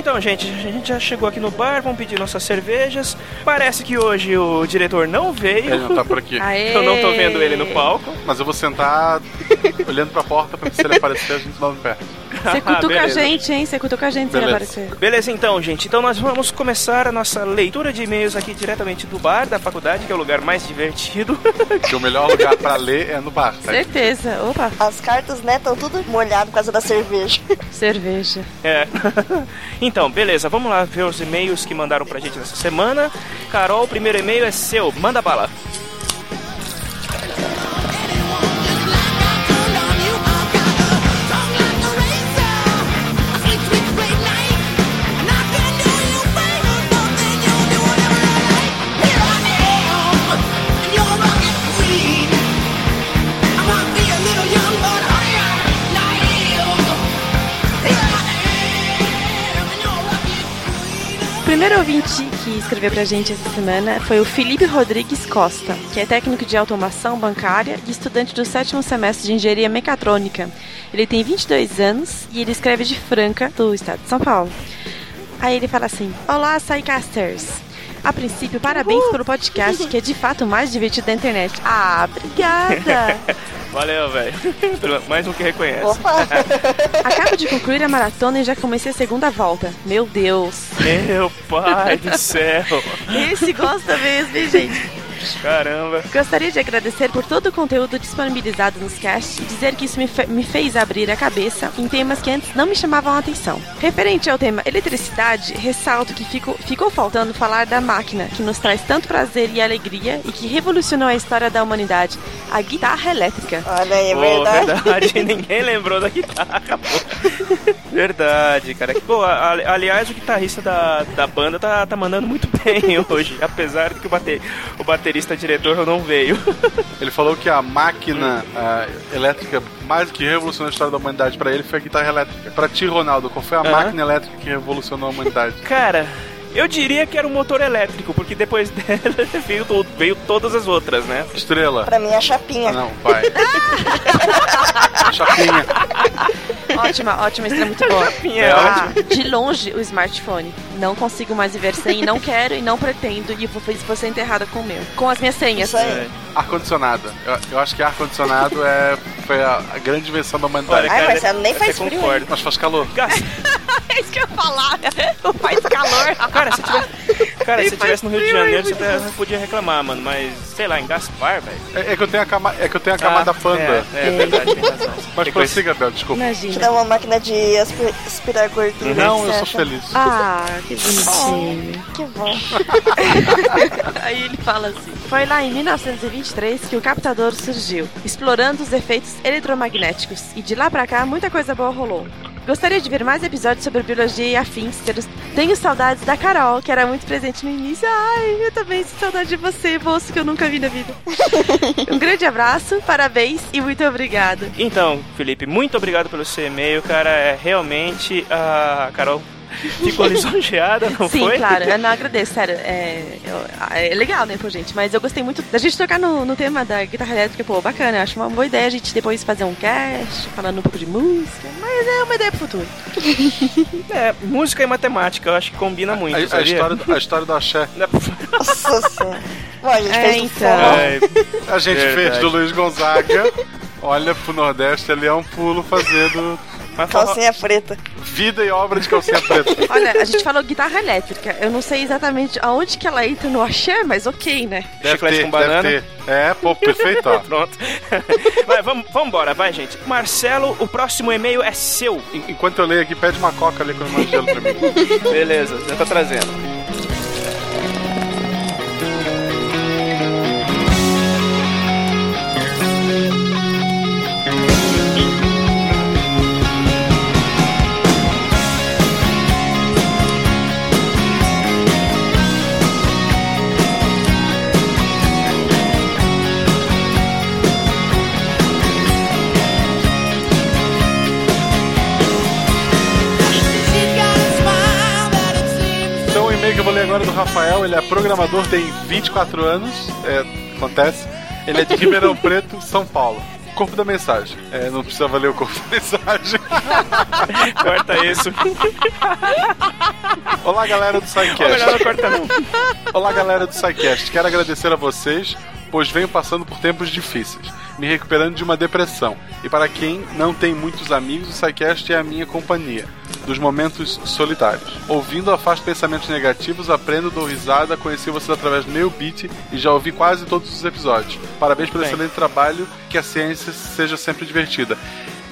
Então, gente, a gente já chegou aqui no bar, vamos pedir nossas cervejas. Parece que hoje o diretor não veio. Ele não tá por aqui. eu não tô vendo ele no palco. Mas eu vou sentar olhando pra porta pra ver se ele aparecer a gente no perto. Você cutuca a gente, hein? Você cutuca a gente sem aparecer. Beleza, então, gente. Então nós vamos começar a nossa leitura de e-mails aqui diretamente do bar da faculdade, que é o lugar mais divertido. que o melhor lugar para ler é no bar. Tá? Certeza. Opa. As cartas, né, estão tudo molhado por causa da cerveja. Cerveja. É. então, beleza. Vamos lá ver os e-mails que mandaram pra gente nessa semana. Carol, o primeiro e-mail é seu. Manda bala. Ouvinte que escreveu pra gente essa semana foi o Felipe Rodrigues Costa, que é técnico de automação bancária e estudante do sétimo semestre de engenharia mecatrônica. Ele tem 22 anos e ele escreve de Franca, do estado de São Paulo. Aí ele fala assim: Olá, Psycasters! A princípio, parabéns pelo podcast, que é de fato o mais divertido da internet. Ah, obrigada! Valeu, velho. Mais um que reconhece. Opa. Acabo de concluir a maratona e já comecei a segunda volta. Meu Deus. Meu pai do céu. Esse gosta mesmo, hein, gente? Caramba. Gostaria de agradecer por todo o conteúdo disponibilizado nos casts e dizer que isso me, fe me fez abrir a cabeça em temas que antes não me chamavam a atenção. Referente ao tema eletricidade, ressalto que fico, ficou faltando falar da máquina que nos traz tanto prazer e alegria e que revolucionou a história da humanidade, a guitarra elétrica. Olha aí, é verdade. verdade, ninguém lembrou da guitarra, Verdade, cara. Pô, aliás, o guitarrista da, da banda tá, tá mandando muito bem hoje, apesar de que o, bater, o baterista roteirista diretor não veio. Ele falou que a máquina elétrica mais que revolucionou a história da humanidade para ele foi a guitarra elétrica. Para ti, Ronaldo, qual foi a máquina elétrica que revolucionou a humanidade? Cara, eu diria que era um motor elétrico, porque depois dela veio, veio todas as outras, né? Estrela. Pra mim é a chapinha. Ah, não, vai. chapinha. Ótima, ótima, estrela muito boa. Chapinha, é ah, De longe, o smartphone. Não consigo mais viver sem, não quero e não pretendo, e vou, ser enterrada com o meu. Com as minhas senhas. Isso aí. É. Ar-condicionado. Eu, eu, acho que ar-condicionado é, foi a, a, grande invenção da humanidade. Ai, Marcelo, nem faz frio. Concordo. Mas faz calor. é isso que eu ia falar. Faz calor. Cara, se tivesse, cara, se tivesse no Rio de Janeiro, você até podia reclamar, mano. Mas, sei lá, em Gaspar, velho. É, é, que eu tenho a, cama, é que eu tenho a camada ah, panda. É, é, é verdade, tem razão. Mas prossiga, Bel, desculpa. Imagina. Dá uma máquina de aspirar gordura. Não, eu sou feliz. Ah, que bonitinho. Oh, que bom. Aí ele fala assim: Foi lá em 1923 que o captador surgiu, explorando os efeitos eletromagnéticos. E de lá pra cá, muita coisa boa rolou. Gostaria de ver mais episódios sobre biologia e afins. Tenho saudades da Carol, que era muito presente no início. Ai, eu também sinto saudade de você, moço, que eu nunca vi na vida. um grande abraço, parabéns e muito obrigado. Então, Felipe, muito obrigado pelo seu e-mail, cara. É realmente a Carol ficou lisonjeada, não Sim, foi? Sim, claro. Eu não agradeço, sério. É, é legal, né, pô, gente? Mas eu gostei muito da gente tocar no, no tema da guitarra elétrica, pô, bacana. Eu acho uma boa ideia a gente depois fazer um cast, falando um pouco de música. Mas é uma ideia pro futuro. é, música e matemática, eu acho que combina muito. A, a, história, do, a história do axé. Nossa senhora. a gente é, fez então. É, a gente Verdade. fez do Luiz Gonzaga. Olha pro Nordeste, ali é um pulo fazendo mas calcinha preta. Vida e obra de calcinha preta. Olha, a gente falou guitarra elétrica. Eu não sei exatamente aonde que ela entra no axé, mas ok, né? Deve Chiclete ter, com banana. Deve ter. É, pô, perfeito, ó. Pronto. vai, vamos, vamos embora, vai, gente. Marcelo, o próximo e-mail é seu. Enquanto eu leio aqui, pede uma coca ali com o gelo pra mim. Beleza, já tá trazendo. Rafael, ele é programador, tem 24 anos, é, acontece. Ele é de Ribeirão Preto, São Paulo. Corpo da mensagem. É, não precisava ler o corpo da mensagem. corta isso. Olá, galera do SciCast. Olá, não corta não. Olá, galera do SciCast. Quero agradecer a vocês, pois venho passando por tempos difíceis. me recuperando de uma depressão. E para quem não tem muitos amigos, o SciCast é a minha companhia dos momentos solitários. Ouvindo afasto pensamentos negativos, aprendo, dou risada, conheci vocês através do meu beat e já ouvi quase todos os episódios. Parabéns pelo Bem. excelente trabalho, que a ciência seja sempre divertida.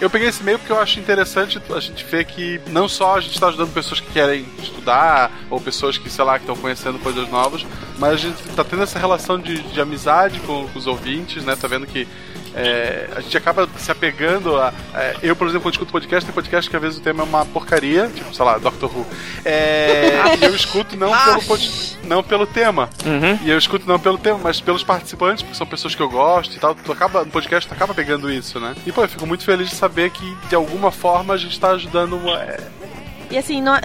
Eu peguei esse meio porque eu acho interessante a gente ver que não só a gente está ajudando pessoas que querem estudar, ou pessoas que, sei lá, que estão conhecendo coisas novas, mas a gente está tendo essa relação de, de amizade com, com os ouvintes, né? Tá vendo que é, a gente acaba se apegando a. É, eu, por exemplo, quando escuto podcast, tem podcast que às vezes o tema é uma porcaria, tipo, sei lá, Doctor Who. É, e eu escuto não pelo, não pelo tema. Uhum. E eu escuto não pelo tema, mas pelos participantes, porque são pessoas que eu gosto e tal. Tu acaba, no podcast tu acaba pegando isso, né? E pô, eu fico muito feliz de saber que de alguma forma a gente tá ajudando. É, e assim, não, é,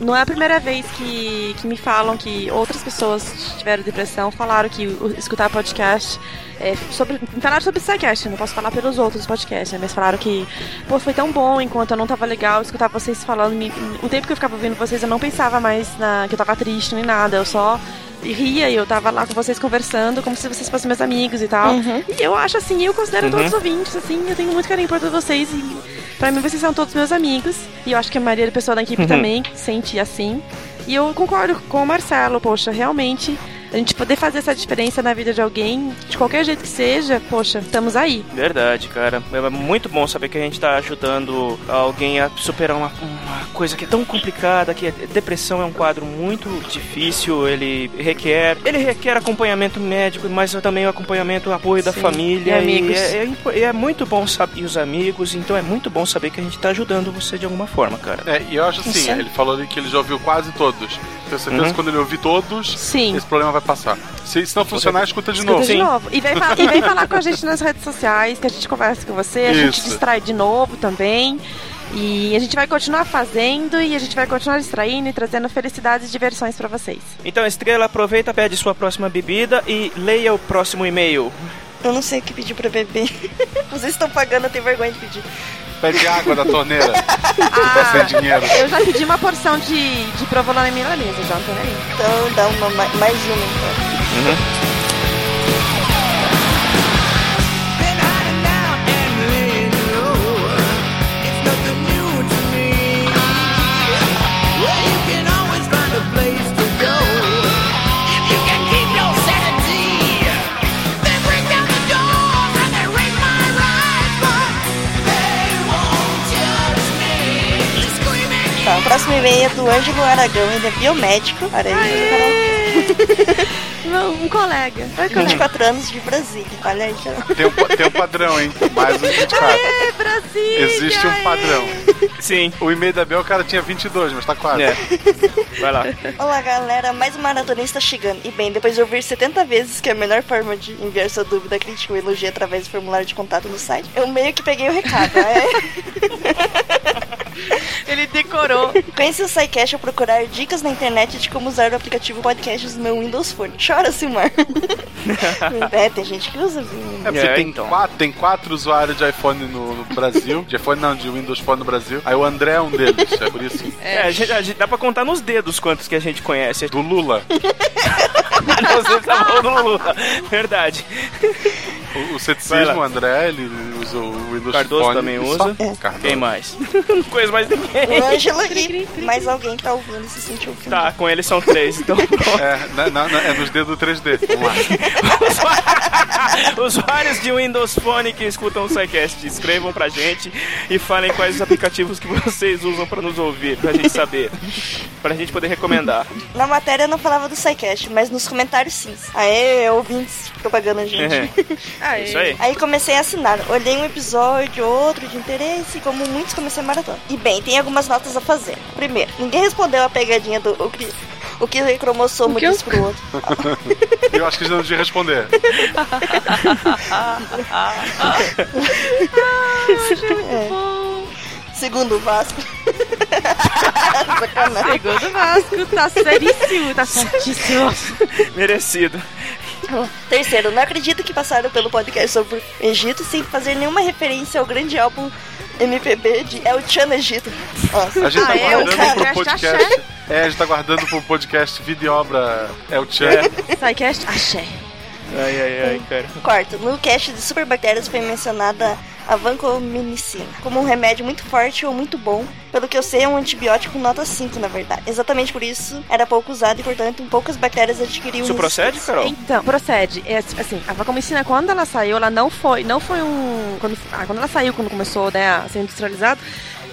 não é a primeira vez que, que me falam que outras pessoas tiveram depressão, falaram que escutar podcast é, sobre, falaram sobre Psycast, não posso falar pelos outros podcasts, né, mas falaram que, pô, foi tão bom enquanto eu não tava legal escutar vocês falando. Me, o tempo que eu ficava ouvindo vocês, eu não pensava mais na, que eu tava triste nem nada, eu só ria e eu tava lá com vocês conversando como se vocês fossem meus amigos e tal. Uhum. E eu acho assim, eu considero uhum. todos os ouvintes, assim, eu tenho muito carinho por todos vocês e Pra mim, vocês são todos meus amigos. E eu acho que a maioria da pessoa da equipe uhum. também sente assim. E eu concordo com o Marcelo, poxa, realmente a gente poder fazer essa diferença na vida de alguém, de qualquer jeito que seja, poxa, estamos aí. Verdade, cara. É muito bom saber que a gente está ajudando alguém a superar uma, uma coisa que é tão complicada, que a depressão é um quadro muito difícil, ele requer, ele requer acompanhamento médico, mas também o acompanhamento, o apoio Sim. da família. E amigos. E é, é, é, muito bom saber, e os amigos, então é muito bom saber que a gente está ajudando você de alguma forma, cara. É, e eu acho assim, ele falou ali que ele já ouviu quase todos. Tenho certeza uhum. que quando ele ouvir todos, Sim. esse problema vai passar. Se, se não funcionar, escuta de escuta novo. De novo. E vem, e vem falar com a gente nas redes sociais, que a gente conversa com você, a Isso. gente distrai de novo também. E a gente vai continuar fazendo e a gente vai continuar distraindo e trazendo felicidades e diversões para vocês. Então, Estrela, aproveita, pede sua próxima bebida e leia o próximo e-mail. Eu não sei o que pedir para beber. Vocês estão pagando, eu tenho vergonha de pedir. Pede água da torneira. ah, sem dinheiro. Eu já pedi uma porção de, de provolone milanesa, já não tô nem aí. Então dá uma, mais uma então. Uhum. Do Ângelo Aragão, ele é biomédico. Um colega. Oi, 24 anos de Brasília. Olha aí, Tem um, tem um padrão, hein? Mais um 24. Aê, Brasília! Existe um padrão. Sim. O e-mail da Bel, o cara tinha 22, mas tá quase. É. Vai lá. Olá, galera. Mais um maratonista chegando. E bem, depois de ouvir 70 vezes que é a melhor forma de enviar sua dúvida, crítica ou elogio através do formulário de contato no site, eu meio que peguei o recado, né? Ele decorou. Conheci o SciCast ao procurar dicas na internet de como usar o aplicativo Podcasts no meu Windows Phone. Chora, Silmar. é, tem gente que usa. É porque é, tem, então. quatro, tem quatro usuários de iPhone no, no, Brasil. De iPhone não, de Windows Phone no Brasil. Aí o André é um deles, é por isso. É, a gente, a gente, dá pra contar nos dedos quantos que a gente conhece. Do Lula. não, você tá falando do Lula. Verdade. O, o ceticismo, o André, ele usa o Windows Cardoso Phone. também usa. É. Quem mais? Não conheço mais ninguém. O Ângelo e mais alguém tá ouvindo se sentiu ofendido. Tá, com ele são três, então É, não, não, é nos dedos 3D. Vamos lá. Usuários de Windows Phone que escutam o SciCast, escrevam pra gente e falem quais os aplicativos que vocês usam pra nos ouvir, pra gente saber. Pra gente poder recomendar. Na matéria não falava do SciCast, mas nos comentários sim. Aê, ouvintes propaganda, gente. É. Aê. Isso aí. Aí comecei a assinar. Olhei um episódio, outro de interesse, como muitos comecei a maratona. E bem, tem algumas notas a fazer. Primeiro, ninguém respondeu a pegadinha do o que, o que o cromossomo disse pro outro. Eu acho que eles não deviam responder. é. Segundo o Vasco. Segundo o Vasco, tá seríssimo, tá certíssimo. Merecido. Terceiro, não acredito que passaram pelo podcast sobre o Egito sem fazer nenhuma referência ao grande álbum MPB de El Chan Egito. Nossa. A gente tá ah, é, guardando é, pro podcast. É, a gente tá guardando pro podcast Vida e Obra El Chan. É. Sidecast Axé. Ai, ai, ai, cara. Quarto, no cast de superbactérias foi mencionada a vancomicina como um remédio muito forte ou muito bom. Pelo que eu sei, é um antibiótico nota 5, na verdade. Exatamente por isso era pouco usado e, portanto, poucas bactérias adquiriam Isso procede, Carol? Então, procede. É, assim, a vancomicina, quando ela saiu, ela não foi, não foi um... Quando, ah, quando ela saiu, quando começou né, a ser industrializado,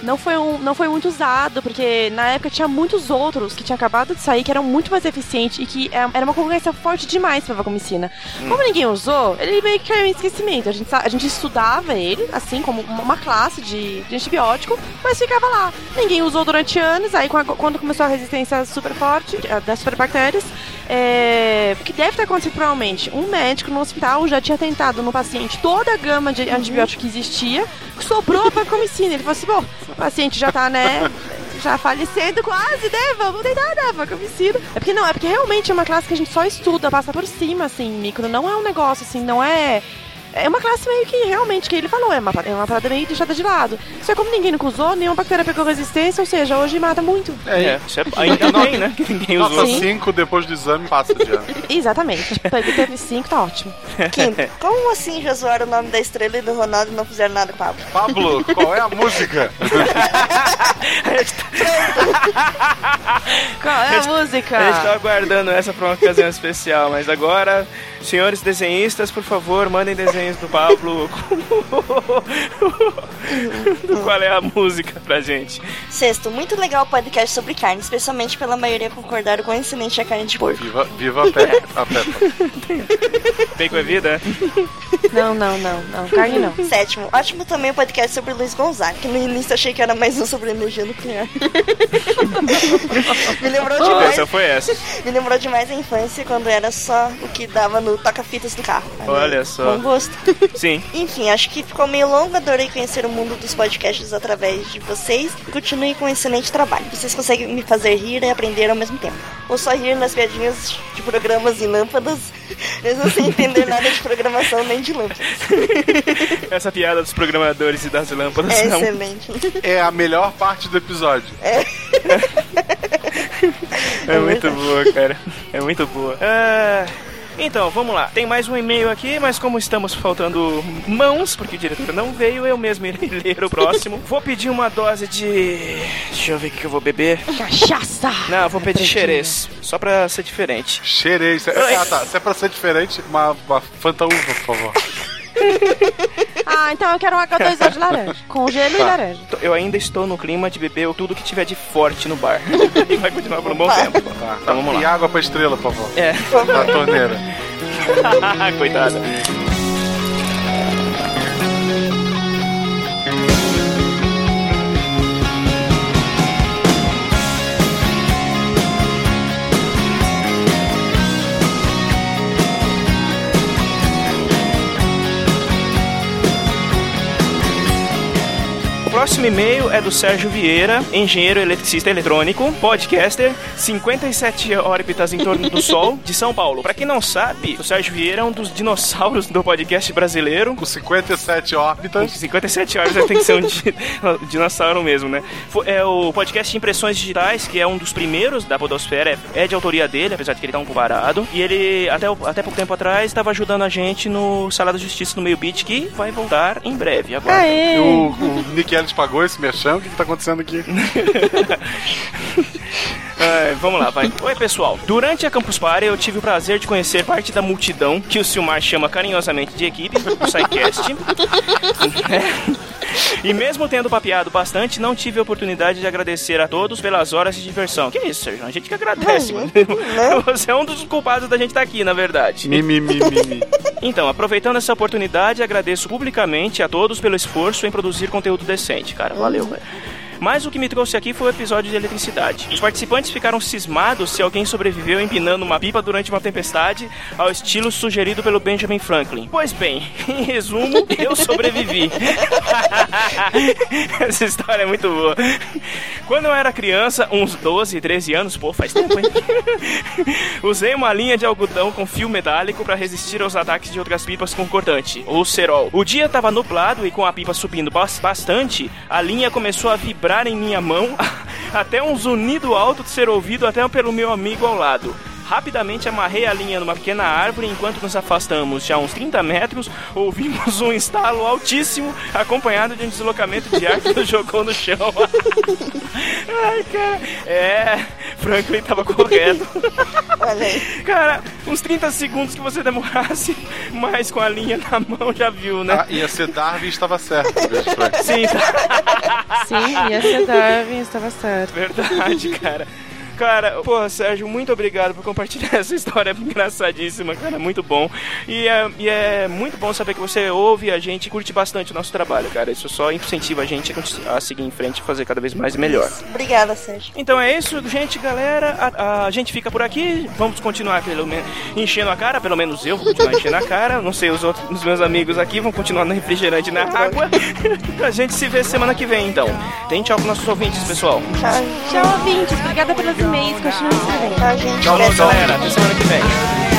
não foi, um, não foi muito usado, porque na época tinha muitos outros que tinham acabado de sair que eram muito mais eficientes e que é, era uma concorrência forte demais pra vancomicina. Hum. Como ninguém usou, ele meio que caiu em esquecimento. A gente, a gente estudava ele, assim, como uma classe de, de antibiótico, mas ficava lá. Ninguém usou durante anos, aí quando começou a resistência super forte das superbactérias, é, que deve ter acontecido provavelmente, um médico no hospital já tinha tentado no paciente toda a gama de antibiótico que existia, sobrou a vancomicina. Ele falou assim, bom, o paciente já tá, né, já falecendo quase, né? Vamos tentar dar vancomicina. É porque não, é porque realmente é uma classe que a gente só estuda, passa por cima, assim, micro. Não é um negócio assim, não é é uma classe meio que realmente, que ele falou, é uma, é uma parada meio deixada de lado. Só como ninguém nunca usou, nenhuma bactéria pegou resistência, ou seja, hoje mata muito. É, é isso é, ainda bem, né? Que ninguém usou. Nota 5 depois do exame passa de ano. Exatamente. Teve 5, tá ótimo. Quinto, como assim já zoaram o nome da estrela e do Ronaldo e não fizeram nada com Pablo? Pablo, qual é a música? qual é a música? A gente tá aguardando essa pra uma ocasião especial, mas agora, senhores desenhistas, por favor, mandem desenhos desenhos do Pablo. Qual é a música pra gente? Sexto, muito legal o podcast sobre carne, especialmente pela maioria concordar com o excelente a carne de porco. Viva, viva a Peppa. A Peppa. Bacon é vida? Não, não, não, não. Carne não. Sétimo, ótimo também o podcast sobre Luiz Gonzaga, que no início achei que era mais um sobre energia nuclear. me lembrou demais. Essa foi essa. Me lembrou demais a infância, quando era só o que dava no toca-fitas do carro. Olha só. Bom gosto. Sim. Enfim, acho que ficou meio longo. Adorei conhecer o mundo dos podcasts através de vocês. Continue com um excelente trabalho. Vocês conseguem me fazer rir e aprender ao mesmo tempo. Ou só rir nas piadinhas de programas e lâmpadas, mesmo sem entender nada de programação nem de lâmpadas. Essa piada dos programadores e das lâmpadas é excelente. É a melhor parte do episódio. É. é, é muito boa, cara. É muito boa. Ah. Então, vamos lá. Tem mais um e-mail aqui, mas como estamos faltando mãos, porque o diretor não veio, eu mesmo irei ler o próximo. Vou pedir uma dose de. Deixa eu ver o que eu vou beber. Cachaça! Não, vou pedir xerez. Só pra ser diferente. Xerez. Ah, tá. Se é pra ser diferente, uma, uma Fanta Uva, por favor. ah, então eu quero um H2O de laranja. Com gelo tá. e laranja. Eu ainda estou no clima de beber tudo que tiver de forte no bar. e vai continuar por um bom tempo. Tá, tá, vamos lá. E água pra estrela, por favor. É. Na torneira. Coitada. Próximo e-mail é do Sérgio Vieira, engenheiro eletricista eletrônico, podcaster, 57 órbitas em torno do Sol, de São Paulo. Para quem não sabe, o Sérgio Vieira é um dos dinossauros do podcast brasileiro. Com 57 órbitas. Com 57 órbitas tem que ser um dinossauro mesmo, né? É o podcast de impressões digitais, que é um dos primeiros da Podosfera, é de autoria dele, apesar de que ele tá um pouco parado. E ele, até, até pouco tempo atrás, estava ajudando a gente no Sala da Justiça no Meio Beat, que vai voltar em breve. Agora. O, o Nick Ellis pagou esse mexão? O que, que tá acontecendo aqui? É, vamos lá, vai. Oi, pessoal. Durante a Campus Party, eu tive o prazer de conhecer parte da multidão que o Silmar chama carinhosamente de equipe do SciCast. E mesmo tendo papeado bastante, não tive a oportunidade de agradecer a todos pelas horas de diversão. Que isso, Sérgio? A gente que agradece, mano. Você é um dos culpados da gente estar tá aqui, na verdade. Mi, mi, mi, mi, mi. Então, aproveitando essa oportunidade, agradeço publicamente a todos pelo esforço em produzir conteúdo decente, cara. Valeu, velho. Mas o que me trouxe aqui foi o episódio de eletricidade. Os participantes ficaram cismados se alguém sobreviveu empinando uma pipa durante uma tempestade, ao estilo sugerido pelo Benjamin Franklin. Pois bem, em resumo, eu sobrevivi. Essa história é muito boa. Quando eu era criança, uns 12, 13 anos, pô, faz tempo, hein? Usei uma linha de algodão com fio metálico para resistir aos ataques de outras pipas com cortante, ou cerol. O dia estava nublado e com a pipa subindo bastante, a linha começou a vibrar vibrar em minha mão até um zunido alto de ser ouvido até pelo meu amigo ao lado. Rapidamente amarrei a linha numa pequena árvore enquanto nos afastamos já uns 30 metros, ouvimos um estalo altíssimo acompanhado de um deslocamento de ar que nos jogou no chão. Ai, cara. É, Franklin tava correto. Olha aí. Cara, uns 30 segundos que você demorasse, mas com a linha na mão já viu, né? Ah, ia ser Darwin estava certo. Sim, Sim, ia ser Darwin, estava certo. Verdade, cara. Cara, pô, Sérgio, muito obrigado por compartilhar essa história engraçadíssima, cara, muito bom. E é, e é muito bom saber que você ouve a gente e curte bastante o nosso trabalho, cara. Isso só incentiva a gente a seguir em frente e fazer cada vez mais e melhor. Obrigada, Sérgio. Então é isso, gente, galera. A, a gente fica por aqui. Vamos continuar pelo menos enchendo a cara, pelo menos eu vou continuar enchendo a cara. Não sei os outros os meus amigos aqui vão continuar no refrigerante e na água. a gente se vê semana que vem, então. Tem tchau pros nossos ouvintes, pessoal. Tchau, Tchau, ouvintes. Obrigada pelos e-mails. Escrevendo. Gente. Tchau, galera. Até semana que vem.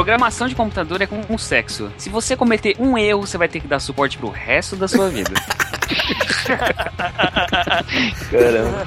Programação de computador é como um sexo. Se você cometer um erro, você vai ter que dar suporte pro resto da sua vida. Caramba.